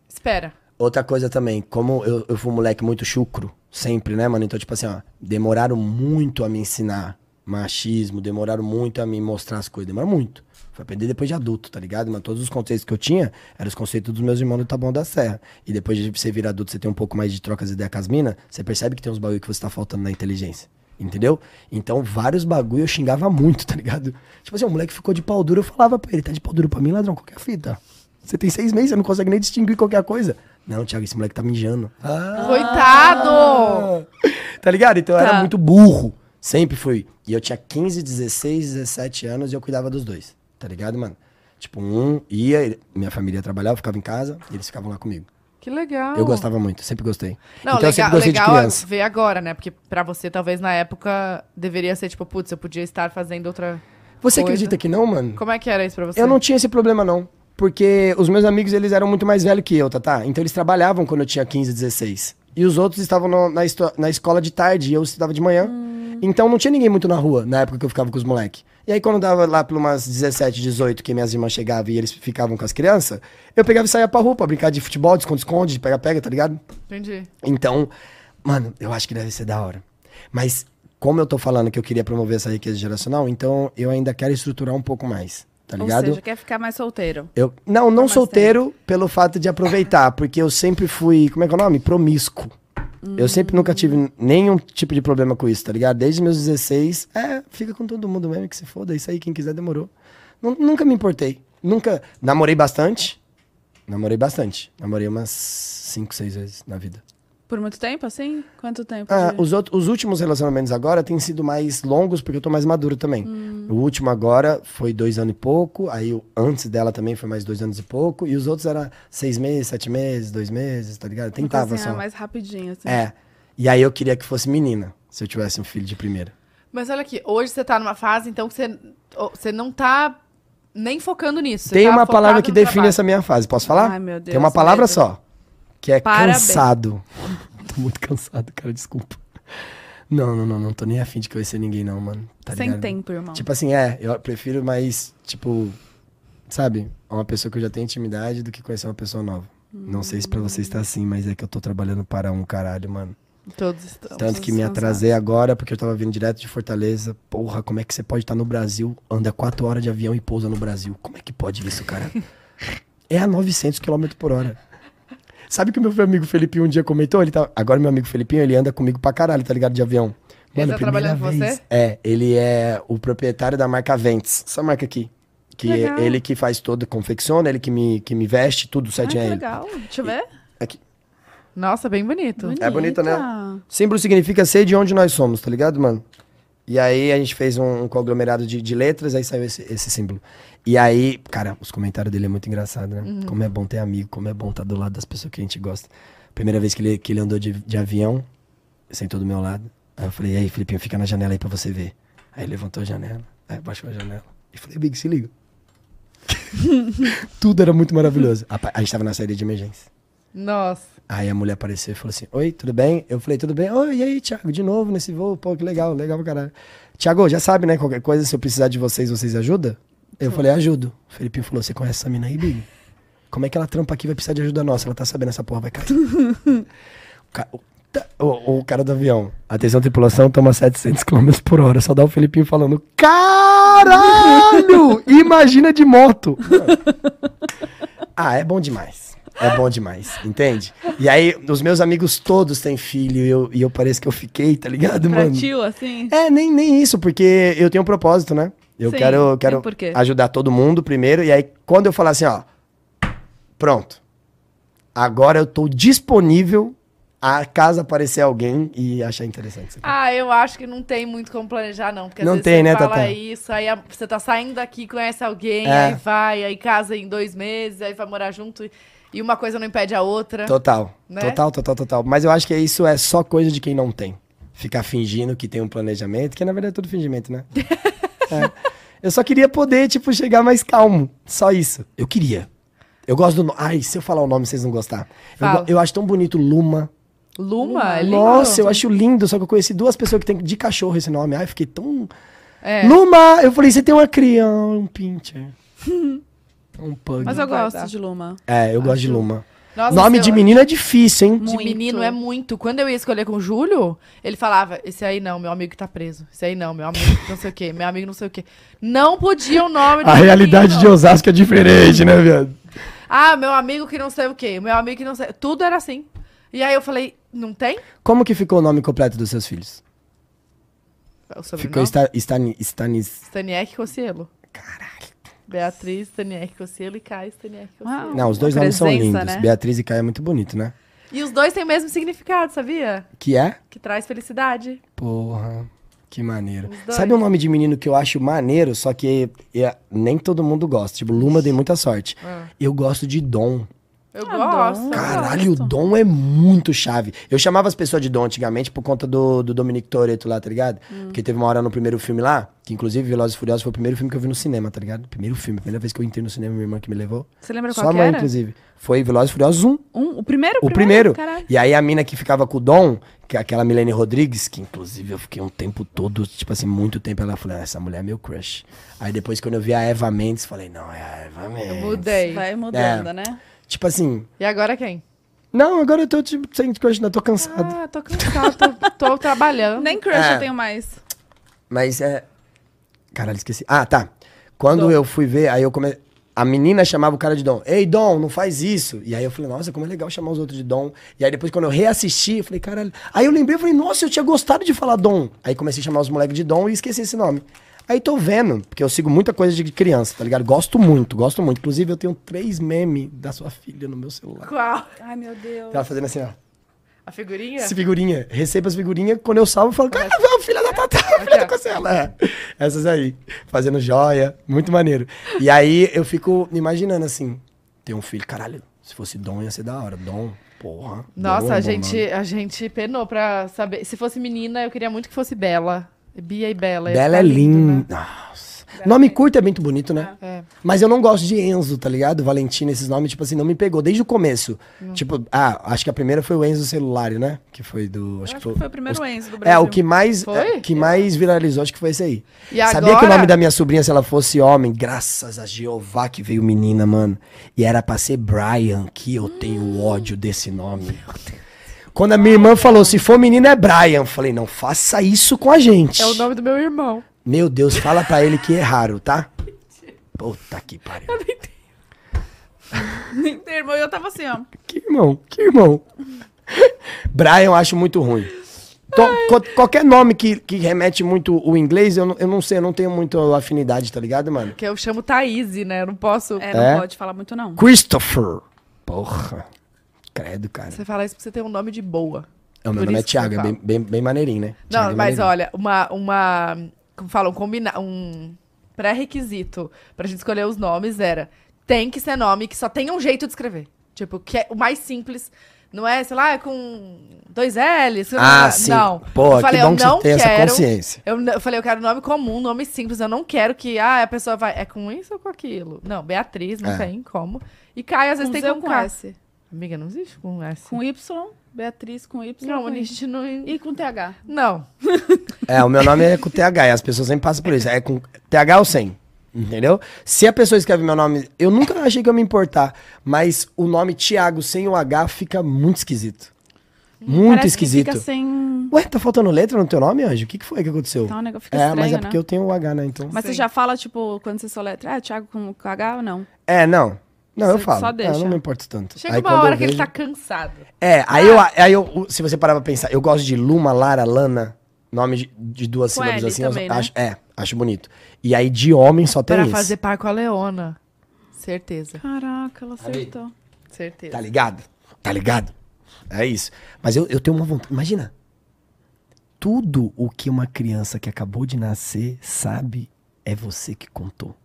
espera. Outra coisa também, como eu, eu fui um moleque muito chucro, sempre, né, mano? Então, tipo assim, ó, demoraram muito a me ensinar machismo, demoraram muito a me mostrar as coisas, demoraram muito. Foi aprender depois de adulto, tá ligado? Mas todos os conceitos que eu tinha eram os conceitos dos meus irmãos do Taboão da Serra. E depois de você virar adulto, você tem um pouco mais de trocas de ideia com as minas, você percebe que tem uns bagulho que você tá faltando na inteligência. Entendeu? Então, vários bagulho eu xingava muito, tá ligado? Tipo assim, o moleque ficou de pau duro, eu falava pra ele, tá de pau duro pra mim, ladrão, qualquer fita. Você tem seis meses, você não consegue nem distinguir qualquer coisa. Não, Thiago, esse moleque tá mijando. Ah, Coitado! Tá ligado? Então eu Tá. era muito burro. Sempre fui. E eu tinha 15, 16, 17 anos e eu cuidava dos dois. Tá ligado, mano? Tipo, um ia, ele- minha família trabalhava, eu ficava em casa e eles ficavam lá comigo. Que legal. Eu gostava muito, sempre gostei. Não, então eu legal, sempre gostei legal de criança. ver agora, né? Porque pra você, talvez, na época, deveria ser tipo, putz, eu podia estar fazendo outra... Você coisa. acredita que não, mano? Como é que era isso pra você? Eu não tinha esse problema, não. Porque os meus amigos, eles eram muito mais velhos que eu, tá, tá? Então eles trabalhavam quando eu tinha 15, 16. E os outros estavam no- na, na escola de tarde e eu estudava de manhã. Então não tinha ninguém muito na rua, na época que eu ficava com os moleques. E aí quando dava lá por umas 17, 18, que minhas irmãs chegavam e eles ficavam com as crianças, eu pegava e saía pra rua pra brincar de futebol, de esconde-esconde, de pega-pega, tá ligado? Entendi. Então, mano, eu acho que deve ser da hora. Mas, como eu tô falando que eu queria promover essa riqueza geracional, então eu ainda quero estruturar um pouco mais, tá ligado? Ou seja, quer ficar mais solteiro. Eu, não, não solteiro pelo fato de aproveitar, porque eu sempre fui, como é que é o nome? Promíscuo. Eu sempre nunca tive nenhum tipo de problema com isso, tá ligado? Desde meus 16, é, fica com todo mundo mesmo, que se foda, isso aí, quem quiser demorou. Nu- nunca me importei. Nunca. Namorei bastante. Namorei bastante. Namorei umas 5, 6 vezes na vida. Por muito tempo, assim? Quanto tempo? Ah, de- os, outros, os últimos relacionamentos agora têm sido mais longos porque eu tô mais maduro também. Hum. O último agora foi dois anos e pouco, aí o antes dela também foi mais dois anos e pouco, e os outros era seis meses, sete meses, dois meses, tá ligado? Tentava coisinha só. mais rapidinho, assim. É. E aí eu queria que fosse menina, se eu tivesse um filho de primeira. Mas olha aqui, hoje você tá numa fase, então, que você, você não tá nem focando nisso. Tem tá uma palavra que define trabalho. essa minha fase, posso falar? Ai, meu Deus, Tem uma palavra medo. só, que é Parabéns. cansado. tô muito cansado, cara, desculpa. Não, não, não, não tô nem afim de conhecer ninguém não, mano. Tá Sem ligado? tempo, irmão. Tipo assim, é, eu prefiro mais, tipo, sabe, uma pessoa que eu já tenho intimidade do que conhecer uma pessoa nova. Não sei se pra você está assim, mas é que eu tô trabalhando para um caralho, mano. Todos estão. Tanto que me atrasei agora porque eu tava vindo direto de Fortaleza. Porra, como é que você pode estar no Brasil, anda quatro horas de avião e pousa no Brasil? Como é que pode isso, cara? É a 900 km por hora. Sabe que o meu amigo Felipinho um dia comentou? Ele tá... Agora meu amigo Felipinho, ele anda comigo pra caralho, tá ligado? De avião. Ele tá trabalhando com você? É, ele é o proprietário da marca Vents. Essa marca aqui. Que é Legal. ele que faz todo, confecciona, ele que me, que me veste, tudo certinho que legal. Deixa eu ver. Aqui. Nossa, bem bonito. É bonito, né? Bonita. Símbolo significa ser de onde nós somos, tá ligado, mano? E aí a gente fez um, um conglomerado de, de letras, aí saiu esse, esse símbolo. E aí, cara, os comentários dele é muito engraçado, né? Uhum. Como é bom ter amigo, como é bom estar do lado das pessoas que a gente gosta. Primeira vez que ele, que ele andou de, de avião, sentou do meu lado. Aí eu falei, e aí, Filipinho, fica na janela aí pra você ver. Aí ele levantou a janela. Aí baixou a janela. E falei, Big, se liga. Tudo era muito maravilhoso. A, a gente tava na saída de emergência. Nossa. Aí a mulher apareceu e falou assim: Oi, tudo bem? Eu falei, tudo bem? Oi, e aí, Thiago, de novo nesse voo? Pô, que legal, legal pra caralho. Thiago, já sabe, né? Qualquer coisa, se eu precisar de vocês, vocês ajudam? Eu falei, ajudo. O Felipe falou: Você conhece essa mina aí, Big? Como é que ela trampa aqui vai precisar de ajuda nossa? Ela tá sabendo essa porra vai cair. o, ca- o- tá- o- o cara do avião. Atenção, tripulação, toma 700 km por hora. Só dá o Felipinho falando: Caralho! Imagina de moto. Ah, é bom demais. É bom demais, entende? E aí, os meus amigos todos têm filho e eu, e eu pareço que eu fiquei, tá ligado, Pra mano? tio, assim. É, nem, nem isso, porque eu tenho um propósito, né? Eu Sim, quero, quero ajudar todo mundo primeiro, e aí quando eu falar assim, ó, pronto, agora eu tô disponível a caso aparecer alguém e achar interessante isso aqui. Ah, eu acho que não tem muito como planejar, não. Porque Não tem, você né, fala Tatá? isso, aí você tá saindo daqui, conhece alguém, É. aí vai, aí casa em dois meses, aí vai morar junto. e- E uma coisa não impede a outra. Total, Né? total, total, total. Mas eu acho que isso é só coisa de quem não tem. Ficar fingindo que tem um planejamento, que na verdade é tudo fingimento, né? É. Eu só queria poder, tipo, chegar mais calmo. Só isso. Eu queria. Eu gosto do nome. Ai, se eu falar o nome, vocês vão gostar. Eu, eu acho tão bonito Luma. Luma? É lindo. Nossa, eu acho lindo. Só que eu conheci duas pessoas que tem de cachorro esse nome. Ai, fiquei tão. É. Luma! Eu falei, você tem uma criança, um pincher. um pug. Mas eu gosto de Luma. É, eu gosto de Luma. Nossa, nome de menino é difícil, hein? De Muito. menino é muito. Quando eu ia escolher com o Júlio, ele falava: esse aí não, meu amigo que tá preso. Esse aí não, meu amigo que não sei o quê, meu amigo não sei o quê. Não podia o nome do A realidade de. Osasco é diferente, né, viado? Ah, meu amigo que não sei o quê, meu amigo que não sei. Tudo era assim. E aí eu falei: não tem? Como que ficou o nome completo dos seus filhos? O Ficou sobrenome? Sta Stani, Stanis... Staniek Cossielo. Caralho. Beatriz Staniek Cossielo e Caio Staniek Cossielo. Uau. Não, os dois nomes são lindos. né? Beatriz e Caio é muito bonito, né? E os dois têm o mesmo significado, sabia? Que é? Que traz felicidade. Porra, que maneiro. Sabe um nome de menino que eu acho maneiro, só que é, nem todo mundo gosta? Tipo, Luma dei muita sorte. Ah. Eu gosto de Dom. Eu Ah, gosto. Eu Caralho, o gosto. Dom é muito chave. Eu chamava as pessoas de Dom antigamente por conta do, do Dominic Toretto lá, tá ligado? Hum. Porque teve uma hora no primeiro filme lá, que inclusive Velozes e Furiosos foi o primeiro filme que eu vi no cinema, tá ligado? Primeiro filme, primeira vez que eu entrei no cinema, minha irmã que me levou. Você lembra Sua qual que mãe, era? inclusive. Foi Velozes e Furiosos 1. Um, o primeiro? O primeiro. Caralho. E aí a mina que ficava com o Dom, que é aquela Milene Rodrigues, que inclusive eu fiquei um tempo todo, tipo assim, muito tempo, ela falou, "Ah, essa mulher é meu crush. Aí depois quando eu vi a Eva Mendes, falei, não, é a Eva Mendes. Eu mudei. Vai mudando, É. né? Tipo assim, E agora quem? não, agora eu tô tipo, sem crush, não, tô cansado. Ah, tô cansado, tô, tô trabalhando. Nem crush É. eu tenho mais. Mas é. Caralho, esqueci. Ah, tá. Quando Dom. eu fui ver, aí eu comecei. A menina chamava o cara de Dom. Ei, Dom, não faz isso. E aí eu falei, nossa, como é legal chamar os outros de Dom. E aí depois, quando eu reassisti, eu falei, caralho. Aí eu lembrei, eu falei, nossa, eu tinha gostado de falar Dom. Aí comecei a chamar os moleques de Dom e esqueci esse nome. Aí tô vendo, porque eu sigo muita coisa de criança, tá ligado? Gosto muito, gosto muito. Inclusive, eu tenho três memes da sua filha no meu celular. Qual? Ai, meu Deus. Ela fazendo assim, ó. A figurinha? Essa figurinha. Recebo as figurinhas, quando eu salvo, eu falo, cara, a filha da Tatá, a filha da Cocela. É. Essas aí. Fazendo joia. Muito maneiro. E aí eu fico imaginando assim, ter um filho, caralho, se fosse Dom ia ser da hora. Dom, porra. Dom Nossa, um a gente, a gente penou pra saber. Se fosse menina, eu queria muito que fosse Bela. Bia e Bela. Bela é lindo, linda. né? Nossa. Nome curto é muito bonito, né? É. Mas eu não gosto de Enzo, tá ligado? Valentina, esses nomes, tipo assim, não me pegou desde o começo. Tipo, ah, acho que a primeira foi o Enzo Celulário, né? Que foi do. Acho, Acho que foi, que foi o primeiro Enzo do É, Brasil. o que mais, Foi? é, que mais viralizou, acho que foi esse aí. E Sabia que o agora- nome da minha sobrinha, se ela fosse homem, graças a Jeová que veio menina, mano. E era pra ser Brian, que eu tenho ódio desse nome. Quando a minha irmã falou, se for menina é Brian, eu falei, não faça isso com a gente. É o nome do meu irmão. Meu Deus, fala pra ele que é raro, tá? Puta que pariu. Nem tem irmão, eu tava assim, ó. Que irmão, que irmão. Brian eu acho muito ruim. To- qualquer nome que, que remete muito o inglês, eu não, eu não sei, eu não tenho muita afinidade, tá ligado, mano? Que eu chamo Thaís, né? Eu não posso. É, não É? pode falar muito, não. Christopher. Porra. Credo, cara. Você fala isso pra você ter um nome de boa. É, o meu Por nome é que Thiago, é bem, bem, bem maneirinho, né? Não, Thiago é mas maneirinho. olha, uma. uma como falam, combina, um pré-requisito pra gente escolher os nomes era. Tem que ser nome que só tem um jeito de escrever. Tipo, que é o mais simples. Não é, sei lá, é com dois L's. Ah, lá. sim. Não. Pô, eu que falei, bom eu que não você tem essa quero. consciência. Eu, eu falei, eu quero nome comum, nome simples. Eu não quero que ah, a pessoa vai. É com isso ou com aquilo? Não, Beatriz, não É. tem como. E Caio, às vezes Com tem com com. S? Amiga, não existe com S. Com Y, Beatriz com Y. Não, com a Y. gente não. E com TH. Não. É, o meu nome é com TH, e as pessoas sempre passam por isso. É com TH ou sem. Entendeu? Se a pessoa escreve meu nome, eu nunca achei que eu ia me importar, mas o nome Thiago sem o H fica muito esquisito. Muito Parece esquisito. Que fica sem. Ué, tá faltando letra no teu nome, Anjo? O que, que foi que aconteceu? Tá, um negócio fica é, estranho, mas é né? porque eu tenho o H, né? Então. Mas você Sim. já fala, tipo, quando você soletra, ah, Thiago com com H ou não? É, não. Não, eu falo. só É, deixa. eu não me importo tanto. Chega Aí uma hora eu que ele vejo- tá cansado. É, aí, eu, aí eu, se você parar pra pensar, eu gosto de Luma, Lara, Lana, nome de, de duas Com sílabas L assim, eu também, né? acho, é, acho bonito. E aí de homem só tem Pra isso. fazer par com a Leona. Certeza. Caraca, ela acertou. Certeza. Tá ligado? Tá ligado? É isso. Mas eu, eu tenho uma vontade. Imagina. Tudo o que uma criança que acabou de nascer sabe é você que contou.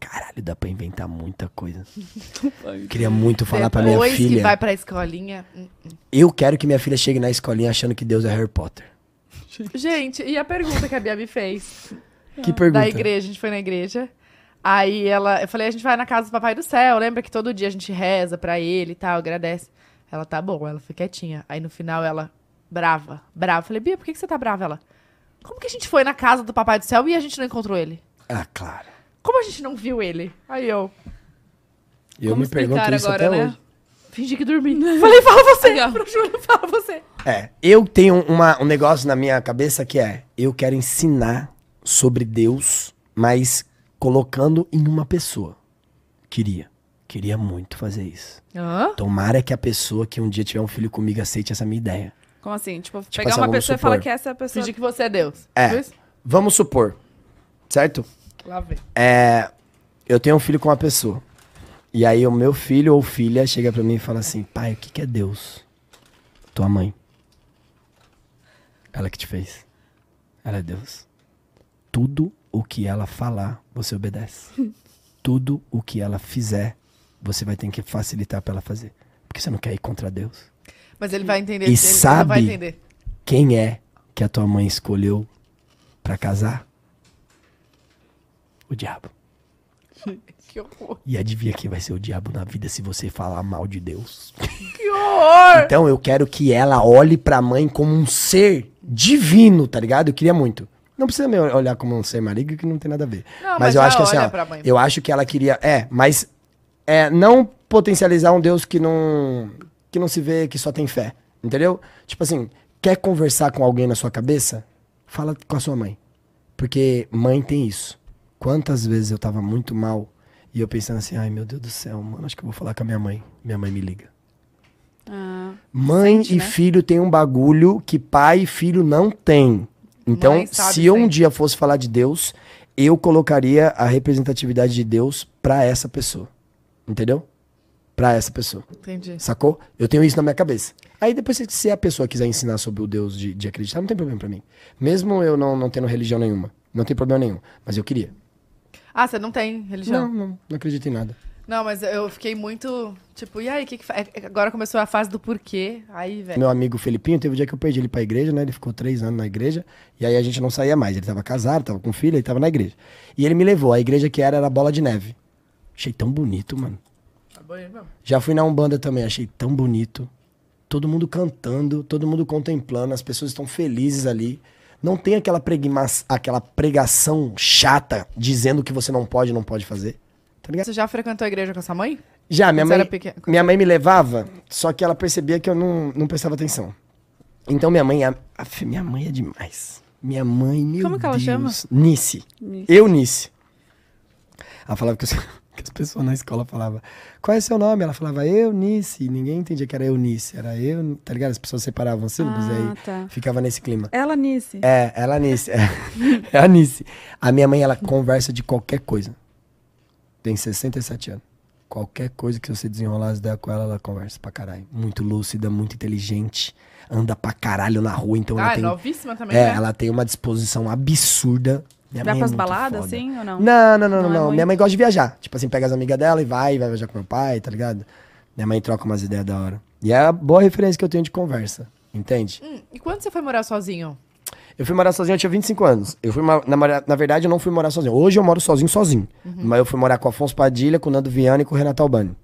Caralho, dá pra inventar muita coisa. Queria muito falar pra minha Depois que filha. vai pra escolinha. hum. Eu quero que minha filha chegue na escolinha achando que Deus é Harry Potter. Gente, e a pergunta que a Bia me fez? Que pergunta. Da igreja, a gente foi na igreja. Aí ela, eu falei, a gente vai na casa do Papai do Céu, lembra que todo dia a gente reza pra ele e tal, agradece. Ela tá bom, ela foi quietinha. Aí no final ela, brava, brava. Eu falei, Bia, por que, que você tá brava? Ela, como que a gente foi na casa do Papai do Céu e a gente não encontrou ele? Ah, claro. Como a gente não viu ele? Aí eu, E eu Como me pergunto explicar isso agora, até né? hoje. fingi que dormi. falei, fala você, pro Júlio, fala você. É, eu tenho uma- um negócio na minha cabeça que é, eu quero ensinar sobre Deus, mas colocando em uma pessoa. Queria. Queria muito fazer isso. Hã? Tomara que a pessoa que um dia tiver um filho comigo aceite essa minha ideia. Como assim? Tipo, Tipo pegar assim, uma vamos pessoa e falar supor. que essa é a pessoa. Fingir que você é Deus. É. Vamos supor, certo? Lá vem. É, eu tenho um filho com uma pessoa. E aí o meu filho ou filha chega pra mim e fala assim: pai, o que, que é Deus? Tua mãe. Ela que te fez. Ela é Deus. Tudo o que ela falar, você obedece. Tudo o que ela fizer, você vai ter que facilitar pra ela fazer. Porque você não quer ir contra Deus. Mas ele vai entender. E ele sabe- vai entender. Quem é que a tua mãe escolheu pra casar? O diabo. Que horror. E adivinha quem vai ser o diabo na vida se você falar mal de Deus? Que horror! Então eu quero que ela olhe pra mãe como um ser divino, tá ligado? Eu queria muito. Não precisa me olhar como um ser maligno, que não tem nada a ver. Não, mas, mas eu acho que assim, ó, eu acho que ela queria, é, mas é não potencializar um Deus que não que não se vê, que só tem fé, entendeu? Tipo assim, quer conversar com alguém na sua cabeça? Fala com a sua mãe. Porque mãe tem isso. Quantas vezes eu tava muito mal e eu pensando assim, ai meu Deus do céu, mano, acho que eu vou falar com a minha mãe. Minha mãe me liga. Ah, Mãe Sente, e né? filho tem um bagulho que pai e filho não tem. Então, se eu um dia fosse falar de Deus, eu colocaria a representatividade de Deus pra essa pessoa. Entendeu? Pra essa pessoa. Entendi. Sacou? Eu tenho isso na minha cabeça. Aí depois, se- a pessoa quiser ensinar sobre o Deus de, de acreditar, não tem problema pra mim. Mesmo eu não, não tendo religião nenhuma. Não tem problema nenhum. Mas eu queria. Ah, você não tem religião? Não, não, não acredito em nada. Não, mas eu fiquei muito. Tipo, e aí, o que que fa- é- Agora começou a fase do porquê. Aí, velho. Meu amigo Felipinho, teve um dia que eu perdi ele pra igreja, né? Ele ficou três anos na igreja. E aí a gente não saía mais. Ele tava casado, tava com filha, ele tava na igreja. E ele me levou. A igreja que era era Bola de Neve. Achei tão bonito, mano. Tá mesmo. Já fui na Umbanda também, achei tão bonito. Todo mundo cantando, todo mundo contemplando, as pessoas estão felizes ali. Não tem aquela, pregma- aquela pregação chata dizendo que você não pode, não pode fazer. Tá ligado? Você já frequentou a igreja com a sua mãe? Já, minha mãe, minha mãe me levava, só que ela percebia que eu não, não prestava atenção. Então minha mãe, é- af, minha mãe é demais. Minha mãe, meu Como que ela Deus. chama? Nice. Nice. Eu, Nice. Ela falava que, os- que as pessoas na escola falavam, qual é seu nome? Ela falava, Eunice. Ninguém entendia que era Eunice. Era eu, tá ligado? As pessoas separavam sílabos e Ah, aí tá. ficava nesse clima. Ela Nice. É, ela Nice. É, é a Nice. A minha mãe, ela conversa de qualquer coisa. Tem 67 anos. Qualquer coisa que você desenrolar as ideias com ela, ela conversa pra caralho. Muito lúcida, muito inteligente. Anda pra caralho na rua, então Ah, ela é tem. novíssima também, É, né? ela tem uma disposição absurda. Minha Vai é pras muito baladas, assim, ou não? Não, não, não, Não não. é? Minha mãe gosta de viajar. Tipo assim, pega as amigas dela e vai, vai viajar com meu pai, tá ligado? Minha mãe troca umas ideias da hora. E é a boa referência que eu tenho de conversa, entende? Hum, e quando você foi morar sozinho? Eu fui morar sozinho, eu tinha 25 anos. Eu fui na, na verdade, eu não fui morar sozinho. Hoje eu moro sozinho, sozinho. Mas eu fui morar com o Afonso Padilha, com o Nando Viana e com o Renato Albani.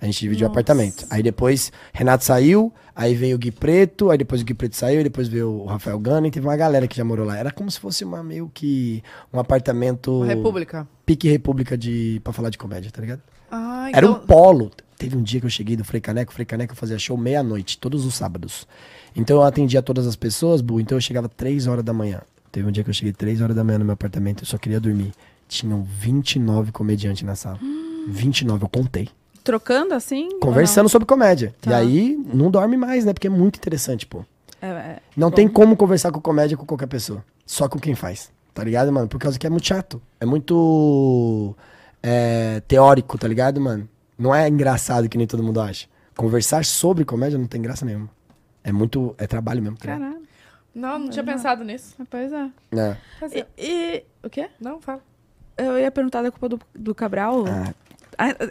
A gente dividiu o apartamento. Aí depois, Renato saiu, aí veio o Gui Preto, aí depois o Gui Preto saiu, depois veio o Rafael Gana e teve uma galera que já morou lá. Era como se fosse uma meio que um apartamento. Uma república. Pique República de, pra falar de comédia, tá ligado? Ah, Era um então- polo. Teve um dia que eu cheguei do Frei Caneco, o Frei Caneco fazia show meia-noite, todos os sábados. Então eu atendia todas as pessoas, Bu, então eu chegava três horas da manhã. Teve um dia que eu cheguei três horas da manhã no meu apartamento, eu só queria dormir. Tinham 29 comediantes na sala. 29, eu contei. Trocando assim? Conversando sobre comédia. E Tá. aí não dorme mais, né? Porque é muito interessante, pô. não? É, é. Não Bom. tem como conversar com comédia com qualquer pessoa. Só com quem faz. Tá ligado, mano? Por causa que é muito chato. É muito é, teórico, tá ligado, mano? Não é engraçado que nem todo mundo acha. Conversar sobre comédia não tem graça nenhuma. É muito. É trabalho mesmo. tá? Caralho. Não, não tinha pensado nisso. Pois é. É. E, e- o quê? Não, fala. Eu ia perguntar da culpa do, do Cabral. Ah,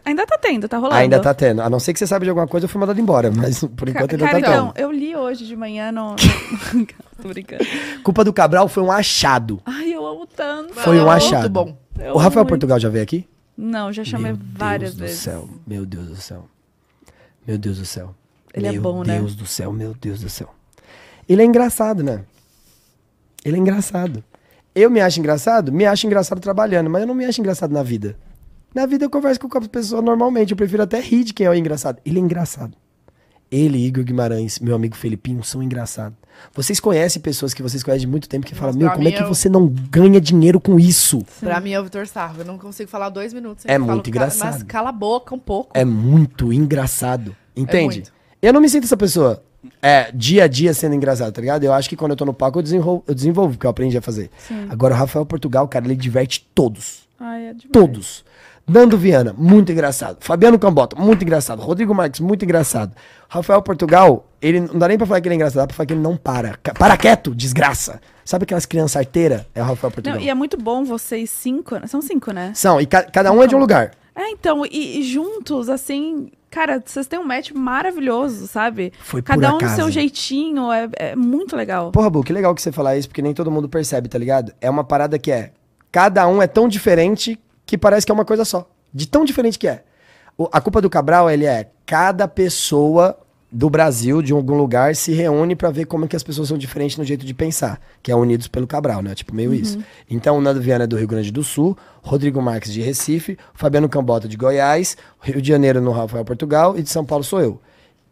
Ainda tá tendo, tá rolando. ainda tá tendo. A não ser que você sabe de alguma coisa, eu fui mandado embora. Mas por Ca- enquanto ainda Cara, tá então, tendo. eu li hoje de manhã no. Tô brincando. Culpa do Cabral foi um achado. Ai, eu amo tanto. Foi um é achado. Muito bom. Eu O Rafael amo Portugal já veio aqui? muito. Não, já chamei Meu várias Deus vezes. do céu. Meu Deus do céu. Meu Deus do céu. Ele é meu bom, né? Meu Deus do céu, meu Deus do céu. Ele é engraçado, né? Ele é engraçado. Eu me acho engraçado? Me acho engraçado trabalhando, mas eu não me acho engraçado na vida. Na vida eu converso com as pessoas normalmente. Eu prefiro até rir de quem é engraçado. Ele é engraçado. Ele, Igor Guimarães, meu amigo Felipinho, são engraçados. Vocês conhecem pessoas que vocês conhecem de muito tempo que falam: Meu, como é que eu- você não ganha dinheiro com isso? Pra mim é o Vitor Sarro. Eu não consigo falar dois minutos. sem É falo, muito "Ca- engraçado. Mas cala a boca um pouco. É muito engraçado. Entende? muito. eu não me sinto essa pessoa é, dia a dia sendo engraçado, tá ligado? Eu acho que quando eu tô no palco eu desenvolvo, eu desenvolvo porque eu aprendi a fazer. Sim. Agora o Rafael Portugal, cara, ele diverte todos. Ai, é demais. Todos. Nando Viana, muito engraçado. Fabiano Cambota, muito engraçado. Rodrigo Marques, muito engraçado. Rafael Portugal, ele não dá nem pra falar que ele é engraçado, dá pra falar que ele não para. Para quieto, desgraça. Sabe aquelas crianças arteiras? É o Rafael Portugal. Não, e é muito bom vocês cinco. né? São cinco, né? São, e ca- cada um é de um lugar. É, então, e, e juntos, assim, cara, vocês têm um match maravilhoso, sabe? Foi por Cada um acaso. seu jeitinho, é, é muito legal. Porra, Bu, que legal que você falar isso, porque nem todo mundo percebe, tá ligado? É uma parada que é. Cada um é tão diferente que parece que é uma coisa só. De tão diferente que é. O- a culpa do Cabral, ele é cada pessoa do Brasil, de algum lugar, se reúne pra ver como é que as pessoas são diferentes no jeito de pensar, que é unidos pelo Cabral, né? Tipo, meio isso. Então, o Nando Viana é do Rio Grande do Sul, Rodrigo Marques de Recife, Fabiano Cambota de Goiás, Rio de Janeiro no Rafael Portugal e de São Paulo sou eu.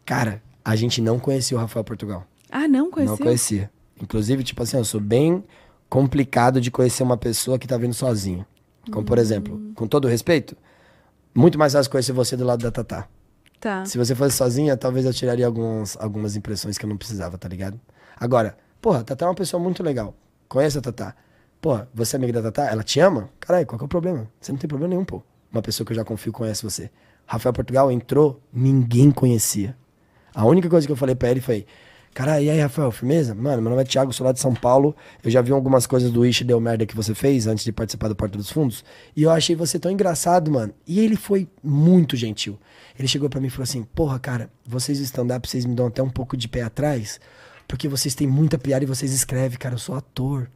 Cara, a gente não conhecia o Rafael Portugal. Ah, não conhecia? Não conhecia. Inclusive, tipo assim, eu sou bem complicado de conhecer uma pessoa que tá vindo sozinho. Como, por exemplo, com todo respeito, muito mais fácil conhecer você do lado da Tatá. Tá. Se você fosse sozinha, talvez eu tiraria algumas, algumas impressões que eu não precisava, tá ligado? Agora, porra, a Tatá é uma pessoa muito legal. Conhece a Tatá? Porra, você é amiga da Tatá? Ela te ama? Caralho, qual que é o problema? Você não tem problema nenhum, pô. Uma pessoa que eu já confio conhece você. Rafael Portugal entrou, ninguém conhecia. A única coisa que eu falei pra ele foi: Cara, e aí, Rafael, firmeza? Mano, meu nome é Thiago, sou lá de São Paulo. Eu já vi algumas coisas do Ish Deu Merda que você fez antes de participar do Porta dos Fundos. E eu achei você tão engraçado, mano. E ele foi muito gentil. Ele chegou pra mim e falou assim: Porra, cara, vocês stand-up, vocês me dão até um pouco de pé atrás. Porque vocês têm muita piada e vocês escrevem, cara. Eu sou ator.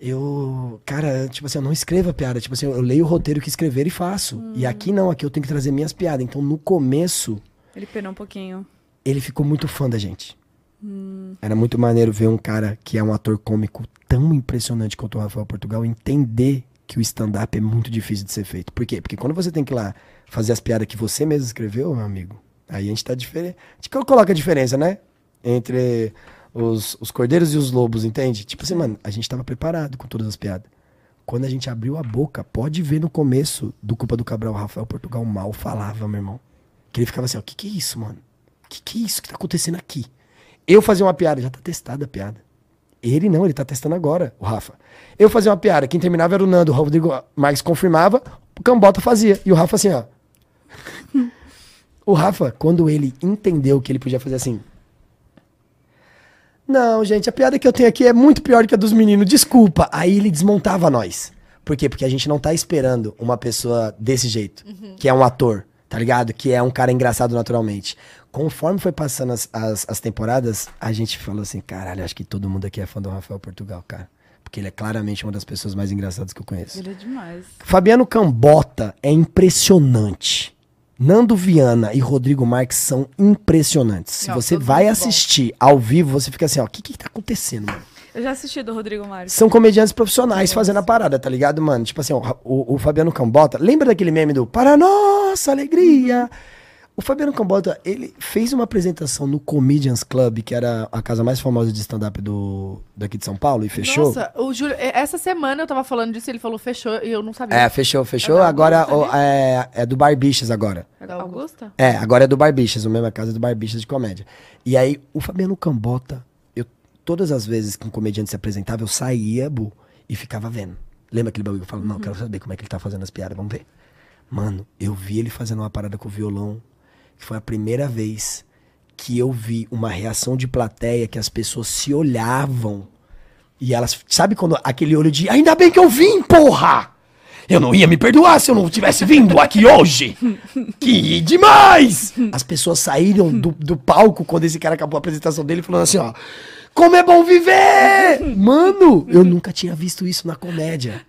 Eu, cara, tipo assim, eu não escrevo a piada. Tipo assim, eu leio o roteiro que escrever e faço. E aqui não, aqui eu tenho que trazer minhas piadas. Então, no começo, Ele penou um pouquinho. ele ficou muito fã da gente. Era muito maneiro ver um cara que é um ator cômico tão impressionante quanto o Rafael Portugal entender que o stand-up é muito difícil de ser feito. Por quê? Porque quando você tem que ir lá fazer as piadas que você mesmo escreveu, meu amigo, aí a gente tá diferente. A gente coloca a diferença, né? Entre os, os cordeiros e os lobos, entende? Tipo assim, mano, a gente tava preparado com todas as piadas. Quando a gente abriu a boca, pode ver no começo do Culpa do Cabral, Rafael Portugal mal falava, meu irmão. Que ele ficava assim, ó, que que é isso, mano? Que que é isso que tá acontecendo aqui? Eu fazia uma piada, já tá testada a piada. Ele não, ele tá testando agora, o Rafa. Eu fazia uma piada, quem terminava era o Nando, o Rodrigo Marques confirmava, o Cambota fazia. E o Rafa assim, ó. o Rafa, quando ele entendeu que ele podia fazer assim. Não, gente, a piada que eu tenho aqui é muito pior que a dos meninos, desculpa. Aí ele desmontava nós. Por quê? Porque a gente não tá esperando uma pessoa desse jeito, que é um ator, tá ligado? Que é um cara engraçado naturalmente. Conforme foi passando as, as, as temporadas, a gente falou assim, caralho, acho que todo mundo aqui é fã do Rafael Portugal, cara. Porque ele é claramente uma das pessoas mais engraçadas que eu conheço. Ele é demais. Fabiano Cambota é impressionante. Nando Viana e Rodrigo Marques são impressionantes. Se Não, você vai muito bom. assistir ao vivo, você fica assim, ó, o que que tá acontecendo, mano? Eu já assisti do Rodrigo Marques. São comediantes profissionais fazendo a parada, tá ligado, mano? Tipo assim, ó, o, o Fabiano Cambota, lembra daquele meme do Para Nossa Alegria? O Fabiano Cambota, ele fez uma apresentação no Comedians Club, que era a casa mais famosa de stand-up do, daqui de São Paulo, e fechou. Nossa, o Júlio, e- essa semana eu tava falando disso, ele falou fechou e eu não sabia. É, fechou, fechou. É agora o- é, é do Barbichas agora. É da Augusta? É, agora é do Barbichas, o mesmo é a casa do Barbichas de comédia. E aí, o Fabiano Cambota, eu, todas as vezes que um comediante se apresentava, eu saía, Bu, e ficava vendo. Lembra aquele bagulho que eu falo, não, quero saber como é que ele tá fazendo as piadas, vamos ver. Mano, eu vi ele fazendo uma parada com o violão, que foi a primeira vez que eu vi uma reação de plateia que as pessoas se olhavam. E elas, sabe quando aquele olho de, ainda bem que eu vim, porra! Eu não ia me perdoar se eu não tivesse vindo aqui hoje. Que demais! As pessoas saíram do, do palco quando esse cara acabou a apresentação dele falando assim, ó. Como é bom viver! Mano, eu nunca tinha visto isso na comédia.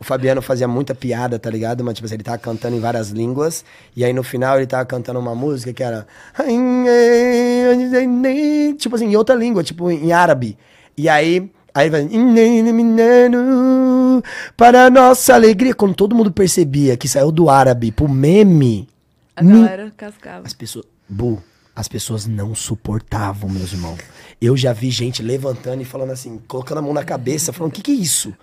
O Fabiano fazia muita piada, tá ligado? Mas, tipo assim, ele tava cantando em várias línguas. E aí, no final, ele tava cantando uma música que era... Tipo assim, em outra língua, tipo em árabe. E aí... Aí vai... Para nossa alegria. Quando todo mundo percebia que saiu do árabe pro meme... A galera cascava. as pessoas. Bu, as pessoas não suportavam, meus irmãos. Eu já vi gente levantando e falando assim, colocando a mão na cabeça, falando: o que, que é isso?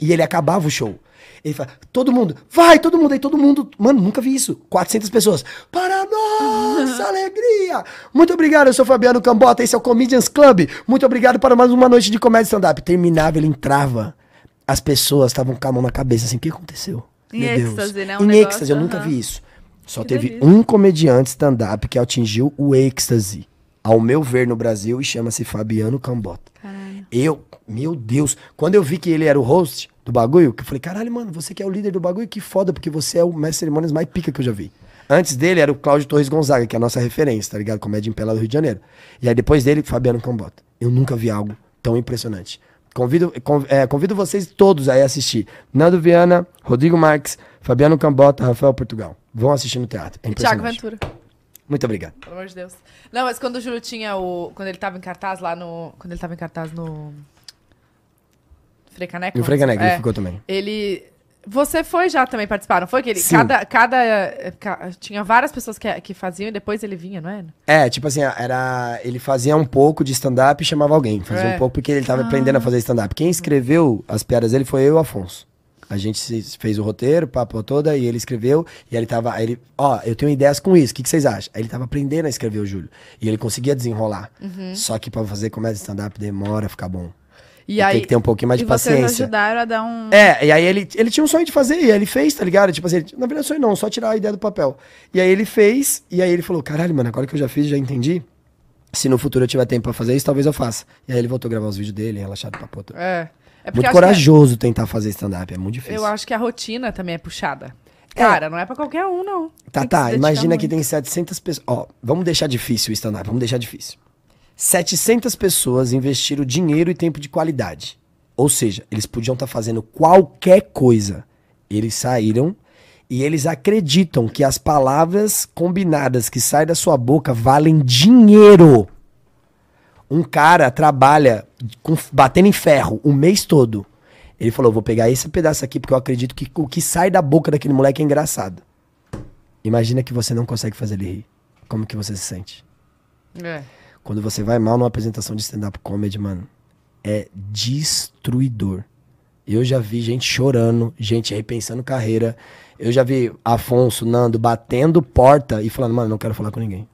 E ele acabava o show. Ele fala: todo mundo, vai, todo mundo, aí todo mundo. Mano, nunca vi isso. 400 pessoas. Para nossa alegria! Muito obrigado, eu sou Fabiano Cambota, esse é o Comedians Club. Muito obrigado para mais uma noite de comédia stand-up. Terminava, ele entrava. As pessoas estavam com a mão na cabeça assim: o que aconteceu? Em Meu Deus. êxtase, né? Um em negócio, êxtase, eu nunca vi isso. Só Que teve delícia. um comediante stand-up que atingiu o êxtase, ao meu ver, no Brasil, e chama-se Fabiano Cambota. Caralho. Eu, meu Deus, quando eu vi que ele era o host do bagulho, que eu falei, caralho, mano, você que é o líder do bagulho, que foda, porque você é o mestre de cerimônias mais pica que eu já vi. Antes dele era o Cláudio Torres Gonzaga, que é a nossa referência, tá ligado? Comédia em pé lá do Rio de Janeiro. E aí depois dele, Fabiano Cambota. Eu nunca vi algo tão impressionante. Convido, con- é, convido vocês todos aí a assistir. Nando Viana, Rodrigo Marques, Fabiano Cambota, Rafael Portugal. Vão assistir no teatro. É impressionante. Ventura, Muito obrigado. pelo amor de Deus. Não, mas quando o Júlio tinha o. Quando ele tava em cartaz lá no. Quando ele tava em cartaz no. Frecaneca? E o Frega Negra É. ele ficou também. Ele. Você foi já também participar, não foi? Que ele, Sim. cada, cada. ca- Tinha várias pessoas que, que faziam e depois ele vinha, não é? É, tipo assim, era. Ele fazia um pouco de stand-up e chamava alguém. Fazia É. um pouco porque ele tava aprendendo a fazer stand-up. Quem escreveu as piadas dele foi eu e o Afonso. A gente fez o roteiro, papo toda, e ele escreveu, e ele tava. Aí ele, ó, eu tenho ideias com isso, o que, que vocês acham? Aí ele tava aprendendo a escrever o Júlio. E ele conseguia desenrolar. Só que pra fazer comédia stand-up demora a ficar bom. E aí. Tem que ter um pouquinho mais E de vocês paciência. ajudaram a dar um. É, e aí ele, ele tinha um sonho de fazer, e aí ele fez, tá ligado? Tipo assim, ele- na verdade sonho não, só tirar a ideia do papel. E aí ele fez, e aí ele falou, caralho, mano, agora que eu já fiz, já entendi. Se no futuro eu tiver tempo pra fazer isso, talvez eu faça. E aí ele voltou a gravar os vídeos dele, relaxado pra puta. É. É Muito que corajoso tentar fazer stand-up, é muito difícil. eu acho que a rotina também é puxada. Cara, não é pra qualquer um, não. Tá, tem que tá, dedicar imagina que tem 700 pessoas. Ó, vamos deixar difícil o stand-up, vamos deixar difícil. 700 pessoas investiram dinheiro e tempo de qualidade. Ou seja, eles podiam estar fazendo qualquer coisa. Eles saíram e eles acreditam que as palavras combinadas que saem da sua boca valem dinheiro. Um cara trabalha com- batendo em ferro o mês todo. Ele falou: vou pegar esse pedaço aqui porque eu acredito que o que sai da boca daquele moleque é engraçado. Imagina que você não consegue fazer ele rir. Como que você se sente? É. Quando você vai mal numa apresentação de stand-up comedy, mano, é destruidor. Eu já vi gente chorando, gente repensando carreira. Eu já vi Afonso, Nando batendo porta e falando, mano, não quero falar com ninguém.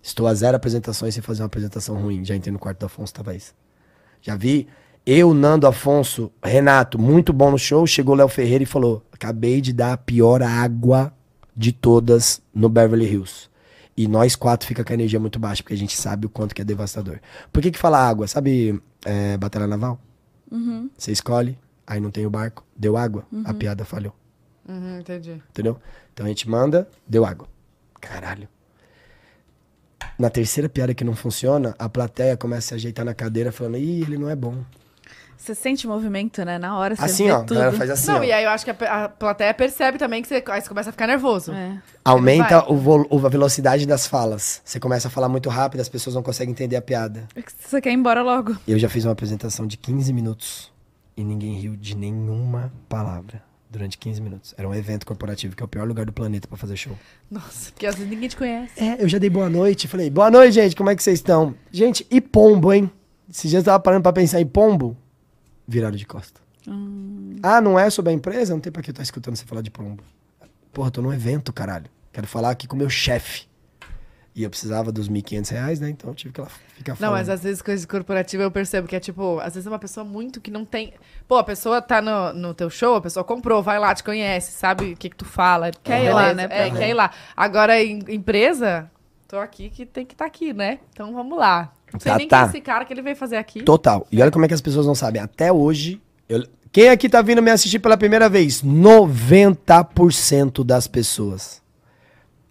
Estou a zero apresentações sem fazer uma apresentação ruim. Já entrei no quarto do Afonso, tava isso. Já vi eu, Nando, Afonso, Renato, muito bom no show. Chegou Léo Ferreira e falou: Acabei de dar a pior água de todas no Beverly Hills. E nós quatro fica com a energia muito baixa, porque a gente sabe o quanto que é devastador. Por que que fala água? Sabe é, Batalha Naval? Você escolhe, aí não tem o barco, deu água, a piada falhou. Uhum, entendi. Entendeu? Então a gente manda, deu água. Caralho. Na terceira piada que não funciona, a plateia começa a se ajeitar na cadeira falando, ih, ele não é bom. Você sente movimento, né? Na hora você Assim, vê ó, tudo. faz assim, não, ó. e aí eu acho que a, a plateia percebe também que você, aí você começa a ficar nervoso. É. Aumenta o vol- a velocidade das falas. Você começa a falar muito rápido, as pessoas não conseguem entender a piada. É que Você quer ir embora logo. Eu já fiz uma apresentação de 15 minutos e ninguém riu de nenhuma palavra durante 15 minutos. Era um evento corporativo, que é o pior lugar do planeta pra fazer show. Nossa, porque às vezes ninguém te conhece. É, eu já dei boa noite, falei, boa noite, gente, como é que vocês estão? Gente, e pombo, hein? Esses dias eu tava parando pra pensar em pombo, viraram de costa. Ah, não é sobre a empresa? Não tem pra que eu tô escutando você falar de pombo. Porra, tô num evento, caralho. Quero falar aqui com o meu chefe. E eu precisava dos 1.500 reais, né? Então eu tive que lá ficar Não, falando. mas às vezes coisa corporativa eu percebo que é tipo, às vezes é uma pessoa muito que não tem. Pô, a pessoa tá no, no teu show, a pessoa comprou, vai lá, te conhece, sabe o que, que tu fala. Quer ir beleza, lá, né, É, quer ir lá. Agora, em empresa, tô aqui que tem que estar aqui, né? Então vamos lá. Não sei Tá, nem tá. quem é esse cara que ele veio fazer aqui. Total. E olha como é que as pessoas não sabem. Até hoje. eu- Quem aqui tá vindo me assistir pela primeira vez? 90% das pessoas.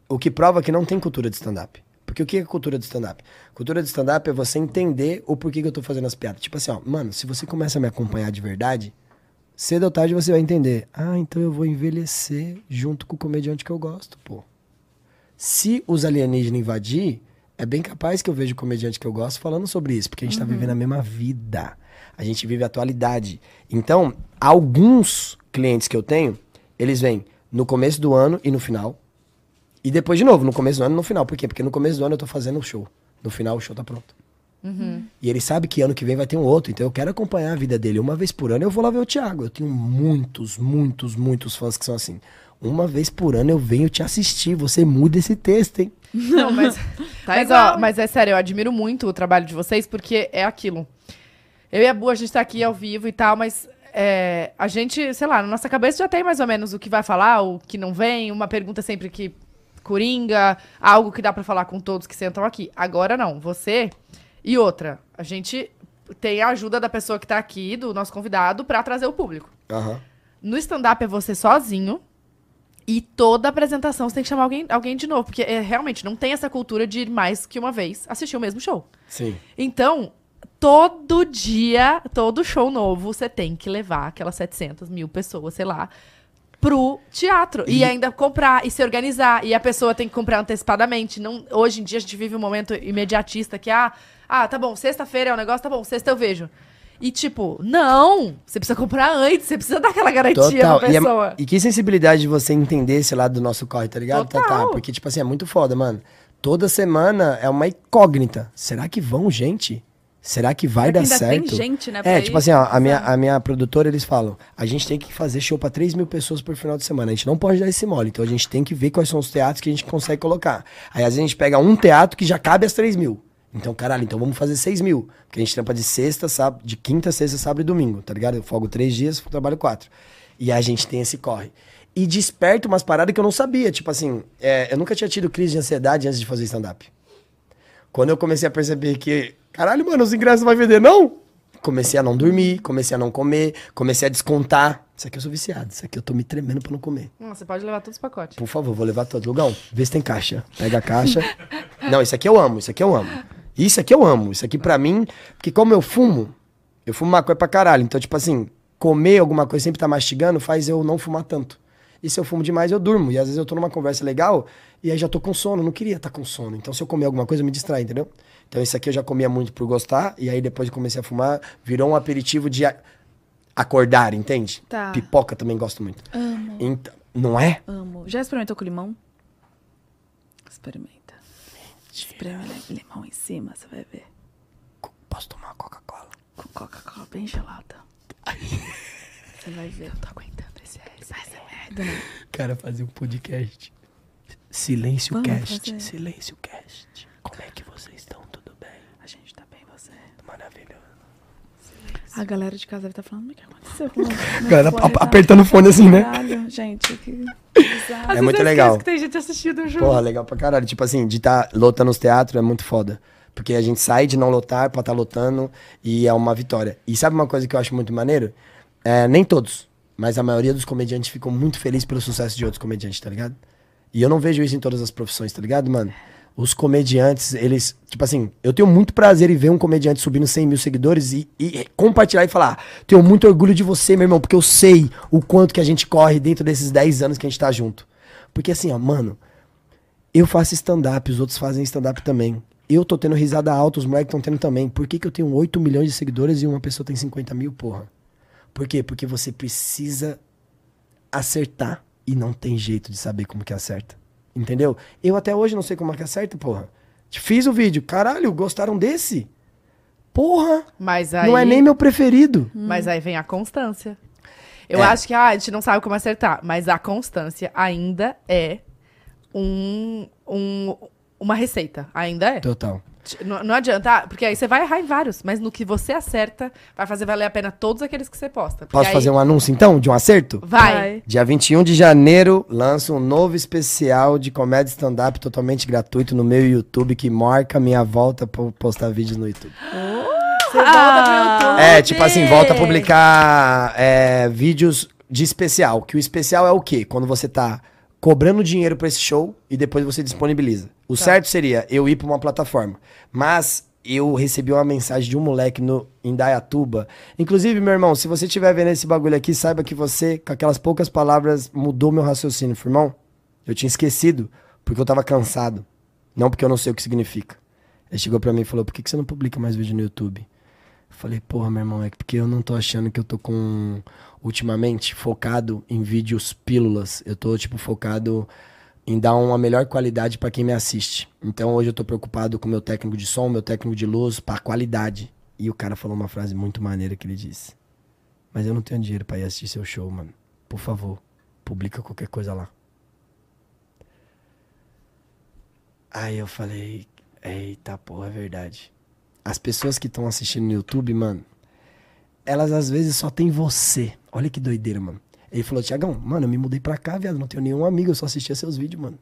O que prova que não tem cultura de stand-up. Porque o que é cultura de stand-up? Cultura de stand-up é você entender o porquê que eu tô fazendo as piadas. Tipo assim, ó, mano, se você começa a me acompanhar de verdade, cedo ou tarde você vai entender. Ah, então eu vou envelhecer junto com o comediante que eu gosto, pô. Se os alienígenas invadir, é bem capaz que eu veja o comediante que eu gosto falando sobre isso, porque a gente tá vivendo a mesma vida. A gente vive a atualidade. Então, alguns clientes que eu tenho, eles vêm no começo do ano e no final. E depois de novo, no começo do ano e no final. Por quê? Porque no começo do ano eu tô fazendo o show. No final o show tá pronto. E ele sabe que ano que vem vai ter um outro, então eu quero acompanhar a vida dele. Uma vez por ano eu vou lá ver o Thiago. Eu tenho muitos, muitos, muitos fãs que são assim. Uma vez por ano eu venho te assistir. Você muda esse texto, hein? Não, mas. Tá mas, igual. ó, mas é sério, eu admiro muito o trabalho de vocês, porque é aquilo. Eu e a Bu, a gente tá aqui ao vivo e tal, mas é, a gente, sei lá, na nossa cabeça já tem mais ou menos o que vai falar, o que não vem, uma pergunta sempre que coringa, algo que dá pra falar com todos que sentam aqui. Agora não, você e outra. A gente tem a ajuda da pessoa que tá aqui, do nosso convidado, pra trazer o público. Aham. No stand-up é você sozinho. E toda apresentação você tem que chamar alguém, alguém de novo. Porque é, realmente não tem essa cultura de ir mais que uma vez assistir o mesmo show. Sim. Então, todo dia, todo show novo, você tem que levar aquelas 700 mil pessoas, sei lá, pro teatro. E, E- ainda comprar e se organizar. E a pessoa tem que comprar antecipadamente. Não, hoje em dia a gente vive um momento imediatista que, ah, ah tá bom, sexta-feira é o negócio, tá bom, sexta eu vejo. E tipo, não, você precisa comprar antes, você precisa dar aquela garantia Total. pra E, é- pessoa. e que sensibilidade de você entender esse lado do nosso corre, tá ligado? Total. Tatá? Porque, tipo assim, é muito foda, mano. Toda semana é uma incógnita. Será que vão, gente? Será que vai Será que dar certo? tem gente, né, É, ir? tipo assim, ó, a minha, a minha produtora, eles falam, a gente tem que fazer show pra 3 mil pessoas por final de semana. A gente não pode dar esse mole. Então a gente tem que ver quais são os teatros que a gente consegue colocar. Aí às vezes a gente pega um teatro que já cabe às 3 mil. Então, caralho, então vamos fazer 6 mil. Porque a gente trampa de sexta, sábado, de quinta, sexta, sábado e domingo, tá ligado? Eu folgo três dias, trabalho quatro. E a gente tem esse corre. E desperta umas paradas que eu não sabia. Tipo assim, é, eu nunca tinha tido crise de ansiedade antes de fazer stand-up. Quando eu comecei a perceber que, caralho, mano, os ingressos não vai vender, não? Comecei a não dormir, comecei a não comer, comecei a descontar. Isso aqui eu sou viciado, isso aqui eu tô me tremendo pra não comer. Você pode levar todos os pacotes. Por favor, vou levar todo. Lugão, vê se tem caixa. Pega a caixa. Não, isso aqui eu amo, isso aqui eu amo. Isso aqui eu amo. Isso aqui pra mim, porque como eu fumo, eu fumo maconha pra caralho. Então, tipo assim, comer alguma coisa sempre tá mastigando faz eu não fumar tanto. E se eu fumo demais, eu durmo. E às vezes eu tô numa conversa legal e aí já tô com sono. Não queria estar com sono. Então, se eu comer alguma coisa, eu me distrai, entendeu? Então, isso aqui eu já comia muito por gostar. E aí, depois que comecei a fumar, virou um aperitivo de acordar, entende? Tá. Pipoca também gosto muito. Amo, Então, não é? amo. Já experimentou com limão? Experimenta. Espreme limão em cima, você vai ver. Posso tomar uma Coca-Cola? Com Coca-Cola bem gelada. Você vai ver. Eu tô aguentando esse essa merda, né? Cara, fazer um podcast. Silêncio Vamos Cast. fazer. Silêncio Cast. Como é que vocês estão? Tudo bem? A gente tá bem, você. Maravilhoso. A galera de casa deve estar falando, o que aconteceu com o meu Galera, Tá- apertando o fone assim, né? Caralho, gente, que bizarro. Vezes muito eu legal. que tem gente assistindo junto. Porra, legal pra caralho. Tipo assim, de estar tá lotando os teatros é muito foda. Porque a gente sai de não lotar pra estar lotando e é uma vitória. E sabe uma coisa que eu acho muito maneiro? É, nem todos, mas a maioria dos comediantes ficam muito felizes pelo sucesso de outros comediantes, tá ligado? E eu não vejo isso em todas as profissões, tá ligado, mano? Os comediantes, eles. Tipo assim, eu tenho muito prazer em ver um comediante subindo 100 mil seguidores e, e compartilhar e falar: tenho muito orgulho de você, meu irmão, porque eu sei o quanto que a gente corre dentro desses 10 anos que a gente tá junto. Porque assim, ó, mano, eu faço stand-up, os outros fazem stand-up também. Eu tô tendo risada alta, os moleques estão tendo também. Por que, que eu tenho 8 milhões de seguidores e uma pessoa tem 50 mil, porra? Por quê? Porque você precisa acertar e não tem jeito de saber como que acerta. Entendeu? Eu até hoje não sei como é que acerta, porra. Fiz o vídeo. Caralho, gostaram desse? Porra! Mas aí, Não é nem meu preferido. mas aí vem a constância. Eu É. acho que ah, a gente não sabe como acertar, mas a constância ainda é um, um- uma receita. Ainda é. Total. Não, não adianta, ah, porque aí você vai errar em vários, mas no que você acerta, vai fazer valer a pena todos aqueles que você posta. Posso aí- fazer um anúncio então, de um acerto? Vai. Dia 21 de janeiro, lanço um novo especial de comédia stand-up totalmente gratuito no meu YouTube, que marca minha volta pra postar vídeos no YouTube. Você volta pro YouTube. É, tipo assim, volta a publicar é, vídeos de especial. Que o especial é o quê? Quando você tá cobrando dinheiro pra esse show e depois você disponibiliza. O certo seria eu ir pra uma plataforma. Mas eu recebi uma mensagem de um moleque no Indaiatuba. Inclusive, meu irmão, se você estiver vendo esse bagulho aqui, saiba que você, com aquelas poucas palavras, mudou meu raciocínio, irmão. Eu tinha esquecido, porque eu tava cansado. Não porque eu não sei o que significa. Ele chegou pra mim e falou: por que, que você não publica mais vídeo no YouTube? Eu Falei, porra, meu irmão, é porque eu não tô achando que eu tô com. Ultimamente, focado em vídeos pílulas. Eu tô, tipo, focado em dar uma melhor qualidade pra quem me assiste. Então hoje eu tô preocupado com meu técnico de som, meu técnico de luz, pra qualidade. E o cara falou uma frase muito maneira que ele disse. Mas eu não tenho dinheiro pra ir assistir seu show, mano. Por favor, publica qualquer coisa lá. Aí eu falei, eita porra, é verdade. As pessoas que estão assistindo no YouTube, mano, elas às vezes só tem você. Olha que doideira, mano. Ele falou, Tiagão, mano, eu me mudei pra cá, viado, não tenho nenhum amigo, eu só assistia seus vídeos, mano.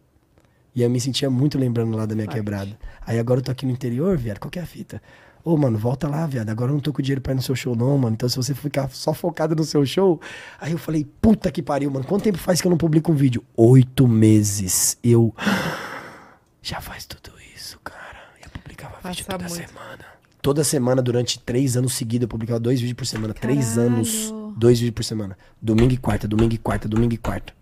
E eu me sentia muito lembrando lá da minha quebrada. Aí agora eu tô aqui no interior, viado, qual que é a fita? Ô, mano, volta lá, viado. Agora eu não tô com dinheiro pra ir no seu show, não, mano. Então, se você ficar só focado no seu show. Aí eu falei, puta que pariu, mano. Quanto tempo faz que eu não publico um vídeo? Oito meses. Eu. Já faz tudo isso, cara. Eu publicava vídeo Passa toda muito. semana. Toda semana, durante três anos seguidos, eu publicava dois vídeos por semana. Três Caralho. anos, dois vídeos por semana. Domingo e quarta, domingo e quarta, domingo e quarta.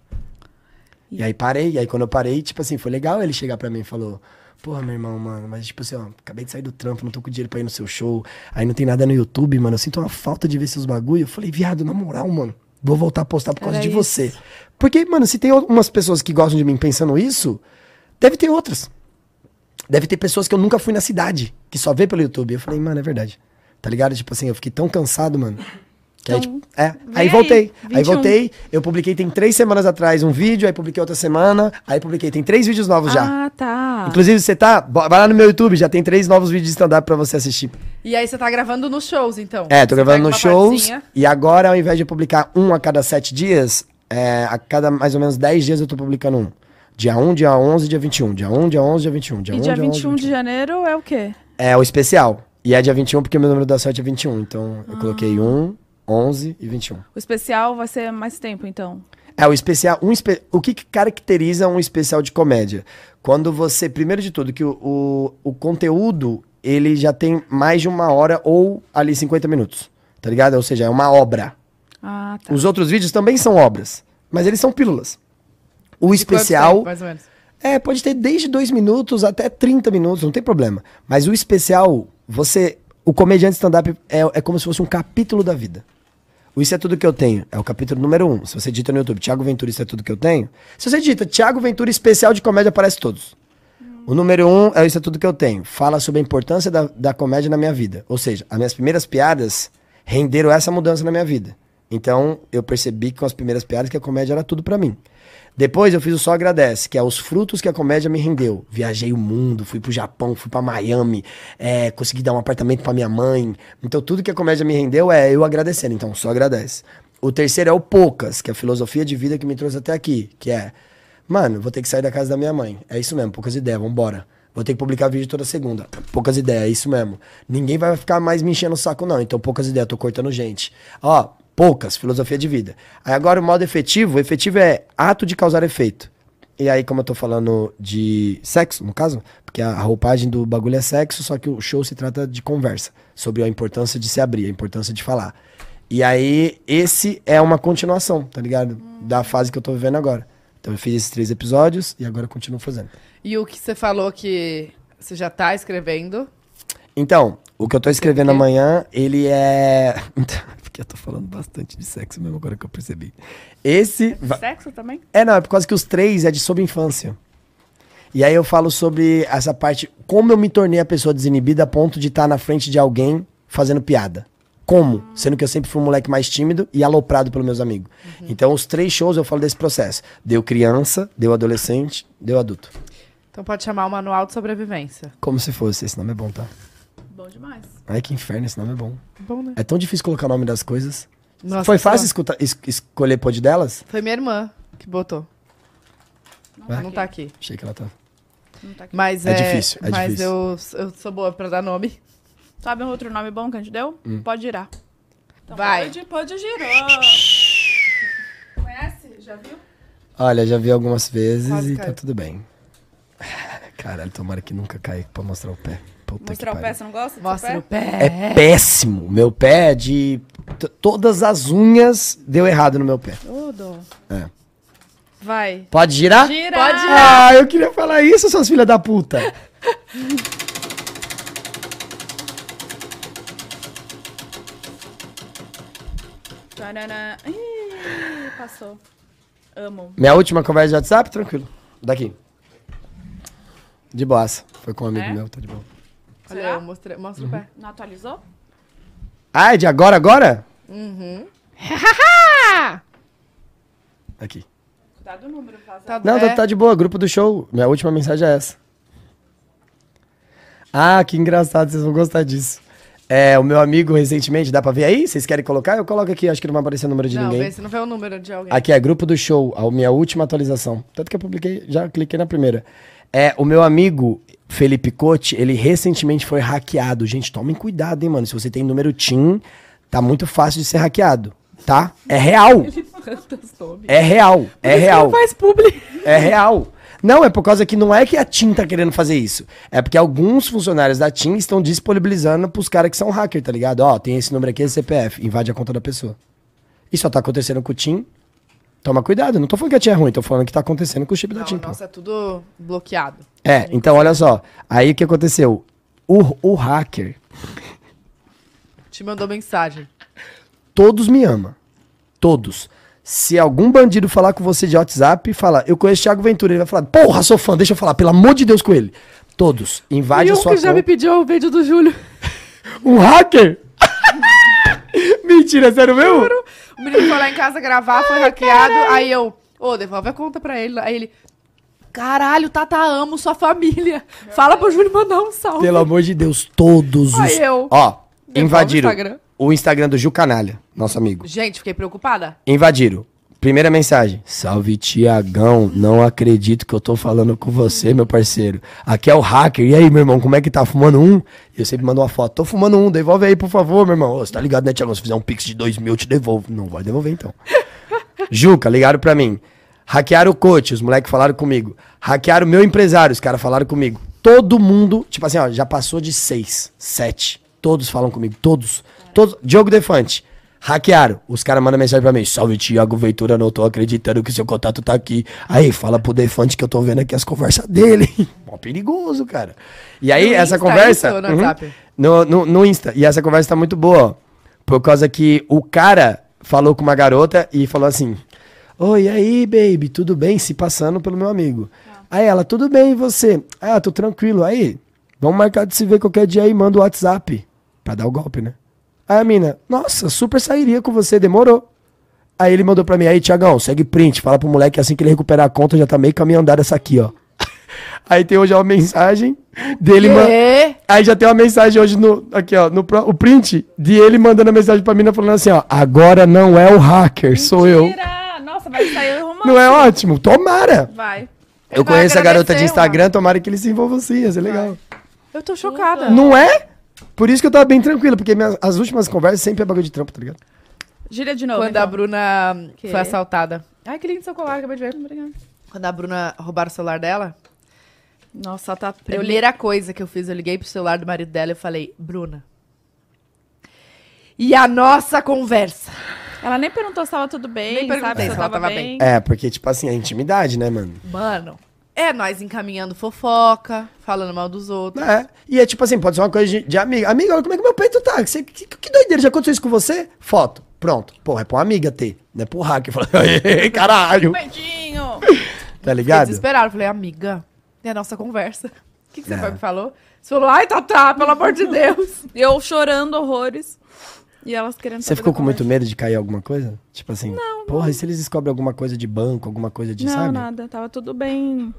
E aí parei, e aí quando eu parei, tipo assim, foi legal ele chegar pra mim e falou: Porra, meu irmão, mano, mas tipo assim, ó, acabei de sair do trampo, não tô com dinheiro pra ir no seu show. Aí não tem nada no YouTube, mano. Eu sinto uma falta de ver seus bagulho. Eu falei, viado, na moral, mano, vou voltar a postar por causa Era de isso. você. Porque, mano, se tem umas pessoas que gostam de mim pensando isso, deve ter outras. Deve ter pessoas que eu nunca fui na cidade, que só vê pelo YouTube. Eu falei, mano, é verdade. Tá ligado? Tipo assim, eu fiquei tão cansado, mano. Que aí, Então, tipo, é. Aí aí, voltei. Aí 21. voltei. Eu publiquei tem três semanas atrás um vídeo, aí publiquei outra semana, aí publiquei. Tem três vídeos novos já. Ah, tá. Inclusive, você tá. Vai lá no meu YouTube, já tem três novos vídeos de stand-up pra você assistir. E aí você tá gravando nos shows, então? É, tô Você gravando nos shows. partezinha. E agora, ao invés de publicar um a cada sete dias, é, a cada mais ou menos 10 dias eu tô publicando um. Dia 1, dia 11, dia 21. Dia 1, dia 11, dia 21. Dia E 1, dia dia 11, 21 de janeiro é o quê? É o especial. E é dia 21 porque meu número da sorte é 21. Então eu coloquei 1, 11 e 21. O especial vai ser mais tempo, então. É, o especial. Um espe- O que, que caracteriza um especial de comédia? Quando você, primeiro de tudo, que o, o, o conteúdo ele já tem mais de uma hora ou ali 50 minutos. Tá ligado? Ou seja, é uma obra. Ah, tá. Os outros vídeos também são obras, mas eles são pílulas. O especial. mais ou menos? É, pode ter desde 2 minutos até 30 minutos, não tem problema. Mas o especial, você. O comediante stand-up é, é como se fosse um capítulo da vida. O Isso é Tudo Que Eu Tenho é o capítulo número 1. Um. Se você digita no YouTube Thiago Ventura, Isso é Tudo Que Eu Tenho. Se você digita Thiago Ventura especial de comédia, aparece todos. O número 1 um é Isso é Tudo Que Eu Tenho. Fala sobre a importância da, da comédia na minha vida. Ou seja, as minhas primeiras piadas renderam essa mudança na minha vida. Então, eu percebi com as primeiras piadas que a comédia era tudo pra mim. Depois eu fiz o Só Agradece, que é os frutos que a comédia me rendeu. Viajei o mundo, fui pro Japão, fui pra Miami, é, consegui dar um apartamento pra minha mãe. Então tudo que a comédia me rendeu é eu agradecendo. Então só agradece. O terceiro é o Poucas, que é a filosofia de vida que me trouxe até aqui, que é, mano, vou ter que sair da casa da minha mãe. É isso mesmo, poucas ideias, vambora. Vou ter que publicar vídeo toda segunda. Poucas ideias, é isso mesmo. Ninguém vai ficar mais me enchendo o saco, não. Então, poucas ideias, tô cortando gente. Ó, poucas, filosofia de vida. Aí agora o modo efetivo, o efetivo é ato de causar efeito. E aí, como eu tô falando de sexo, no caso, porque a roupagem do bagulho é sexo, só que o show se trata de conversa. Sobre a importância de se abrir, a importância de falar. E aí, esse é uma continuação, tá ligado? Da fase que eu tô vivendo agora. Então eu fiz esses três episódios e agora eu continuo fazendo. E o que você falou que você já tá escrevendo? Então, o que eu tô escrevendo amanhã, ele é. Porque eu tô falando bastante de sexo mesmo agora que eu percebi. Esse. Sexo também? É, não, é por causa que os três é de sobre infância. E aí eu falo sobre essa parte, como eu me tornei a pessoa desinibida a ponto de estar na frente de alguém fazendo piada. Como? Sendo que eu sempre fui um moleque mais tímido e aloprado pelos meus amigos. Então, os três shows eu falo desse processo. Deu criança, deu adolescente, deu adulto. Então pode chamar o Manual de Sobrevivência. Como se fosse. Esse nome é bom, tá? Demais. Ai, que inferno, esse nome é bom. Bom, né? É tão difícil colocar o nome das coisas. Nossa, Foi só- fácil escutar- es- escolher pod delas? Foi minha irmã que botou. Ué? Não tá aqui. Achei que ela tá. Não tá aqui. Mas É é, difícil, é mas difícil. Eu, eu sou boa pra dar nome. Sabe um outro nome bom que a gente deu? Hum. Pode girar. Então, Vai. Pode, pode girar. Conhece? Já viu? Olha, já vi algumas vezes Quase e tá caiu. tudo bem. Caralho, tomara que nunca caia pra mostrar o pé. Puta Mostrar o pé, você não gosta? do Mostra o pé. É péssimo. Meu pé é de. Todas as unhas deu errado no meu pé. Tudo. É. Vai. Pode girar? Gira. Pode girar. Ah, eu queria falar isso, suas filhas da puta. Ih, passou. Amo. Minha última conversa de WhatsApp, tranquilo. Daqui. De boaça. Foi com um amigo É? meu, tá de boa. Olha, Será? eu mostrei, mostra Uhum. o pé. Não atualizou? Ah, é de agora, agora? Uhum. Aqui. Cuidado do número, vaza. Tá, Não, é, tá, tá de boa, grupo do show. Minha última mensagem é essa. Ah, que engraçado, vocês vão gostar disso. É, o meu amigo recentemente, dá pra ver aí? Vocês querem colocar? Eu coloco aqui, acho que não vai aparecer o número de Não, ninguém. vê se não vê o número de alguém. Aqui é grupo do show, a minha última atualização. Tanto que eu publiquei, já cliquei na primeira. É, o meu amigo Felipe Cote, ele recentemente foi hackeado. Gente, tomem cuidado, hein, mano. Se você tem número TIM, tá muito fácil de ser hackeado, tá? É real. É real. É real. Faz publi. É real. Não, é por causa que não é que a TIM tá querendo fazer isso. É porque alguns funcionários da TIM estão disponibilizando pros caras que são hacker, tá ligado? Ó, tem esse número aqui, esse CPF. Invade a conta da pessoa. Isso só tá acontecendo com o TIM. Toma cuidado. Não tô falando que a TIM é ruim, tô falando que tá acontecendo com o chip da Não, TIM. pô. nossa, é tudo bloqueado. É, então olha só. Aí o que aconteceu? O, o hacker, Te mandou mensagem. todos me amam. Todos. Se algum bandido falar com você de WhatsApp, fala, eu conheço Thiago Ventura, ele vai falar, porra, sou fã, deixa eu falar, pelo amor de Deus com ele. Todos. Invade e a um sua que já me pediu o vídeo do Júlio. Um hacker? Mentira, sério mesmo? O menino foi lá em casa gravar, foi hackeado. Aí eu, ô, devolve a conta pra ele. Aí ele, caralho, Tata, amo sua família. Fala pro Júlio mandar um salve. Pelo amor de Deus, todos os. Aí eu. Ó, invadiram o Instagram. o Instagram do Gil Canalha, nosso amigo. Gente, fiquei preocupada. Invadiram. Primeira mensagem. Salve, Tiagão. Não acredito que eu tô falando com você, meu parceiro. Aqui é o hacker. E aí, meu irmão, como é que tá? Fumando um? E eu sempre mando uma foto. Tô fumando um, devolve aí, por favor, meu irmão. Ô, Você tá ligado, né, Tiagão? Se fizer um pix de dois mil, eu te devolvo. Não vai devolver, então. Juca, ligaram pra mim. Hackearam o coach, os moleques falaram comigo. Hackearam o meu empresário, os caras falaram comigo. Todo mundo, tipo assim, ó, já passou de seis, sete. Todos falam comigo, todos. Todos. Diogo Defante. Hackearam. Os caras mandam mensagem pra mim. Salve, Thiago Ventura, não tô acreditando que seu contato tá aqui. Aí, fala pro Defante que eu tô vendo aqui as conversas dele. Mó perigoso, cara. E aí, No essa Insta, conversa. isso ou no Uhum. No, no, no Insta. E essa conversa tá muito boa, ó. Por causa que o cara falou com uma garota e falou assim: Oi, e aí, baby, tudo bem? Se passando pelo meu amigo. Aí ela, tudo bem, e você? Ah, tô tranquilo. Aí, vamos marcar de se ver qualquer dia aí, manda o WhatsApp. Pra dar o golpe, né? Aí a mina, nossa, super sairia com você, demorou. Aí ele mandou pra mim, aí, Tiagão, segue print, fala pro moleque assim que ele recuperar a conta, já tá meio caminho andado essa aqui, ó. Aí tem hoje uma mensagem dele, man... Aí já tem uma mensagem hoje no. Aqui, ó. No, o print de ele mandando a mensagem pra mina falando assim, ó. Agora não é o hacker, sou eu. Mentira! Nossa, vai sair romântico. Não é ótimo? Tomara! Vai. Eu vai conheço a garota de Instagram, tomara que eles se envolvam sim, ia ser legal. Eu tô chocada. Não é? Por isso que eu tava bem tranquilo, porque minhas- as últimas conversas sempre é bagulho de trampo, tá ligado? Gira de novo. Quando a então. Bruna Que? foi assaltada. Ai, que lindo seu colar, acabei de ver. Obrigada. Quando a Bruna roubaram o celular dela, Nossa, tá. primeira coisa que eu fiz, eu liguei pro celular do marido dela e falei, Bruna. E a nossa conversa? Ela nem perguntou se tava tudo bem, Nem perguntei sabe? Se ela tava tava bem. É, porque, tipo assim, é intimidade, né, mano? Mano, é nós encaminhando fofoca, falando mal dos outros. É. E é tipo assim, pode ser uma coisa de, de amiga. Amiga, olha como é que meu peito tá. Que, que, que doideira, já aconteceu isso com você? Foto. Pronto. Porra, é pra uma amiga ter. Não é pro hacker. Fala, "Aê, caralho. Beijinho! Tá Fiquei ligado? desesperado. Falei, amiga, é a nossa conversa. O que, que você É. foi me falou? Você falou, ai, Tatá, pelo amor de Deus. Eu chorando horrores. E elas querendo Você ficou com muito medo de cair alguma coisa? Tipo assim, porra, e se eles descobrem alguma coisa de banco, alguma coisa de, Não, sabe? nada. Tava tudo bem.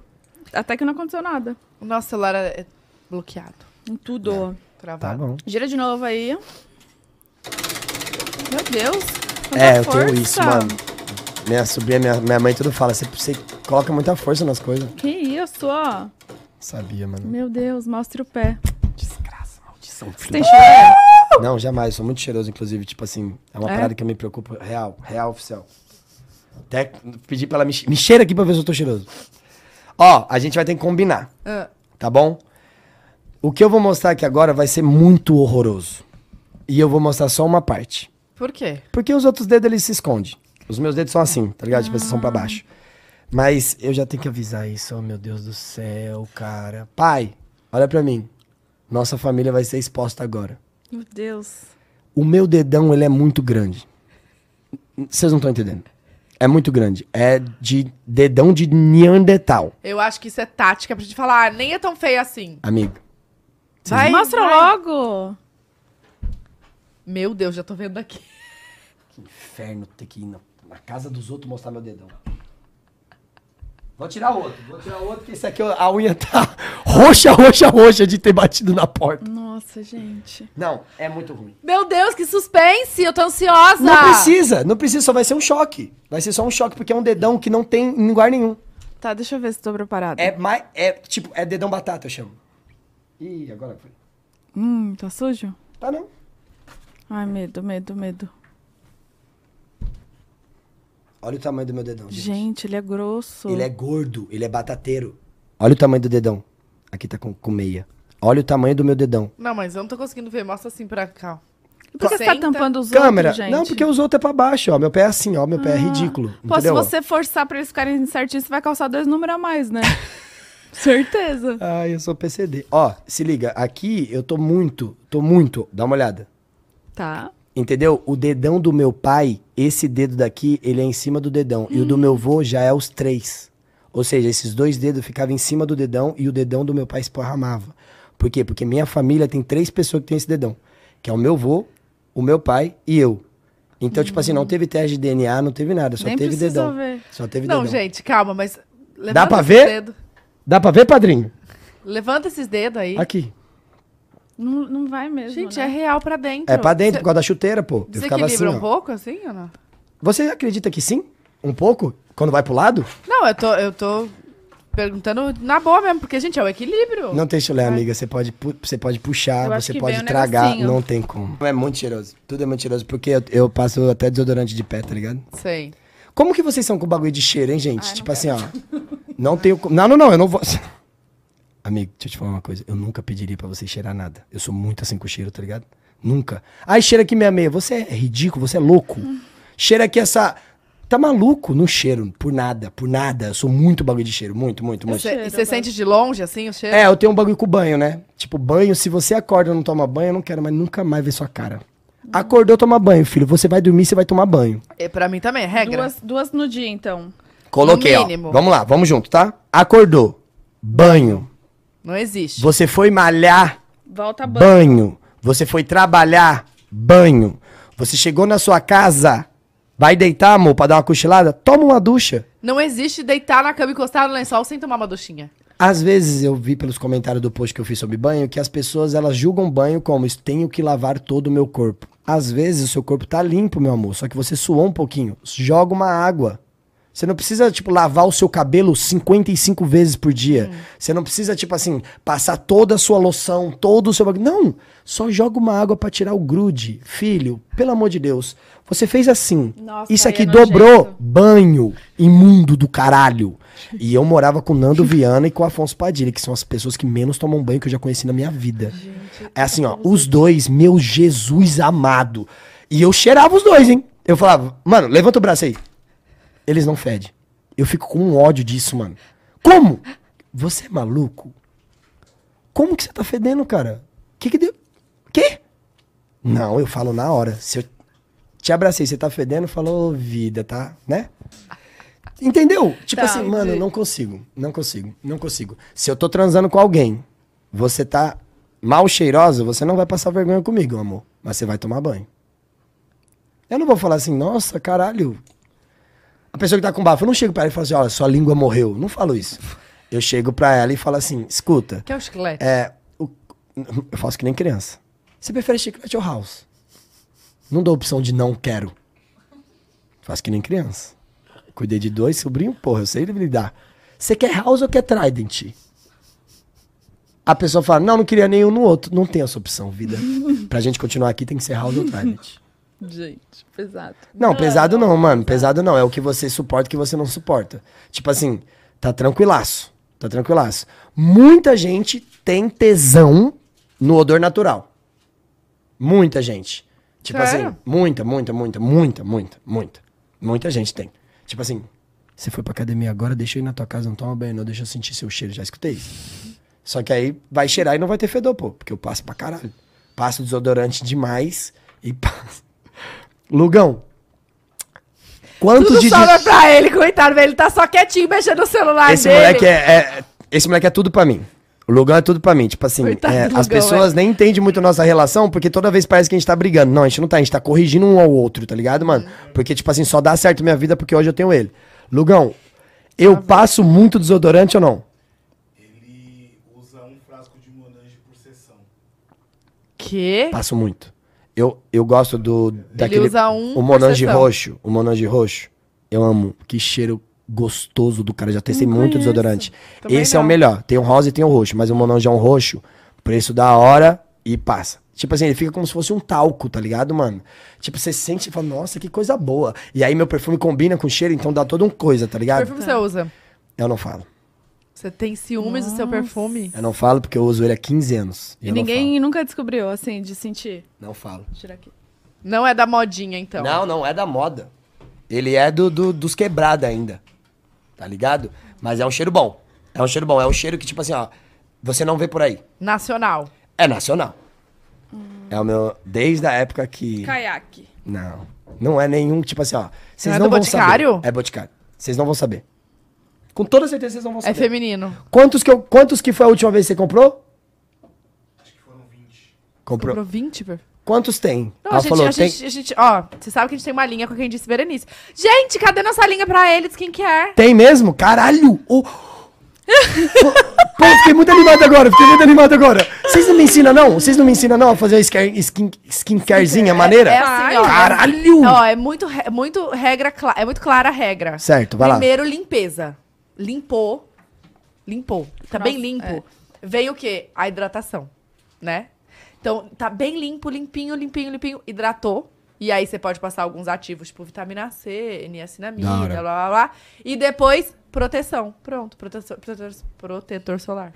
Até que não aconteceu nada. O nosso celular é bloqueado, Em tudo. Tá travado. bom. Gira de novo aí. Meu Deus. É, eu força. tenho isso, mano. Minha sobrinha, minha, minha mãe tudo fala, você, você coloca muita força nas coisas. Que isso, ó. Sabia, mano. Meu Deus, mostre o pé. Desgraça, maldição, filho. Tem chulé? Não, jamais. Sou muito cheiroso, inclusive. Tipo assim, é uma É? parada que eu me preocupo. Real, real oficial. Até pedi pra ela me, me cheira aqui pra ver se eu tô cheiroso. Ó, a gente vai ter que combinar, Ah, tá bom? O que eu vou mostrar aqui agora vai ser muito horroroso. E eu vou mostrar só uma parte. por quê? Porque os outros dedos eles se escondem. Os meus dedos são assim, tá ligado? Tipo, eles são pra baixo. Mas eu já tenho que avisar isso, oh meu Deus do céu, cara. Pai, olha pra mim. Nossa família vai ser exposta agora. Meu Deus. O meu dedão, ele é muito grande. Vocês não estão entendendo. É muito grande. É de dedão de Neandertal, Eu acho que isso é tática pra te falar, ah, nem é tão feio assim. amigo. Vai, Mostra vai. logo. Meu Deus, já tô vendo aqui. Que inferno ter que ir na, na casa dos outros mostrar meu dedão. Vou tirar outro, vou tirar outro, que esse aqui a unha tá roxa, roxa, roxa de ter batido na porta. Nossa, gente. Não, é muito ruim. Meu Deus, que suspense! Eu tô ansiosa! Não precisa, não precisa, só vai ser um choque. Vai ser só um choque, porque é um dedão que não tem em lugar nenhum. Tá, deixa eu ver se tô preparada. É mais, é tipo, é dedão batata, eu chamo. Ih, agora foi. Hum, tá sujo? Tá não. Ai, medo, medo, medo. Olha o tamanho do meu dedão, gente. Gente, ele é grosso. Ele é gordo, ele é batateiro. Olha o tamanho do dedão. Aqui tá com, com meia. Olha o tamanho do meu dedão. Não, mas eu não tô conseguindo ver. Mostra assim pra cá. Por que você tá tampando os Câmera. outros, gente? Não, porque os outros é pra baixo, ó. Meu pé é assim, ó. Meu pé é ridículo. Pô, se entendeu? você forçar pra eles ficarem certinhos, você vai calçar dois números a mais, né? Certeza. Ai, eu sou PCD. Ó, se liga. Aqui eu tô muito, tô muito. Dá uma olhada. Tá. Entendeu? O dedão do meu pai, esse dedo daqui, ele é em cima do dedão. E o do meu vô já é os três. Ou seja, esses dois dedos ficavam em cima do dedão e o dedão do meu pai esparramava. Por quê? Porque minha família tem três pessoas que tem esse dedão. Que é o meu vô, o meu pai e eu. Então, tipo assim, não teve teste de DNA, não teve nada. Só Nem teve dedão. ver. Só teve Não, dedão. gente, calma, mas. Levanta pra ver? dedos. Dá pra ver, padrinho? Levanta esses dedos aí. Aqui. Não, não vai mesmo, Gente, né? é real pra dentro. É pra dentro, Cê- por causa da chuteira, pô. Eu ficava assim, Desequilibra ó. um pouco, assim, ou não? Você acredita que sim? Um pouco? Quando vai pro lado? Não, eu tô, eu tô perguntando na boa mesmo, porque, gente, é o equilíbrio. Não tem chulé, Vai. amiga. Você pode, você pode puxar, você pode tragar. negocinho. Não tem como. É muito cheiroso. Tudo é muito cheiroso. Porque eu, eu passo até desodorante de pé, tá ligado? Sei. Como que vocês são com o bagulho de cheiro, hein, gente? Ai, tipo assim, ó. Não tenho. Não, não, não. Eu não vou. Amigo, deixa eu te falar uma coisa. Eu nunca pediria pra você cheirar nada. Eu sou muito assim com cheiro, tá ligado? Nunca. Ai, cheira aqui minha meia. Você é ridículo, você é louco. Cheira aqui essa. Tá maluco? Não cheiro por nada, por nada. Eu sou muito bagulho de cheiro. Muito, muito, muito. Cheiro, e você sente de longe, assim, o cheiro? É, eu tenho um bagulho com banho, né? Tipo, banho, se você acorda e não toma banho, eu não quero mais nunca mais ver sua cara. Acordou, toma banho, filho. Você vai dormir, você vai tomar banho. É, pra mim também, é regra. Duas, duas no dia, então. Coloquei, No ó. Vamos lá, vamos junto, tá? Acordou. Banho. Não existe. Você foi malhar. Volta banho. Banho. Você foi trabalhar. Banho. Você chegou na sua casa. Vai deitar, amor, pra dar uma cochilada? Toma uma ducha. Não existe deitar na cama encostar no lençol sem tomar uma duchinha. Às vezes eu vi pelos comentários do post que eu fiz sobre banho que as pessoas elas julgam banho como isso, tenho que lavar todo o meu corpo. Às vezes o seu corpo tá limpo, meu amor, só que você suou um pouquinho. Joga uma água. Você não precisa, tipo, lavar o seu cabelo 55 vezes por dia. Você não precisa, tipo assim, passar toda a sua loção, todo o seu bagulho. Não. Só joga uma água pra tirar o grude. Filho, pelo amor de Deus. Você fez assim. Nossa, Isso aqui é dobrou. nojento. Banho. Imundo do caralho. E eu morava com o Nando Viana e com o Afonso Padilha, que são as pessoas que menos tomam banho que eu já conheci na minha vida. É assim, ó. Os dois, meu Jesus amado. E eu cheirava os dois, hein? Eu falava, mano, levanta o braço aí. Eles não fedem. Eu fico com um ódio disso, mano. Como? Você é maluco? Como que você tá fedendo, cara? Que que deu? Quê? Não, eu falo na hora. Se eu te abracei, você tá fedendo, falou vida, tá? Né? Entendeu? Tipo Tá, assim, mano, entendi. não consigo, não consigo, não consigo. Se eu tô transando com alguém, você tá mal cheirosa, você não vai passar vergonha comigo, amor. Mas você vai tomar banho. Eu não vou falar assim, nossa, caralho. A pessoa que tá com bafo, eu não chego pra ela e falo assim, olha, sua língua morreu. Não falo isso. Eu chego pra ela e falo assim, escuta, Que é o chiclete. é, o- eu faço que nem criança. Você prefere chiclete ou house? Não dou opção de não quero. Faço que nem criança. Cuidei de dois sobrinhos, porra, eu sei lidar. Você quer house ou quer trident? A pessoa fala, não, não queria nenhum no outro. Não tem essa opção, vida. pra gente continuar aqui tem que ser house ou trident. Gente, pesado. Não, pesado não, mano. Pesado não. É o que você suporta e que você não suporta. Tipo assim, tá tranquilaço. Tá tranquilaço. Muita gente tem tesão no odor natural. Muita gente. Tipo Sério? assim, muita, muita, muita, muita, muita, muita. Muita gente tem. Tipo assim, você foi pra academia agora, deixa eu ir na tua casa, não toma banho, não, deixa eu sentir seu cheiro. Já escutei isso. Só que aí vai cheirar e não vai ter fedor, pô. Porque eu passo pra caralho. Passo desodorante demais e passo. Lugão. Quanto Tudo de. sobra pra ele, coitado, velho. Ele tá só quietinho mexendo no celular Esse dele. moleque é, é- Esse moleque é tudo pra mim. O Lugão é tudo pra mim. Tipo assim, Coitado é, do as Lugão, pessoas nem entendem muito a nossa relação, porque toda vez parece que a gente tá brigando. Não, a gente não tá, a gente tá corrigindo um ao outro, tá ligado, mano? Porque, tipo assim, só dá certo minha vida porque hoje eu tenho ele. Lugão, eu passo muito desodorante ou não? Ele usa um frasco de Monange por sessão. Quê? Passo muito. Eu, eu gosto do. Daquele, usa um O por Monange sessão. roxo. O Monange roxo. Eu amo. Que cheiro gostoso do cara. Já testei Não muito conheço. desodorante. Também Esse é o não. melhor. Tem o rosa e tem o roxo. Mas o Monange é um roxo. Preço da hora e passa. Tipo assim, ele fica como se fosse um talco, tá ligado, mano? Tipo, você sente e fala, nossa, que coisa boa. E aí meu perfume combina com o cheiro, então dá toda uma coisa, tá Que ligado? perfume você usa? Eu não falo. Você tem ciúmes do seu perfume? Eu não falo porque eu uso ele há 15 anos. E não ninguém nunca descobriu, assim, de sentir. Não falo. Vou tirar aqui. Não é da modinha, então. Não, não, é da moda. Ele é do, do- dos quebrados ainda. Tá ligado? Mas é um cheiro bom. É um cheiro bom. É um cheiro que, tipo assim, ó, você não vê por aí. Nacional. É nacional. É o meu. Desde a época que. Caiaque. Não. Não é nenhum, tipo assim, ó. Vocês Não é não, do vão Boticário? saber. É Boticário. Vocês não vão saber. Com toda certeza vocês não vão É saber. feminino. Quantos que, eu, quantos que foi a última vez que você comprou? Acho que foram 20. Comprou. Comprou 20, per... Quantos tem? Não, Ela a gente, falou, a, tem. gente, a gente, ó, você sabe que a gente tem uma linha com quem disse Berenice. Gente, cadê nossa linha pra ele de skincare? Tem mesmo? Caralho! O... Pô, pô, fiquei muito animado agora, fiquei muito animado agora. Vocês não me ensinam, não? Vocês não me ensinam, não, a fazer skin, skin, skincarezinha maneira? É assim, ó. Caralho! Ó, é muito, re- muito regra, é muito clara a regra. Certo, vai lá. Primeiro, limpeza. Limpou. Limpou. Tá Nossa, bem limpo. é. Vem o quê? A hidratação, né? Então, tá bem limpo, limpinho, limpinho, limpinho. Hidratou. E aí você pode passar alguns ativos, tipo vitamina C, niacinamida, Da blá, hora. blá, blá. E depois, proteção. Pronto, protetor, protetor, protetor solar.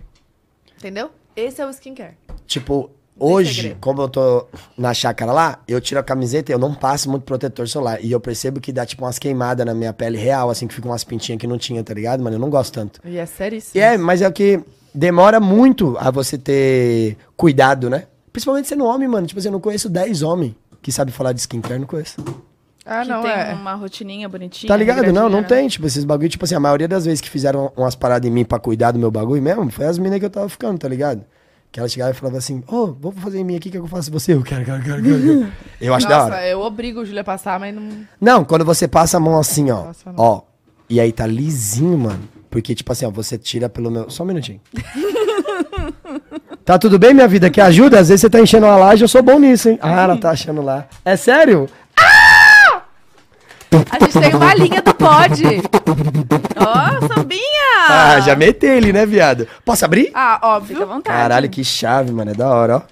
Entendeu? Esse é o skincare. Tipo, hoje, segredo. como eu tô na chácara lá, eu tiro a camiseta e eu não passo muito protetor solar. E eu percebo que dá, tipo, umas queimadas na minha pele real, assim, que ficam umas pintinhas que não tinha, tá ligado? Mano, eu não gosto tanto. E é seríssimo. E é, mas é o que demora muito a você ter cuidado, né? Principalmente sendo homem, mano. Tipo assim, eu não conheço 10 homens que sabem falar de skincare, não conheço. Ah, que não, tem é. uma rotininha bonitinha. Tá ligado? Não, não né? tem. Tipo, esses bagulho, tipo assim, a maioria das vezes que fizeram umas paradas em mim pra cuidar do meu bagulho mesmo, foi as minas que eu tava ficando, tá ligado? Que ela chegava e falava assim, ô, vamos fazer em mim aqui, o que eu faço em você? Eu quero, quero, quero, quero. Eu acho da hora. Nossa, eu obrigo o Júlia a passar, mas não. Não, quando você passa a mão assim, ó. Nossa. Ó. E aí tá lisinho, mano. Porque, tipo assim, ó, você tira pelo meu. Só um minutinho. tá tudo bem, minha vida? Que ajuda? Às vezes você tá enchendo uma laje, eu sou bom nisso, hein? Ah, ela tá achando lá. É sério? A gente tem uma linha do pod. Ó, sambinha! Ah, já metei ele, né, viado? Posso abrir? Ah, Fica à óbvio. vontade. Caralho, que chave, mano. É da hora, ó.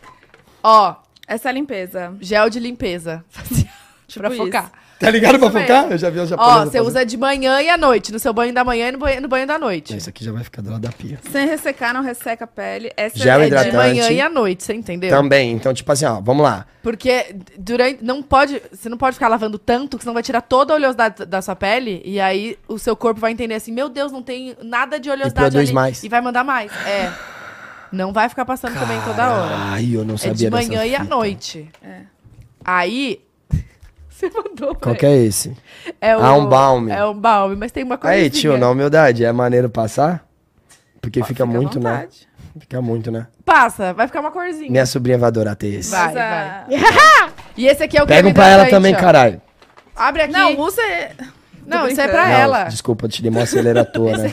Ó, Essa é a limpeza. gel de limpeza. pra Tipo focar. Tá ligado pra focar? Eu já vi os Ó, japoneses você usa de manhã e à noite. No seu banho da manhã e no banho, no banho da noite. Isso aqui já vai ficar do lado da pia. Sem ressecar, não resseca a pele. Essa Gel é hidratante. De manhã e à noite, você entendeu? Também. Então, tipo assim, ó, vamos lá. Porque durante. Não pode. Você não pode ficar lavando tanto, que senão vai tirar toda a oleosidade da sua pele. E aí o seu corpo vai entender assim: meu Deus, não tem nada de oleosidade produz ali. mais. E vai mandar mais. É. Não vai ficar passando também toda hora. Ai, eu não É sabia de dessa manhã e à noite. É. Aí. Você mandou. Qual que é esse? É Ah, um balme. É um balme, mas tem uma coisa. Aí, tio, na humildade, é maneiro passar? Porque fica, Fica à muito, né? Fica muito, né? Passa, vai ficar uma corzinha. Minha sobrinha vai adorar ter esse. Vai, a- E esse aqui é o Pega um creme pra ela também, ó. caralho. Abre aqui. Não, usa. Não, Tô isso é pra Não, ela. Desculpa, eu te dei uma acelerator, né?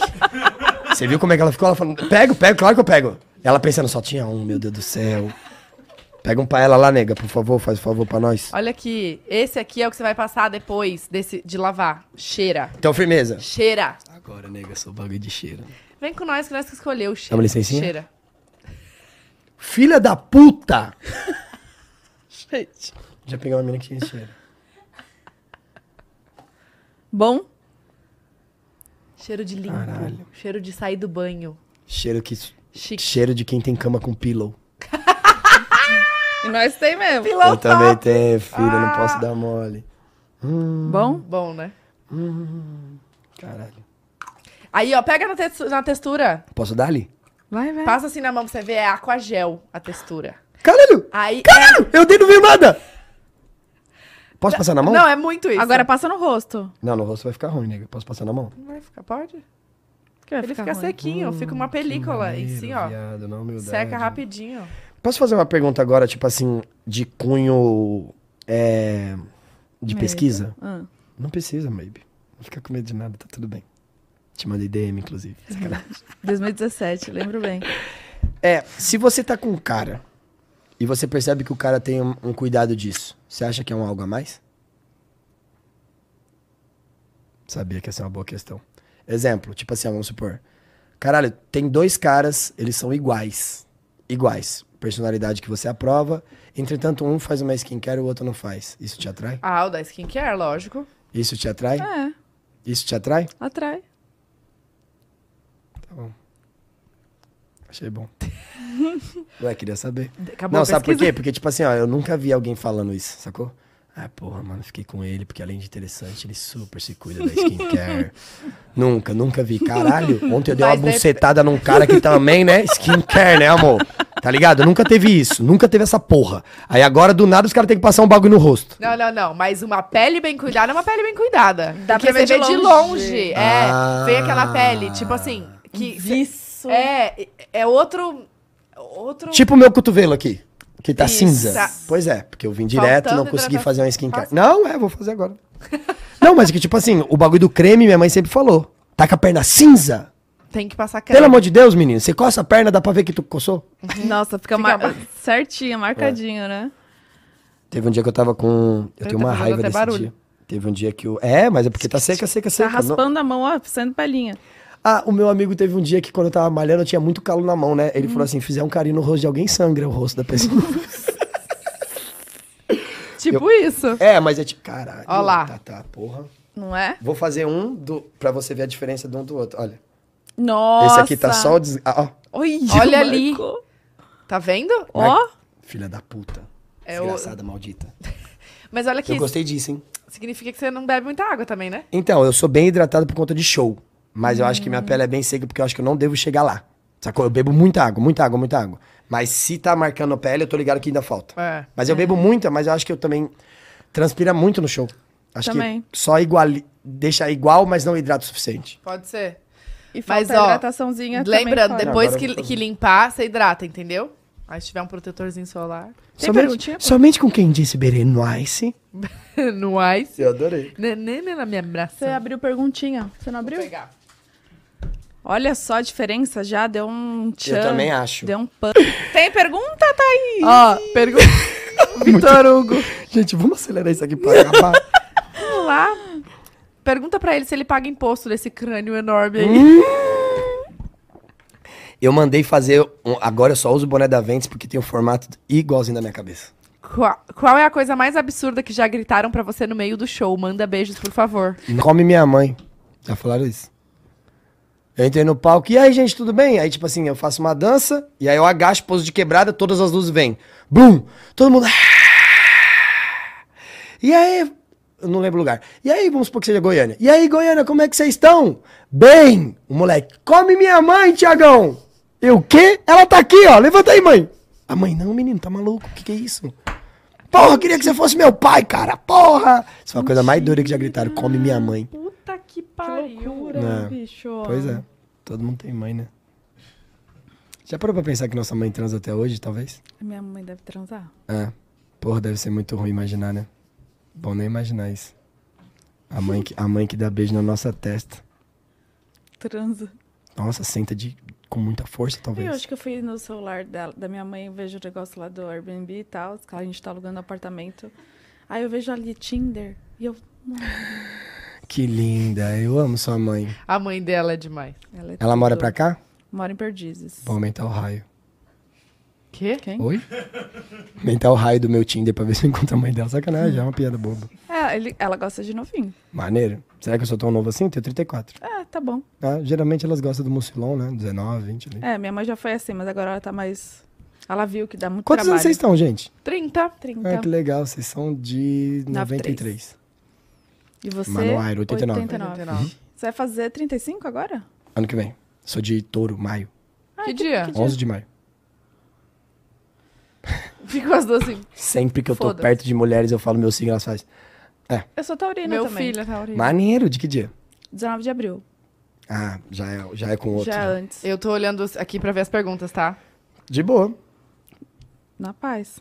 Você viu como é que ela ficou? Ela falando, pego, pego, claro que eu pego. Ela pensando, só tinha um, meu Deus do céu. Pega um pra ela lá, nega, por favor, faz um favor pra nós. Olha aqui, esse aqui é o que você vai passar depois desse, de lavar. Cheira. Então, firmeza. Cheira. Agora, nega, sou bagulho de cheiro. Vem com nós que nós que escolheu o cheiro. Dá uma licencinha? Cheira. Filha da puta! Gente. Já peguei uma mina que tinha cheiro. Bom? Cheiro de limpo. Caralho. Cheiro de sair do banho. Cheiro que. Chique. Cheiro de quem tem cama com pillow. E nós tem mesmo. Eu também tenho, filho, eu não posso dar mole. Bom? Bom, né? Caralho. Aí, ó, pega na, tex- na textura. Posso dar ali? Vai, vai. Passa assim na mão pra você ver. É aquagel a textura. Caralho! Aí. Caralho! Eu dei não vi nada! Posso passar na mão? Não, é muito isso. Agora passa no rosto. Não, no rosto vai ficar ruim, nega. Posso passar na mão? Não vai ficar, pode? Vai Ele ficar fica ruim. sequinho, fica uma película em si, ó. Viado, não. Seca rapidinho. Posso fazer uma pergunta agora, tipo assim, de cunho é, de Medo. pesquisa? Ah. Não precisa, maybe. Não fica com medo de nada, tá tudo bem. Te mandei DM, inclusive. Sacanagem. 2017, lembro bem. É, se você tá com um cara e você percebe que o cara tem um, um cuidado disso, você acha que é um algo a mais? Sabia que essa é uma boa questão. Exemplo, tipo assim, vamos supor. Caralho, tem dois caras, eles são iguais. Iguais. Personalidade que você aprova. Entretanto, um faz uma skincare e o outro não faz. Isso te atrai? Ah, o da skincare, lógico. Isso te atrai? É, Isso te atrai? atrai. Tá bom. Achei bom. Ué, queria saber. Acabou não, sabe por quê? Porque, tipo assim, ó, eu nunca vi alguém falando isso, sacou? Ah, porra, mano, fiquei com ele, porque além de interessante, ele super se cuida da skincare. nunca, nunca vi. Caralho, ontem eu dei uma deve- bucetada num cara que também, né? Skincare, né, amor? Tá ligado? Nunca teve isso, nunca teve essa porra. Aí agora, do nada, os caras têm que passar um bagulho no rosto. Não, não, não. Mas uma pele bem cuidada é uma pele bem cuidada. Dá Porque pra ver de vê de longe. longe. É, Ah. vem aquela pele, tipo assim. Que Isso. É, é outro. Outro. Tipo o meu cotovelo aqui, que tá Isso. cinza. Tá. Pois é, porque eu vim direto, Faltando não consegui fazer uma skincare. Faça. Não, é, vou fazer agora. não, mas é que, tipo assim, o bagulho do creme, minha mãe sempre falou. Tá com a perna cinza? Tem que passar creme. Pelo amor de Deus, menino, você coça a perna, dá pra ver que tu coçou? Nossa, fica, Fica mar... certinho, marcadinho, né? Teve um dia que eu tava com. Eu Eu tenho uma raiva desse barulho. dia. Teve um dia que eu. É, mas é porque tá seca, seca, Tá seca. Não- raspando a mão, ó, sendo pelinha. Ah, o meu amigo teve um dia que quando eu tava malhando, eu tinha muito calo na mão, né? Ele Hum. falou assim: fizer um carinho no rosto de alguém, sangra o rosto da pessoa. Tipo isso. é, mas é tipo, caralho. Ó lá. Tá, tá, porra. Não é? Vou fazer um do, pra você ver a diferença de um do outro. Olha. Nossa. Esse aqui tá só o des... ah, ó. Olha, ali. Tá vendo? Ó. Filha da puta. É o- Desgraçada, maldita. Mas olha que Eu gostei disso, hein? significa que você não bebe muita água também, né? Então, eu sou bem hidratado por conta de show. Mas eu acho que minha pele é bem seca porque eu acho que eu não devo chegar lá. Sacou? Eu bebo muita água, muita água, muita água. Mas se tá marcando a pele, eu tô ligado que ainda falta. É. Mas eu bebo muita, mas eu acho que eu também transpira muito no show. Acho Também. que só igual, deixa igual, mas não hidrata o suficiente. Pode ser. E Mas, falta ó, hidrataçãozinha também Lembrando, fora. depois que, vou que limpar, você hidrata, entendeu? Aí se tiver um protetorzinho solar. Tem somente, somente com quem disse Berenice. no ice. Eu adorei. Nenê na minha abraça. Você abriu perguntinha. Você não Vou abriu? pegar. Olha só a diferença já, deu um tchan. Eu também acho. Deu um pan. Tem pergunta, Thaís? Ó, pergunta. Vitor Hugo. Gente, vamos acelerar isso aqui pra acabar. Vamos lá. Pergunta pra ele se ele paga imposto desse crânio enorme aí. Eu mandei fazer. um- agora eu só uso o boné da Ventes porque tem o formato igualzinho da minha cabeça. Qual, qual é a coisa mais absurda que já gritaram pra você no meio do show? Manda beijos, por favor. Come minha mãe. Já falaram isso. Eu entrei no palco, e aí, gente, tudo bem? Aí, tipo assim, eu faço uma dança, e aí eu agacho, pose de quebrada, todas as luzes vêm. Bum! Todo mundo. E aí. Eu não lembro o lugar. E aí, vamos supor que seja Goiânia. E aí, Goiânia, como é que vocês estão? Bem! O moleque, come minha mãe, Tiagão! Eu, o quê? Ela tá aqui, ó. Levanta aí, mãe. A mãe, não, menino, tá maluco? O que, que é isso? Porra, eu queria que você fosse meu pai, cara. Porra! Isso foi a coisa mais doida que já gritaram. Come minha mãe. Puta que Que pariu. loucura, É. bicho. Pois é. Todo mundo tem mãe, né? Já parou pra pensar que nossa mãe transa até hoje, talvez? Minha mãe deve transar. É. Porra, deve ser muito ruim imaginar, né? Bom nem imaginar isso. A mãe que, a mãe que dá beijo na nossa testa. Transa. Nossa, senta de, com muita força, talvez. eu acho que eu fui no celular dela, da minha mãe, vejo o negócio lá do Airbnb e tal, que a gente tá alugando apartamento. Aí eu vejo ali Tinder e eu. Que linda. Eu amo sua mãe. A mãe dela é demais. Ela, é Ela mora pra cá? Mora em Perdizes. Vou aumentar o raio. Quê? Quem? Oi? aumentar o raio do meu Tinder pra ver se eu encontro a mãe dela. Sacanagem, é uma piada boba. É, ele, ela gosta de novinho. Maneiro. Será que eu sou tão novo assim? Tenho 34. É, tá bom. Ah, geralmente elas gostam do mucilon, né? 19, 20 ali. É, minha mãe já foi assim, mas agora ela tá mais. Ela viu que dá muito Quantos anos trabalho. vocês estão, gente? 30. 30. Ah, que legal. Vocês são de 93. E você? Manoairo, 89. 89. 89. Você vai fazer 35 agora? Ano que vem. Sou de touro, maio. que dia? que dia? 11 de maio. Ficou as duas assim. Sempre que eu tô perto de mulheres, eu falo meu signo, elas fazem. Eu sou taurina Meu também. filho tá horrível. Maneiro, de que dia? 19 de abril. Ah, já é, já é com outro. Já antes. Eu tô olhando aqui pra ver as perguntas, tá? De boa. Na paz.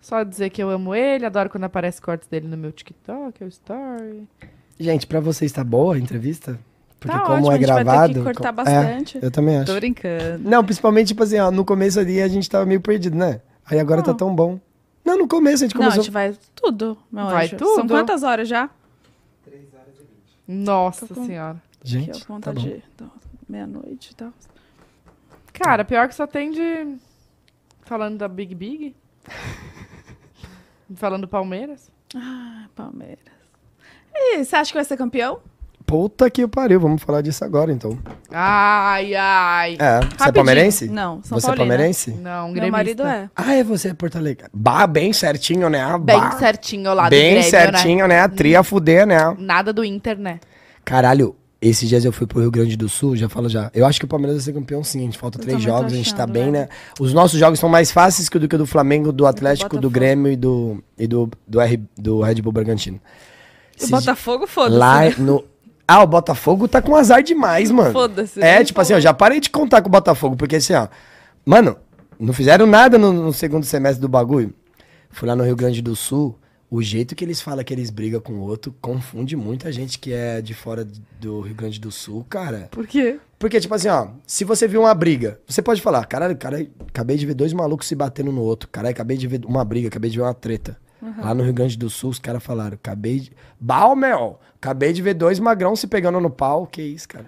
Só dizer que eu amo ele, adoro quando aparece cortes dele no meu TikTok, o Story. Gente, pra vocês tá boa a entrevista? Porque Tá como ótimo, é a gente vai ter que gravado. cortar co- bastante. É, eu também acho. Tô brincando. Não, principalmente, tipo assim, ó, no começo ali a gente tava meio perdido, né? Aí agora tá Não. tão bom. Não, no começo a gente Não, a começou. gente vai tudo, meu Vai anjo. tudo? São quantas horas já? Nossa Tô com- senhora. Gente, que eu tá vontade bom. de... então, Meia-noite e tal. Cara, pior que só tem de. Falando da Big Big. Falando do Palmeiras. Ah, Palmeiras. E você acha que vai ser campeão? Puta que pariu, vamos falar disso agora então. Ai, ai. É, você é palmeirense? Não, São Você é Paulina. palmeirense? Não, Meu marido é. Ah, é você é Porto Alegre. Bah, bem certinho, né? Ah, Bem bah. certinho lá do Bem Grêmio, certinho, né? A tria fuder, né? né? Nada do Inter, né? Caralho, esses dias eu fui pro Rio Grande do Sul, já falo já. Eu acho que o Palmeiras vai ser campeão sim, a gente falta Eu três jogos, a gente tá achando, bem, né? né? Os nossos jogos são mais fáceis que o do que o do Flamengo, do Atlético, do. Grêmio e do, e do, do, R, do Red Bull Bragantino. O Botafogo, foda-se. Lá né? no. Ah, o Botafogo tá com azar demais, mano. Foda-se. É, tipo assim, eu já parei de contar com o Botafogo, porque assim, ó. Mano, não fizeram nada no, no segundo semestre do bagulho. Fui lá no Rio Grande do Sul, o jeito que eles falam que eles brigam com o outro confunde muita gente que é de fora do Rio Grande do Sul, cara. Por quê? Porque, tipo assim, ó, se você viu uma briga, você pode falar, caralho, cara, acabei de ver dois malucos se batendo no outro. Caralho, acabei de ver uma briga, acabei de ver uma treta. Lá no Rio Grande do Sul, os caras falaram, acabei de. Bal, meu! Acabei de ver dois magrão se pegando no pau. Que isso, cara?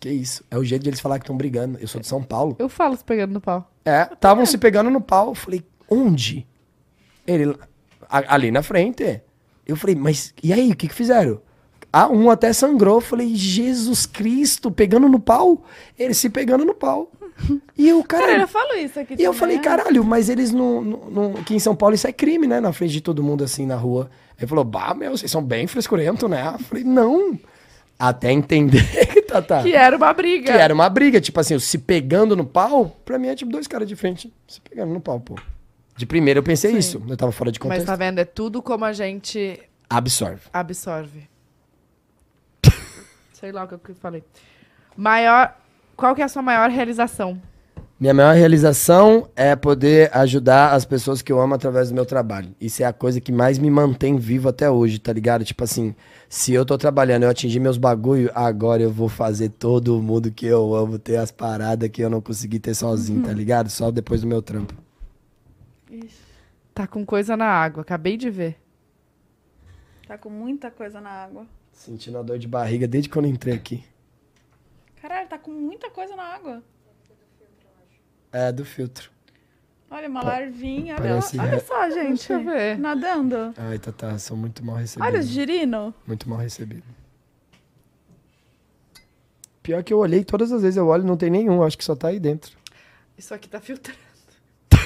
Que isso? É o jeito de eles falar que estão brigando. Eu sou de São Paulo. Eu falo se pegando no pau. É, estavam se pegando no pau. Eu falei, onde? Ele, a- ali na frente. Eu falei, mas e aí, o que que fizeram? Ah, um até sangrou. Eu falei, Jesus Cristo, pegando no pau? Eles se pegando no pau. E o cara. Cara, eu falo isso aqui E eu também, falei, é. caralho, mas eles não, não, não- Aqui em São Paulo isso é crime, né? Na frente de todo mundo, assim, na rua. Ele falou, bah, meu, vocês são bem frescurentos, né? Eu falei, não. Até entender, Tata. Que era uma briga. Que era uma briga, tipo assim, se pegando no pau, pra mim é tipo dois caras de frente se pegando no pau, pô. De primeira eu pensei Sim. isso, eu tava fora de Mas contexto. tá vendo? É tudo como a gente Absorve. absorve. Sei lá o que eu falei. Maior. Qual que é a sua maior realização? Minha maior realização é poder ajudar as pessoas que eu amo através do meu trabalho. Isso é a coisa que mais me mantém vivo até hoje, tá ligado? Tipo assim, se eu tô trabalhando, eu atingir meus bagulho, agora eu vou fazer todo mundo que eu amo ter as paradas que eu não consegui ter sozinho, tá ligado? Só depois do meu trampo. Tá com coisa na água, acabei de ver. Tá com muita coisa na água. Sentindo a dor de barriga desde quando eu entrei aqui. Caralho, tá com muita coisa na água. É, do filtro. Olha, uma larvinha. Olha, Parece- olha só, gente. Deixa eu ver. Nadando. Ai, Tatá, sou muito mal recebido. Olha os girino. Muito mal recebido. Pior que eu olhei todas as vezes eu olho, não tem nenhum, acho que só tá aí dentro. Isso aqui tá filtrando.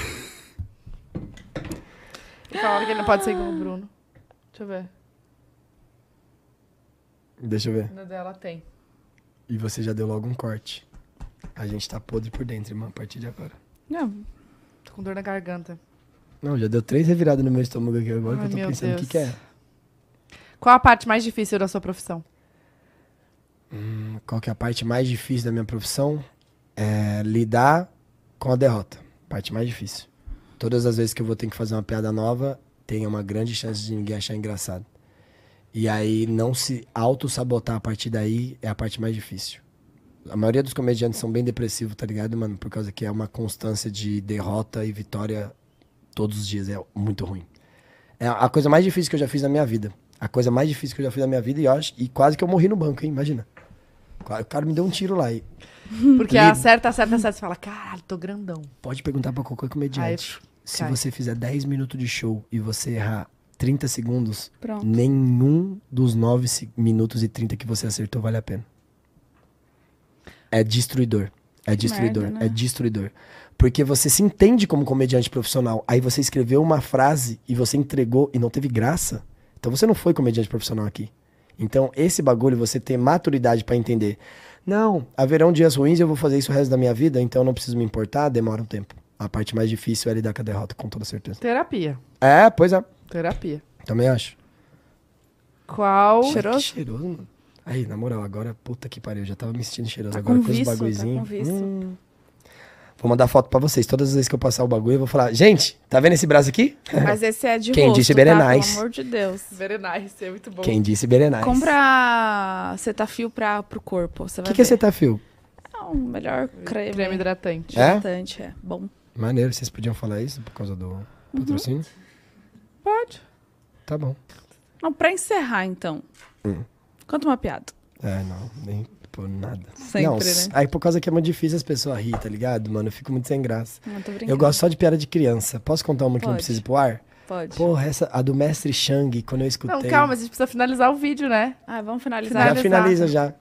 E falaram que ele não pode ser igual o Bruno. Deixa eu ver. Deixa eu ver. No dela tem. E você já deu logo um corte. A gente tá podre por dentro, irmão, a partir de agora. Não, Tô com dor na garganta. Não, já deu três reviradas no meu estômago aqui agora Ai, que eu tô pensando o que, que é. Qual a parte mais difícil da sua profissão? Hum, Qual que é a parte mais difícil da minha profissão? É lidar com a derrota. Parte mais difícil. Todas as vezes que eu vou ter que fazer uma piada nova, tem uma grande chance de ninguém achar engraçado. E aí, não se auto-sabotar a partir daí é a parte mais difícil. A maioria dos comediantes são bem depressivos, tá ligado, mano? Por causa que é uma constância de derrota e vitória todos os dias. É muito ruim. É a coisa mais difícil que eu já fiz na minha vida. A coisa mais difícil que eu já fiz na minha vida e, acho, e quase que eu morri no banco, hein? Imagina. O cara me deu um tiro lá. E Porque acerta, acerta, acerta. Você fala, caralho, tô grandão. pode perguntar pra qualquer comediante. Aí, Se você fizer 10 minutos de show e você errar 30 segundos, Pronto. nenhum dos 9 se- minutos e 30 que você acertou vale a pena. É destruidor. É destruidor. merda, né? É destruidor. Porque você se entende como comediante profissional. Aí você escreveu uma frase e você entregou e não teve graça. Então você não foi comediante profissional aqui. Então, esse bagulho, você ter maturidade pra entender. Não, haverão dias ruins e eu vou fazer isso o resto da minha vida, então eu não preciso me importar, demora um tempo. A parte mais difícil é lidar com a derrota, com toda certeza. Terapia. É, pois é. Terapia. Também acho. Qual. Cheiroso? Que cheiroso, mano. Aí, na moral, agora, puta que pariu, já tava me sentindo cheiroso Tá agora com com vício, tá bagulhozinho. com vício. Hum. Vou mandar foto pra vocês. Todas as vezes que eu passar o bagulho, eu vou falar, gente, tá vendo esse braço aqui? Mas esse é de Quem rosto, disse tá? Berenais. Pelo amor de Deus. Very nice, é muito bom. Quem disse Berenais. Compra Cetafil pra, pro corpo. Você O vai que, que é. Cetafil? Não, melhor creme. Creme hidratante. É? hidratante, é. Bom. Maneiro, vocês podiam falar isso por causa do Uhum. patrocínio? Pode. Tá bom. Não, pra encerrar, então. Hum. Conta uma piada. É, não, nem por nada. Sempre, não, né? aí por causa que é muito difícil as pessoas rirem, tá ligado, mano? Eu fico muito sem graça. Não, tô brincando. Eu gosto só de piada de criança. Posso contar uma que não precisa ir pro ar? Pode. Porra, essa, a do mestre Shang, quando eu escutei. Não, calma, a gente precisa finalizar o vídeo, né? Ah, vamos Já finalizar. finalizar. finaliza já.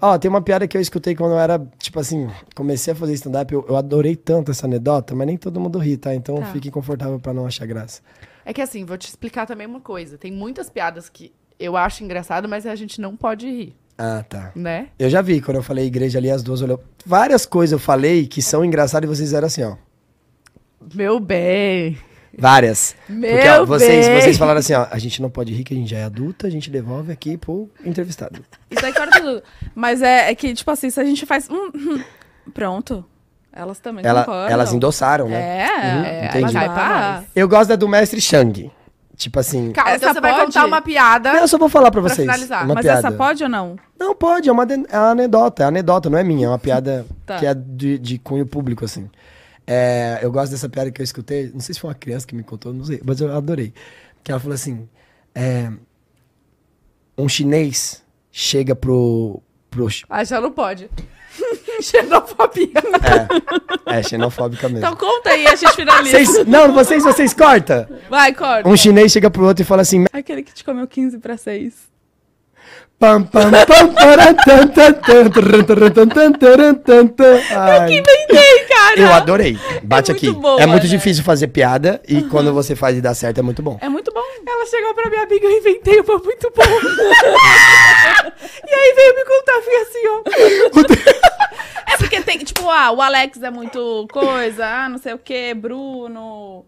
Ó, tem uma piada que eu escutei quando eu era, tipo assim, comecei a fazer stand-up. Eu, eu adorei tanto essa anedota, mas nem todo mundo ri, tá? Então Tá. fique confortável pra não achar graça. É que assim, vou te explicar também uma coisa. Tem muitas piadas que eu acho engraçado, mas a gente não pode rir, Ah, tá. né? Eu já vi, quando eu falei igreja ali, as duas olhou. Várias coisas eu falei que são engraçadas e vocês fizeram assim, ó. Meu bem. Várias. Meu Porque, ó, vocês, bem. vocês falaram assim, ó, a gente não pode rir que a gente já é adulta, a gente devolve aqui pro entrevistado. Isso aí corta tudo. Mas é, é que, tipo assim, se a gente faz. hum, hum, pronto. Elas também Ela- concordam. elas endossaram, né? É, Uhum, é entendi. pra. Eu gosto da do mestre Shang. Tipo assim. Calma, Essa então você vai pode? contar uma piada. Não, eu só vou falar pra Pra vocês. finalizar. Uma Mas piada. essa pode ou não? Não, pode, é uma, é uma anedota. É anedota, não é minha, é uma piada Tá. que é de, de cunho público, assim. É, eu gosto dessa piada que eu escutei. Não sei se foi uma criança que me contou, não sei, mas eu adorei. Que ela falou assim: é, um chinês chega pro. pro Ah, já não pode. Xenofobia. é, é xenofóbica mesmo. Então conta aí, a gente finaliza. Vocês, não, vocês, vocês corta. Vai, corta. Um chinês chega pro outro e fala assim: Aquele que te comeu 15 pra 6. Pam, pam, pam, param, tan, tan, tan, tan, tan, taran, tan, tan. Ai, Inventei, cara! Eu adorei. Bate É aqui. boa, é muito né? difícil fazer piada e quando você faz e dá certo é muito bom. É muito bom. Ela chegou pra minha amiga, eu inventei uma muito boa. e aí veio me contar, fui assim, ó. É porque tem, tipo, ah, o Alex é muito coisa, ah, não sei o que, Bruno,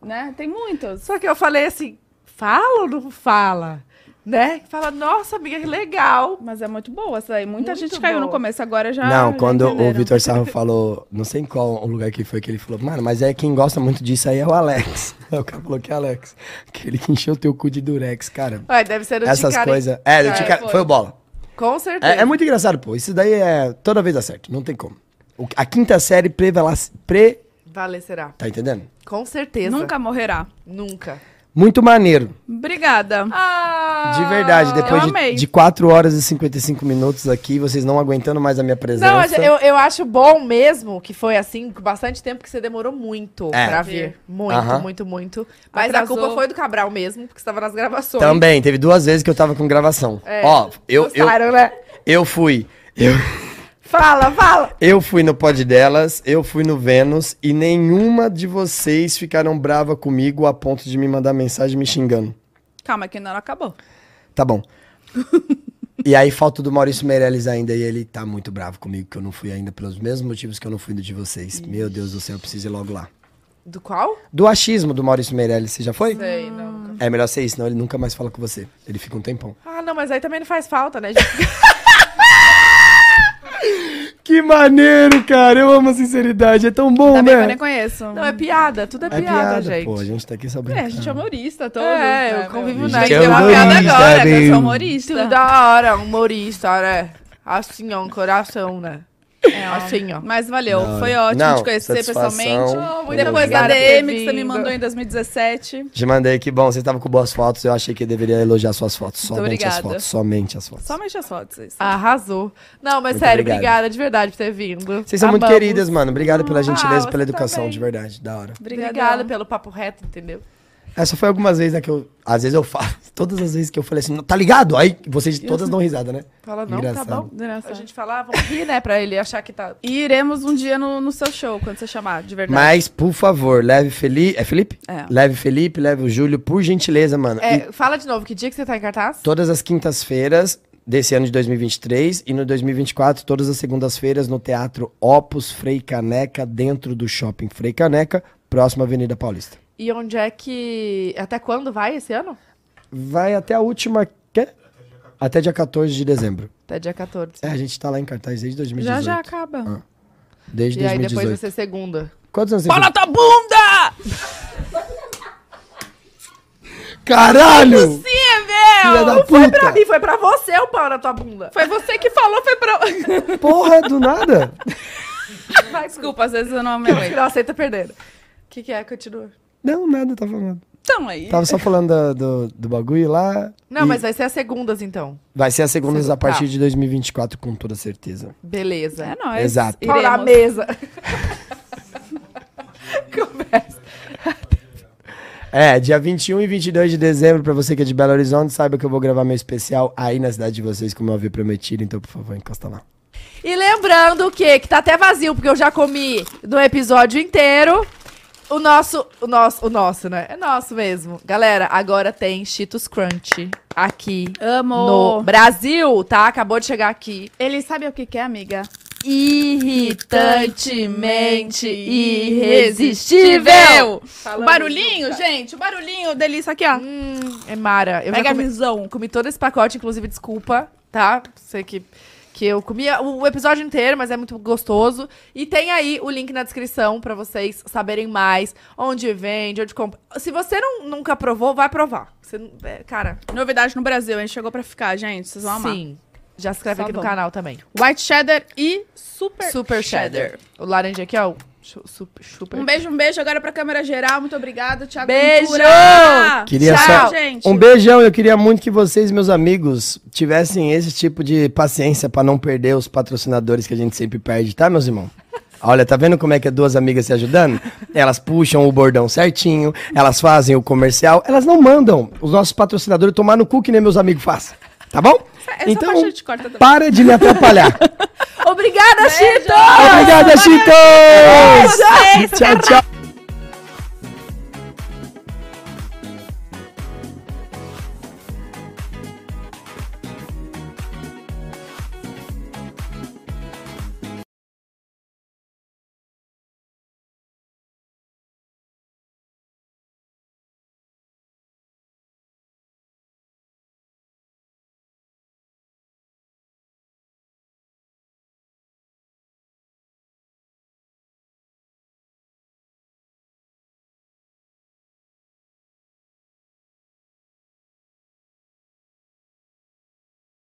né? Tem muitos. Só que eu falei assim, fala ou não fala? Né? Fala, nossa, amiga, que legal. Mas é muito boa essa aí. Muita Muito gente caiu no boa. começo, agora já. não, já quando o. Vitor Sarro falou, não sei em qual lugar que foi que ele falou, mano, mas é quem gosta muito disso aí é o Alex. O cara falou que é Alex. Aquele que encheu o teu cu de durex, cara. Ué, deve ser do Essas coisas. É, É, Tica- foi. foi o bola. Com certeza. É, é muito engraçado, pô. Isso daí é. Toda vez dá certo, não tem como. O- a quinta série prevela- pre. Vale, será. Tá entendendo? Com certeza. Nunca morrerá. Nunca. Muito maneiro. Obrigada. Ah, De verdade, depois eu de, de 4 horas e 55 minutos aqui, vocês não aguentando mais a minha presença. Não, eu, eu acho bom mesmo que foi assim, com bastante tempo que você demorou muito É. pra vir. Muito, Aham. muito, muito. Mas a Atrasou. culpa foi do Cabral mesmo, porque estava nas gravações. Também, teve duas vezes que eu tava com gravação. É, Ó, eu, eu, gostaram, né? eu fui. Eu, Fala, fala! eu fui no pod delas, eu fui no Vênus e nenhuma de vocês ficaram brava comigo a ponto de me mandar mensagem me xingando. Calma, que ainda não acabou. Tá bom. e aí falta do Maurício Meirelles ainda e ele tá muito bravo comigo que eu não fui ainda pelos mesmos motivos que eu não fui do de vocês. Meu Deus do céu, eu preciso ir logo lá. Do qual? Do achismo do Maurício Meirelles, você já foi? Sei, não. É melhor ser isso, senão ele nunca mais fala com você. Ele fica um tempão. Ah, não, mas aí também não faz falta, né? gente? Que maneiro, cara. Eu amo a sinceridade. É tão bom, Ainda bem que eu né? nem conheço. Não, é piada, tudo é, É piada, gente. Pô, a gente tá aqui só É, a gente é humorista, todos. É, eu né, convivo na- Tem que é ter uma piada agora, que eu sou humorista. Tudo da hora, humorista, né? Assim, ó, um coração, né? É. Assim, ó. Mas valeu, hora. foi ótimo Não, te conhecer satisfação. pessoalmente. Oh, muito Depois da obrigada DM que você me mandou em 2017. Te mandei, que bom. Você tava com boas fotos. Eu achei que deveria elogiar suas fotos. Somente as obrigada. fotos. Somente as fotos. Somente as fotos. Isso. Arrasou. Não, mas Muito sério, obrigado. obrigada de verdade por ter vindo. Vocês são muito queridas, mano. Obrigado pela gentileza Ah, e pela educação, também. de verdade. Da hora. Obrigada pelo papo reto, entendeu? Essa foi algumas vezes, né, que eu... Às vezes eu falo... Todas as vezes que eu falei assim, tá ligado? Aí vocês todas dão risada, né? Fala, não, Engraçado. tá bom. Engraçado. A gente fala, ah, vamos rir, né? Pra ele achar que tá. E iremos um dia no, no seu show, quando você chamar, de verdade. Mas, por favor, leve Felipe... É Felipe? É. Leve Felipe, leve o Júlio, por gentileza, mano. E É, fala de novo, que dia que você tá em cartaz? todas as quintas-feiras desse ano de 2023 e no 2024, todas as segundas-feiras no Teatro Opus Frei Caneca, dentro do Shopping Frei Caneca, próximo à Avenida Paulista. E onde é que. Até quando vai esse ano? Vai até a última... Quê? Até dia 14 de dezembro. Até dia 14. É, a gente tá lá em cartaz desde 2018. já já acaba. Desde E aí depois 2018. vai ser segunda. Quantos anos você Fala tua bunda! Caralho! Sim, Filha meu! da Não foi pra mim, foi pra você o pau na tua bunda. Foi você que falou, foi pra... Porra, do nada! Vai, Desculpa, às vezes eu não aguento. não aceita perder. O que, que é? Continua. Não, nada, tava falando. Então aí. Tava só falando da- do, do bagulho lá. Não, e mas vai ser as segundas, então. Vai ser a segunda Segu- a partir tá. de 2024, com toda certeza. Beleza. É nóis. Exato. Pau na Iremos. mesa. Começa. É, dia 21 e 22 de dezembro, pra você que é de Belo Horizonte, saiba que eu vou gravar meu especial aí na cidade de vocês, como eu havia prometido, então, por favor, encosta lá. E lembrando que, que tá até vazio, porque eu já comi no episódio inteiro. O nosso, o nosso, o nosso, né? É nosso mesmo. Galera, agora tem Cheetos Crunch aqui Amo. no Brasil, tá? Acabou de chegar aqui. Ele sabe o que que é, amiga? Irritantemente irresistível. O barulhinho, gente, o barulhinho delícia aqui, ó. Hum, é Mara. Eu Pega já comi, visão. comi todo esse pacote, inclusive, desculpa, tá? Sei que, que eu comia o, episódio inteiro, mas é muito gostoso. E tem aí o link na descrição pra vocês saberem mais onde vende, onde compra. Se você não, nunca provou, vai provar. Você, é, cara, Novidade no Brasil, a gente chegou pra ficar, gente. Vocês vão amar. sim. Já se inscreve Só aqui no vão. canal também. White cheddar e super, Super cheddar. O laranja aqui, ó. Super, super. Um beijo, um beijo agora pra câmera geral. Muito obrigada, Thiago. Beijo! Ventura. Queria Tchau, só- gente. Um beijão, eu queria muito que vocês, meus amigos, tivessem esse tipo de paciência pra não perder os patrocinadores que a gente sempre perde, tá, meus irmãos? Olha, tá vendo como é que é duas amigas se ajudando? Elas puxam o bordão certinho, elas fazem o comercial, elas não mandam os nossos patrocinadores tomar no cu que nem meus amigos fazem, tá bom? Essa então, parte a gente corta também. para de me atrapalhar. Obrigada, Chito! Obrigada, Chito! Tchau, tchau.